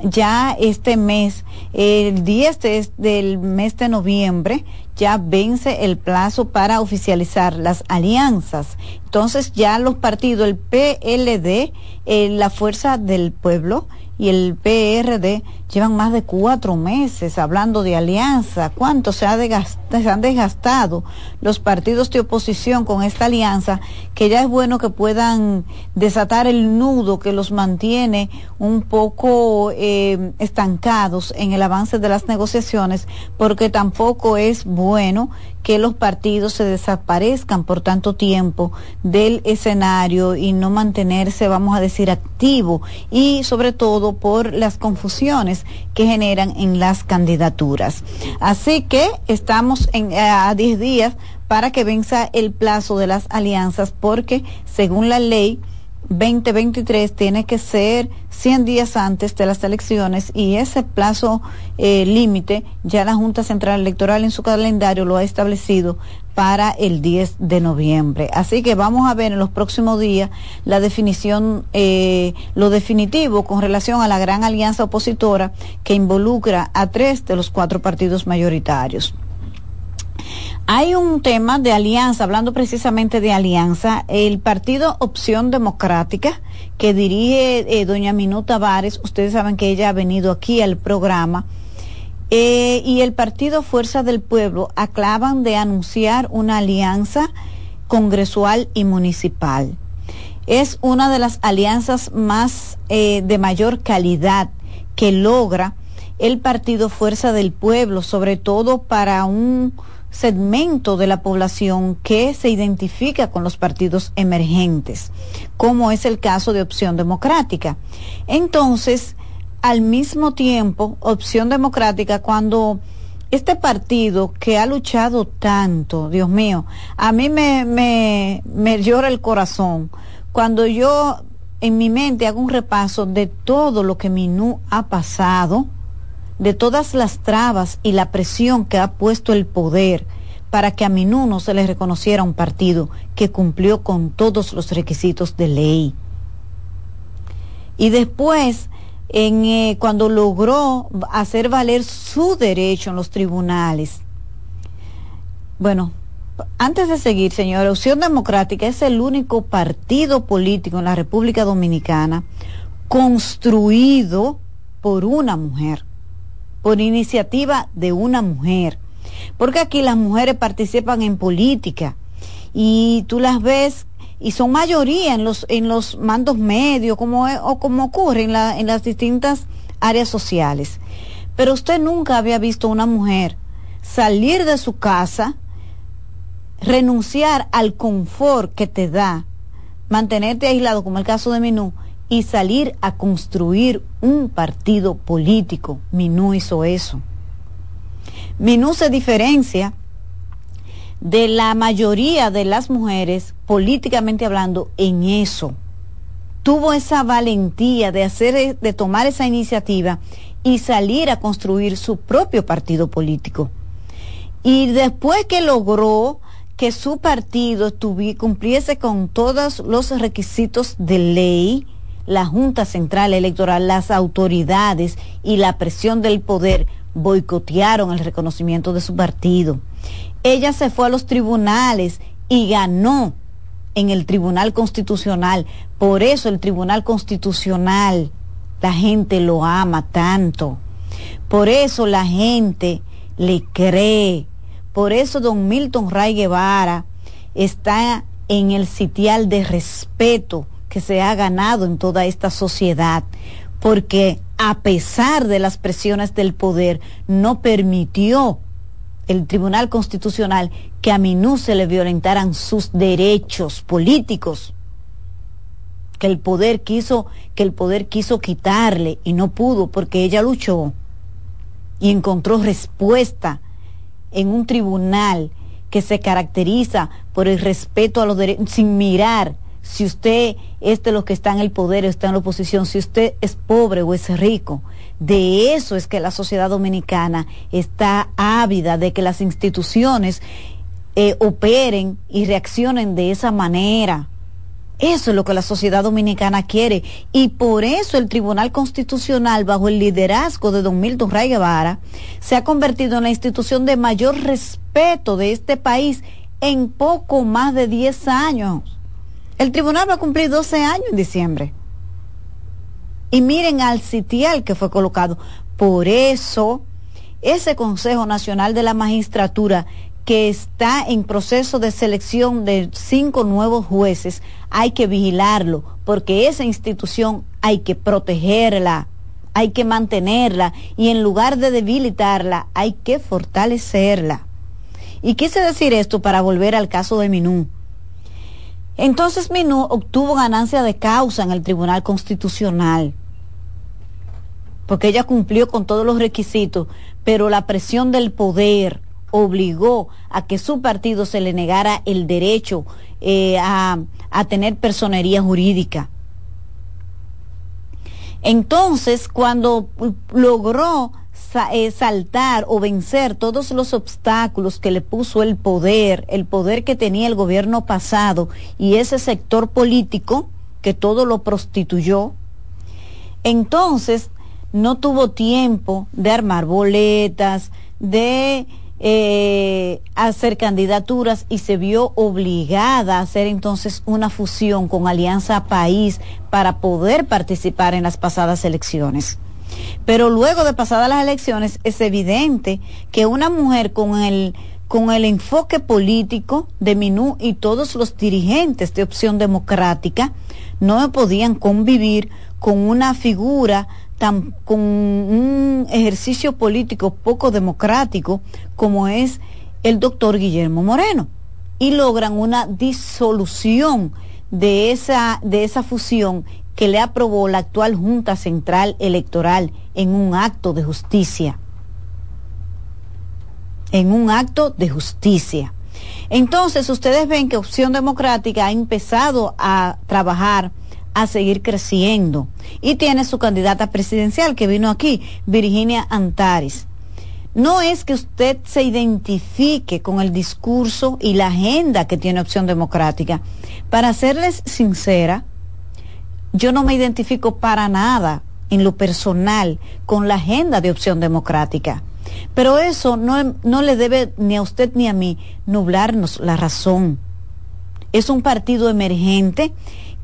Ya este mes, el 10 del mes de noviembre, ya vence el plazo para oficializar las alianzas. Entonces ya los partidos, el PLD, eh, la Fuerza del Pueblo y el PRD llevan más de cuatro meses hablando de alianza. ¿Cuánto se, ha han desgastado los partidos de oposición con esta alianza? Que ya es bueno que puedan desatar el nudo que los mantiene un poco eh, estancados en el avance de las negociaciones, porque tampoco es bueno que los partidos se desaparezcan por tanto tiempo del escenario y no mantenerse, vamos a decir, activo y sobre todo por las confusiones que generan en las candidaturas. Así que estamos en, eh, a 10 días para que venza el plazo de las alianzas porque según la ley 2023 tiene que ser 100 días antes de las elecciones y ese plazo eh, límite ya la Junta Central Electoral en su calendario lo ha establecido para el 10 de noviembre. Así que vamos a ver en los próximos días la definición, eh, lo definitivo con relación a la gran alianza opositora que involucra a tres de los cuatro partidos mayoritarios. Hay un tema de alianza, hablando precisamente de alianza, el partido Opción Democrática que dirige eh, doña Minuta Vares, ustedes saben que ella ha venido aquí al programa, eh, y el partido Fuerza del Pueblo aclavan de anunciar una alianza congresual y municipal. Es una de las alianzas más eh, de mayor calidad que logra el partido Fuerza del Pueblo, sobre todo para un segmento de la población que se identifica con los partidos emergentes, como es el caso de Opción Democrática. Entonces, al mismo tiempo, Opción Democrática, cuando este partido que ha luchado tanto, Dios mío, a mí me, me, me llora el corazón. Cuando yo en mi mente hago un repaso de todo lo que Minú ha pasado, de todas las trabas y la presión que ha puesto el poder para que a Minú no se le reconociera un partido que cumplió con todos los requisitos de ley. Y después, en, eh, cuando logró hacer valer su derecho en los tribunales, bueno, antes de seguir, señora, Opción Democrática es el único partido político en la República Dominicana construido por una mujer, por iniciativa de una mujer. Porque aquí las mujeres participan en política y tú las ves y son mayoría en los, en los mandos medios como, o como ocurre en, la, en las distintas áreas sociales. Pero usted nunca había visto una mujer salir de su casa, renunciar al confort que te da mantenerte aislado, como el caso de Minú, y salir a construir un partido político. Minú hizo eso. Minú se diferencia de la mayoría de las mujeres, políticamente hablando, en eso. Tuvo esa valentía de hacer, de tomar esa iniciativa y salir a construir su propio partido político. Y después que logró que su partido cumpliese con todos los requisitos de ley, la Junta Central Electoral, las autoridades y la presión del poder boicotearon el reconocimiento de su partido. Ella se fue a los tribunales y ganó en el Tribunal Constitucional. Por eso el Tribunal Constitucional, la gente lo ama tanto. Por eso la gente le cree. Por eso don Milton Ray Guevara está en el sitial de respeto que se ha ganado en toda esta sociedad, porque a pesar de las presiones del poder, no permitió el Tribunal Constitucional que a Minú se le violentaran sus derechos políticos que el poder quiso que el poder quiso quitarle y no pudo porque ella luchó y encontró respuesta en un tribunal que se caracteriza por el respeto a los derechos, sin mirar si usted es de los que está en el poder o está en la oposición, si usted es pobre o es rico. De eso es que la sociedad dominicana está ávida de que las instituciones eh, operen y reaccionen de esa manera. Eso es lo que la sociedad dominicana quiere. Y por eso el Tribunal Constitucional, bajo el liderazgo de don Milton Ray Guevara, se ha convertido en la institución de mayor respeto de este país en poco más de 10 años. El tribunal va a cumplir 12 años en diciembre. Y miren al sitial que fue colocado. Por eso, ese Consejo Nacional de la Magistratura que está en proceso de selección de cinco nuevos jueces, hay que vigilarlo, porque esa institución hay que protegerla, hay que mantenerla y en lugar de debilitarla, hay que fortalecerla. Y quise decir esto para volver al caso de Minú. Entonces Minú obtuvo ganancia de causa en el Tribunal Constitucional, porque ella cumplió con todos los requisitos, pero la presión del poder, obligó a que su partido se le negara el derecho eh, a, a tener personería jurídica. Entonces, cuando logró saltar o vencer todos los obstáculos que le puso el poder, el poder que tenía el gobierno pasado y ese sector político que todo lo prostituyó, entonces no tuvo tiempo de armar boletas, de eh, hacer candidaturas y se vio obligada a hacer entonces una fusión con Alianza País para poder participar en las pasadas elecciones. Pero luego de pasadas las elecciones es evidente que una mujer con el con el enfoque político de Minú y todos los dirigentes de Opción Democrática no podían convivir con una figura con un ejercicio político poco democrático como es el doctor Guillermo Moreno. Y logran una disolución de esa, de esa fusión que le aprobó la actual Junta Central Electoral en un acto de justicia. En un acto de justicia. Entonces, ustedes ven que Opción Democrática ha empezado a trabajar a seguir creciendo. Y tiene su candidata presidencial que vino aquí, Virginia Antares. No es que usted se identifique con el discurso y la agenda que tiene Opción Democrática. Para serles sincera, yo no me identifico para nada en lo personal con la agenda de Opción Democrática. Pero eso no, no le debe ni a usted ni a mí nublarnos la razón. Es un partido emergente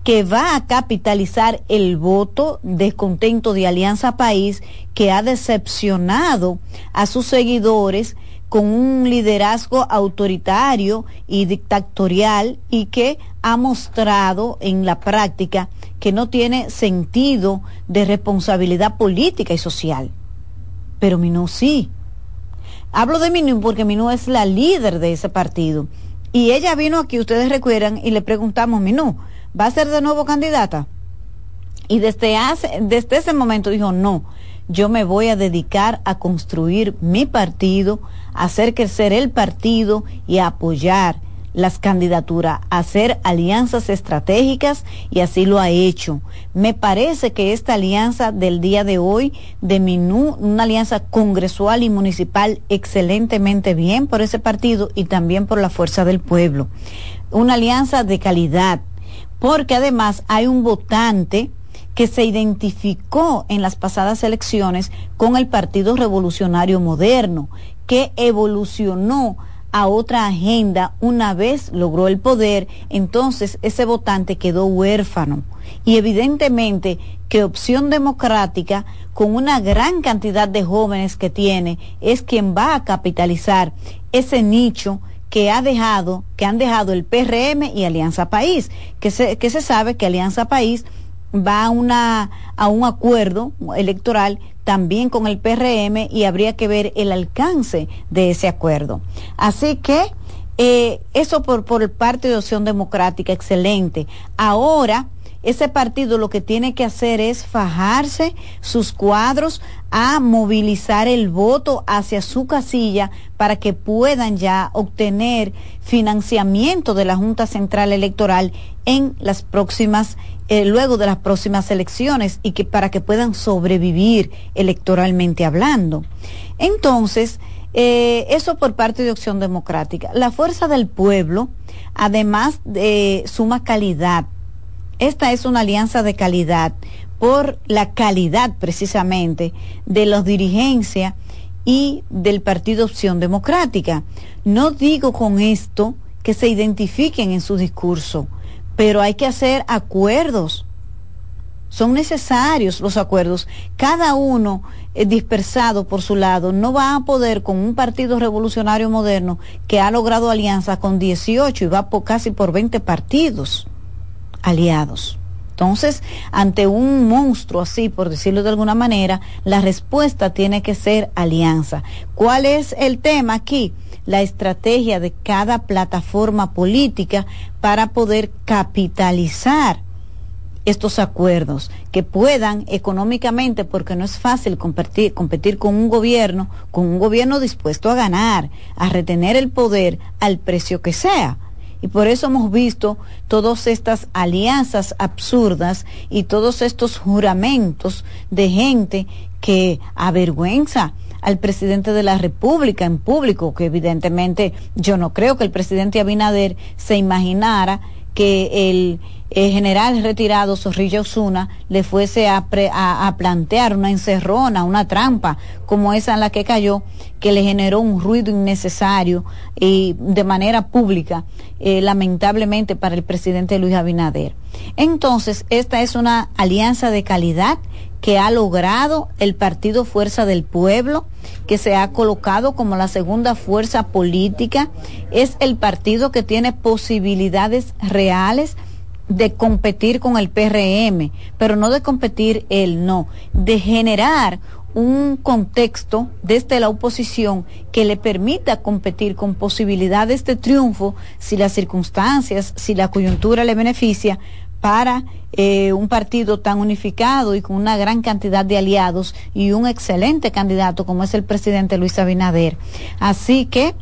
que va a capitalizar el voto descontento de Alianza País que ha decepcionado a sus seguidores con un liderazgo autoritario y dictatorial y que ha mostrado en la práctica que no tiene sentido de responsabilidad política y social. Pero Minú sí. Hablo de Minú porque Minú es la líder de ese partido. Y ella vino aquí, ustedes recuerdan, y le preguntamos, Minú, ¿va a ser de nuevo candidata? Y desde, ese momento dijo, no, yo me voy a dedicar a construir mi partido, a hacer crecer el partido y a apoyar las candidaturas, hacer alianzas estratégicas y así lo ha hecho. Me parece que esta alianza del día de hoy de Minú, una alianza congresual y municipal excelentemente bien por ese partido y también por la fuerza del pueblo. Una alianza de calidad, porque además hay un votante que se identificó en las pasadas elecciones con el Partido Revolucionario Moderno, que evolucionó a otra agenda una vez logró el poder, entonces ese votante quedó huérfano. Y evidentemente que Opción Democrática, con una gran cantidad de jóvenes que tiene, es quien va a capitalizar ese nicho que ha dejado, que han dejado el PRM y Alianza País, que se, que se sabe que Alianza País va a, una, a un acuerdo electoral también con el PRM y habría que ver el alcance de ese acuerdo. Así que eh, eso por, por parte de Opción Democrática, excelente. Ahora, ese partido lo que tiene que hacer es fajarse sus cuadros a movilizar el voto hacia su casilla para que puedan ya obtener financiamiento de la Junta Central Electoral en las próximas eh, luego de las próximas elecciones y que para que puedan sobrevivir electoralmente hablando. Entonces, eh, eso por parte de Opción Democrática. La fuerza del pueblo, además de suma calidad. Esta es una alianza de calidad por la calidad precisamente de la dirigencia y del Partido Opción Democrática. No digo con esto que se identifiquen en su discurso, pero hay que hacer acuerdos. Son necesarios los acuerdos. Cada uno eh, dispersado por su lado no va a poder con un partido revolucionario moderno que ha logrado alianza con 18 y va por, casi por 20 partidos aliados. Entonces, ante un monstruo así, por decirlo de alguna manera, la respuesta tiene que ser alianza. ¿Cuál es el tema aquí? La estrategia de cada plataforma política para poder capitalizar estos acuerdos que puedan económicamente, porque no es fácil competir, competir con un gobierno, con un gobierno dispuesto a ganar, a retener el poder al precio que sea. Y por eso hemos visto todas estas alianzas absurdas y todos estos juramentos de gente que avergüenza al presidente de la República en público, que evidentemente yo no creo que el presidente Abinader se imaginara que el, general retirado Zorrilla Osuna le fuese a, a, plantear una encerrona, una trampa como esa en la que cayó, que le generó un ruido innecesario y de manera pública, eh, lamentablemente para el presidente Luis Abinader. Entonces, esta es una alianza de calidad que ha logrado el Partido Fuerza del Pueblo, que se ha colocado como la segunda fuerza política, es el partido que tiene posibilidades reales de competir con el PRM, pero no de competir él, no, de generar un contexto desde la oposición que le permita competir con posibilidades de triunfo si las circunstancias, si la coyuntura le beneficia, para eh, un partido tan unificado y con una gran cantidad de aliados y un excelente candidato como es el presidente Luis Abinader. Así que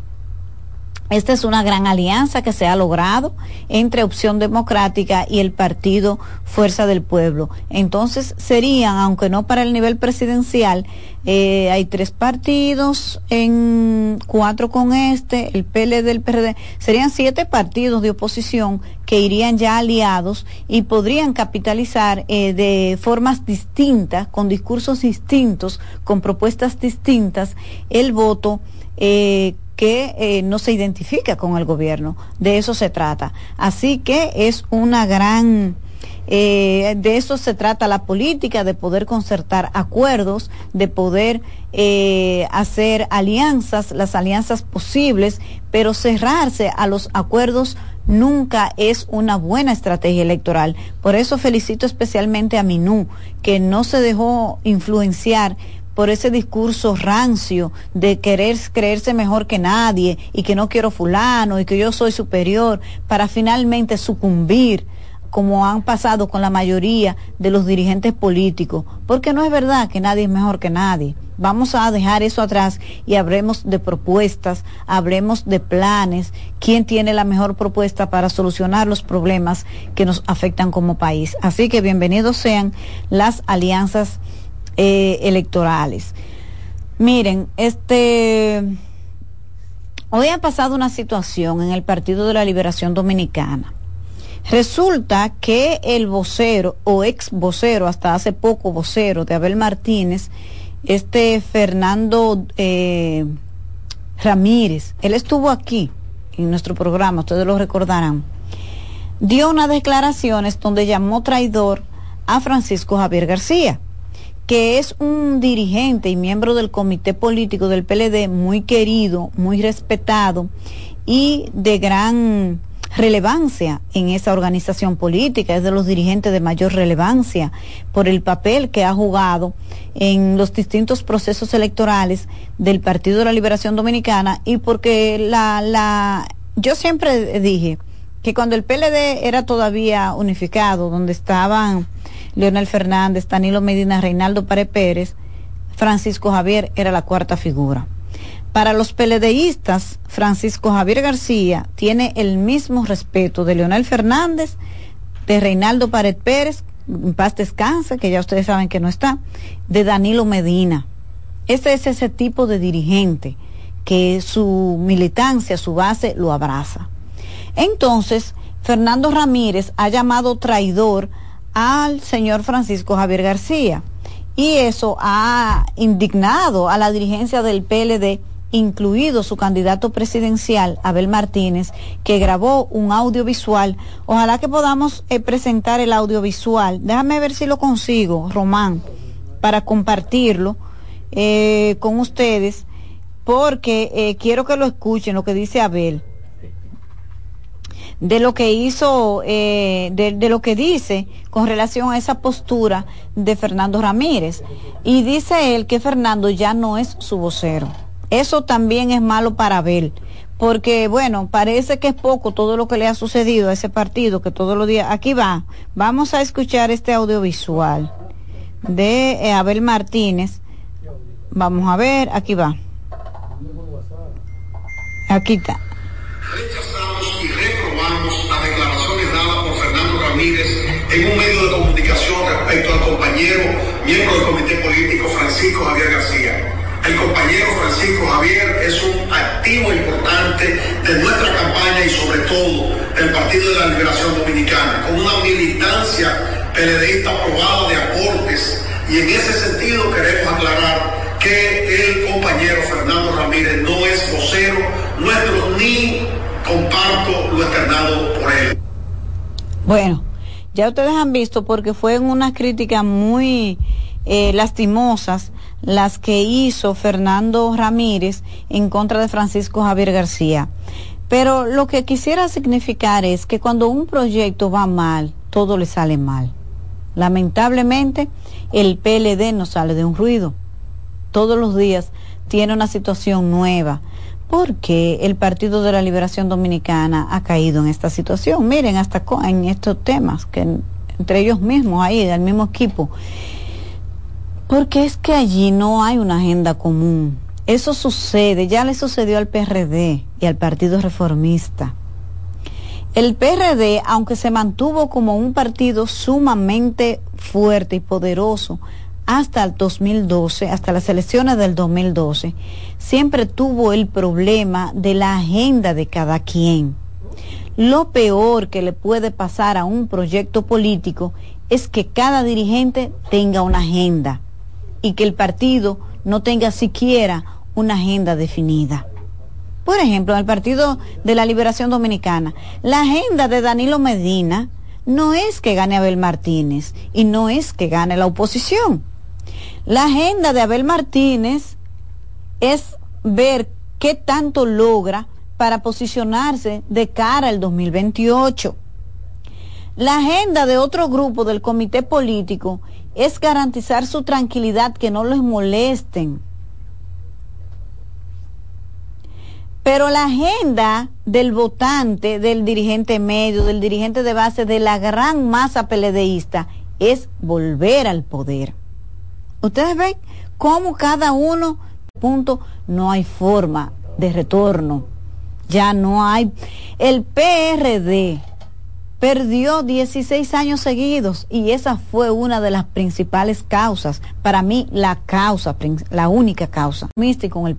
Esta es una gran alianza que se ha logrado entre Opción Democrática y el partido Fuerza del Pueblo. Entonces serían, aunque no para el nivel presidencial, eh, hay tres partidos, en cuatro con este, el PLD del PRD, serían siete partidos de oposición que irían ya aliados y podrían capitalizar eh, de formas distintas, con discursos distintos, con propuestas distintas, el voto. Eh, que eh, no se identifica con el gobierno. De eso se trata. Así que es una gran... Eh, de eso se trata la política, de poder concertar acuerdos, de poder eh, hacer alianzas, las alianzas posibles, pero cerrarse a los acuerdos nunca es una buena estrategia electoral. Por eso felicito especialmente a Minú, que no se dejó influenciar por ese discurso rancio de querer creerse mejor que nadie y que no quiero fulano y que yo soy superior para finalmente sucumbir como han pasado con la mayoría de los dirigentes políticos, porque no es verdad que nadie es mejor que nadie. Vamos a dejar eso atrás y hablemos de propuestas, hablemos de planes, quién tiene la mejor propuesta para solucionar los problemas que nos afectan como país. Así que bienvenidos sean las alianzas eh, electorales. Miren, este hoy ha pasado una situación en el Partido de la Liberación Dominicana. Resulta que el vocero o ex vocero, hasta hace poco vocero de Abel Martínez, este Fernando eh, Ramírez, él estuvo aquí en nuestro programa, ustedes lo recordarán, dio unas declaraciones donde llamó traidor a Francisco Javier García que es un dirigente y miembro del comité político del PLD muy querido, muy respetado y de gran relevancia en esa organización política, es de los dirigentes de mayor relevancia por el papel que ha jugado en los distintos procesos electorales del Partido de la Liberación Dominicana y porque la, la, yo siempre dije que cuando el PLD era todavía unificado, donde estaban Leonel Fernández, Danilo Medina, Reinaldo Párez Pérez, Francisco Javier era la cuarta figura. Para los peledeístas, Francisco Javier García tiene el mismo respeto de Leonel Fernández, de Reinaldo Pared Pérez, en paz descanse, que ya ustedes saben que no está, de Danilo Medina. Ese es ese tipo de dirigente que su militancia, su base, lo abraza. Entonces, Fernando Ramírez ha llamado traidor al señor Francisco Javier García. Y eso ha indignado a la dirigencia del PLD, incluido su candidato presidencial, Abel Martínez, que grabó un audiovisual. Ojalá que podamos eh, presentar el audiovisual. Déjame ver si lo consigo, Román, para compartirlo eh, con ustedes, porque eh, quiero que lo escuchen, lo que dice Abel de lo que hizo, de, lo que dice con relación a esa postura de Fernando Ramírez. Y dice él que Fernando ya no es su vocero. Eso también es malo para Abel, porque bueno, parece que es poco todo lo que le ha sucedido a ese partido, que todos los días, aquí va, vamos a escuchar este audiovisual de eh, Abel Martínez. Vamos a ver, aquí va. Aquí está las declaraciones dadas por Fernando Ramírez en un medio de comunicación respecto al compañero, miembro del comité político Francisco Javier García. El compañero Francisco Javier es un activo importante de nuestra campaña y sobre todo del Partido de la Liberación Dominicana, con una militancia PLDista aprobada de aportes y en ese sentido queremos aclarar que el compañero Fernando Ramírez no es vocero nuestro ni comparto lo externado por él. Bueno, ya ustedes han visto porque fueron unas críticas muy eh, lastimosas las que hizo Fernando Ramírez en contra de Francisco Javier García. Pero lo que quisiera significar es que cuando un proyecto va mal, todo le sale mal. Lamentablemente, el PLD no sale de un ruido. Todos los días tiene una situación nueva porque el Partido de la Liberación Dominicana ha caído en esta situación. Miren, hasta en estos temas, que entre ellos mismos, ahí, del mismo equipo. Porque es que allí no hay una agenda común. Eso sucede, ya le sucedió al PRD y al Partido Reformista. El PRD, aunque se mantuvo como un partido sumamente fuerte y poderoso hasta el 2012, hasta las elecciones del 2012, siempre tuvo el problema de la agenda de cada quien. Lo peor que le puede pasar a un proyecto político es que cada dirigente tenga una agenda y que el partido no tenga siquiera una agenda definida. Por ejemplo, en el Partido de la Liberación Dominicana, la agenda de Danilo Medina no es que gane Abel Martínez y no es que gane la oposición. La agenda de Abel Martínez es ver qué tanto logra para posicionarse de cara al 2028. La agenda de otro grupo del comité político es garantizar su tranquilidad, que no les molesten. Pero la agenda del votante, del dirigente medio, del dirigente de base, de la gran masa peledeísta, es volver al poder. Ustedes ven cómo cada uno, punto, no hay forma de retorno. Ya no hay. El PRD perdió 16 años seguidos y esa fue una de las principales causas, para mí la causa, la única causa, con el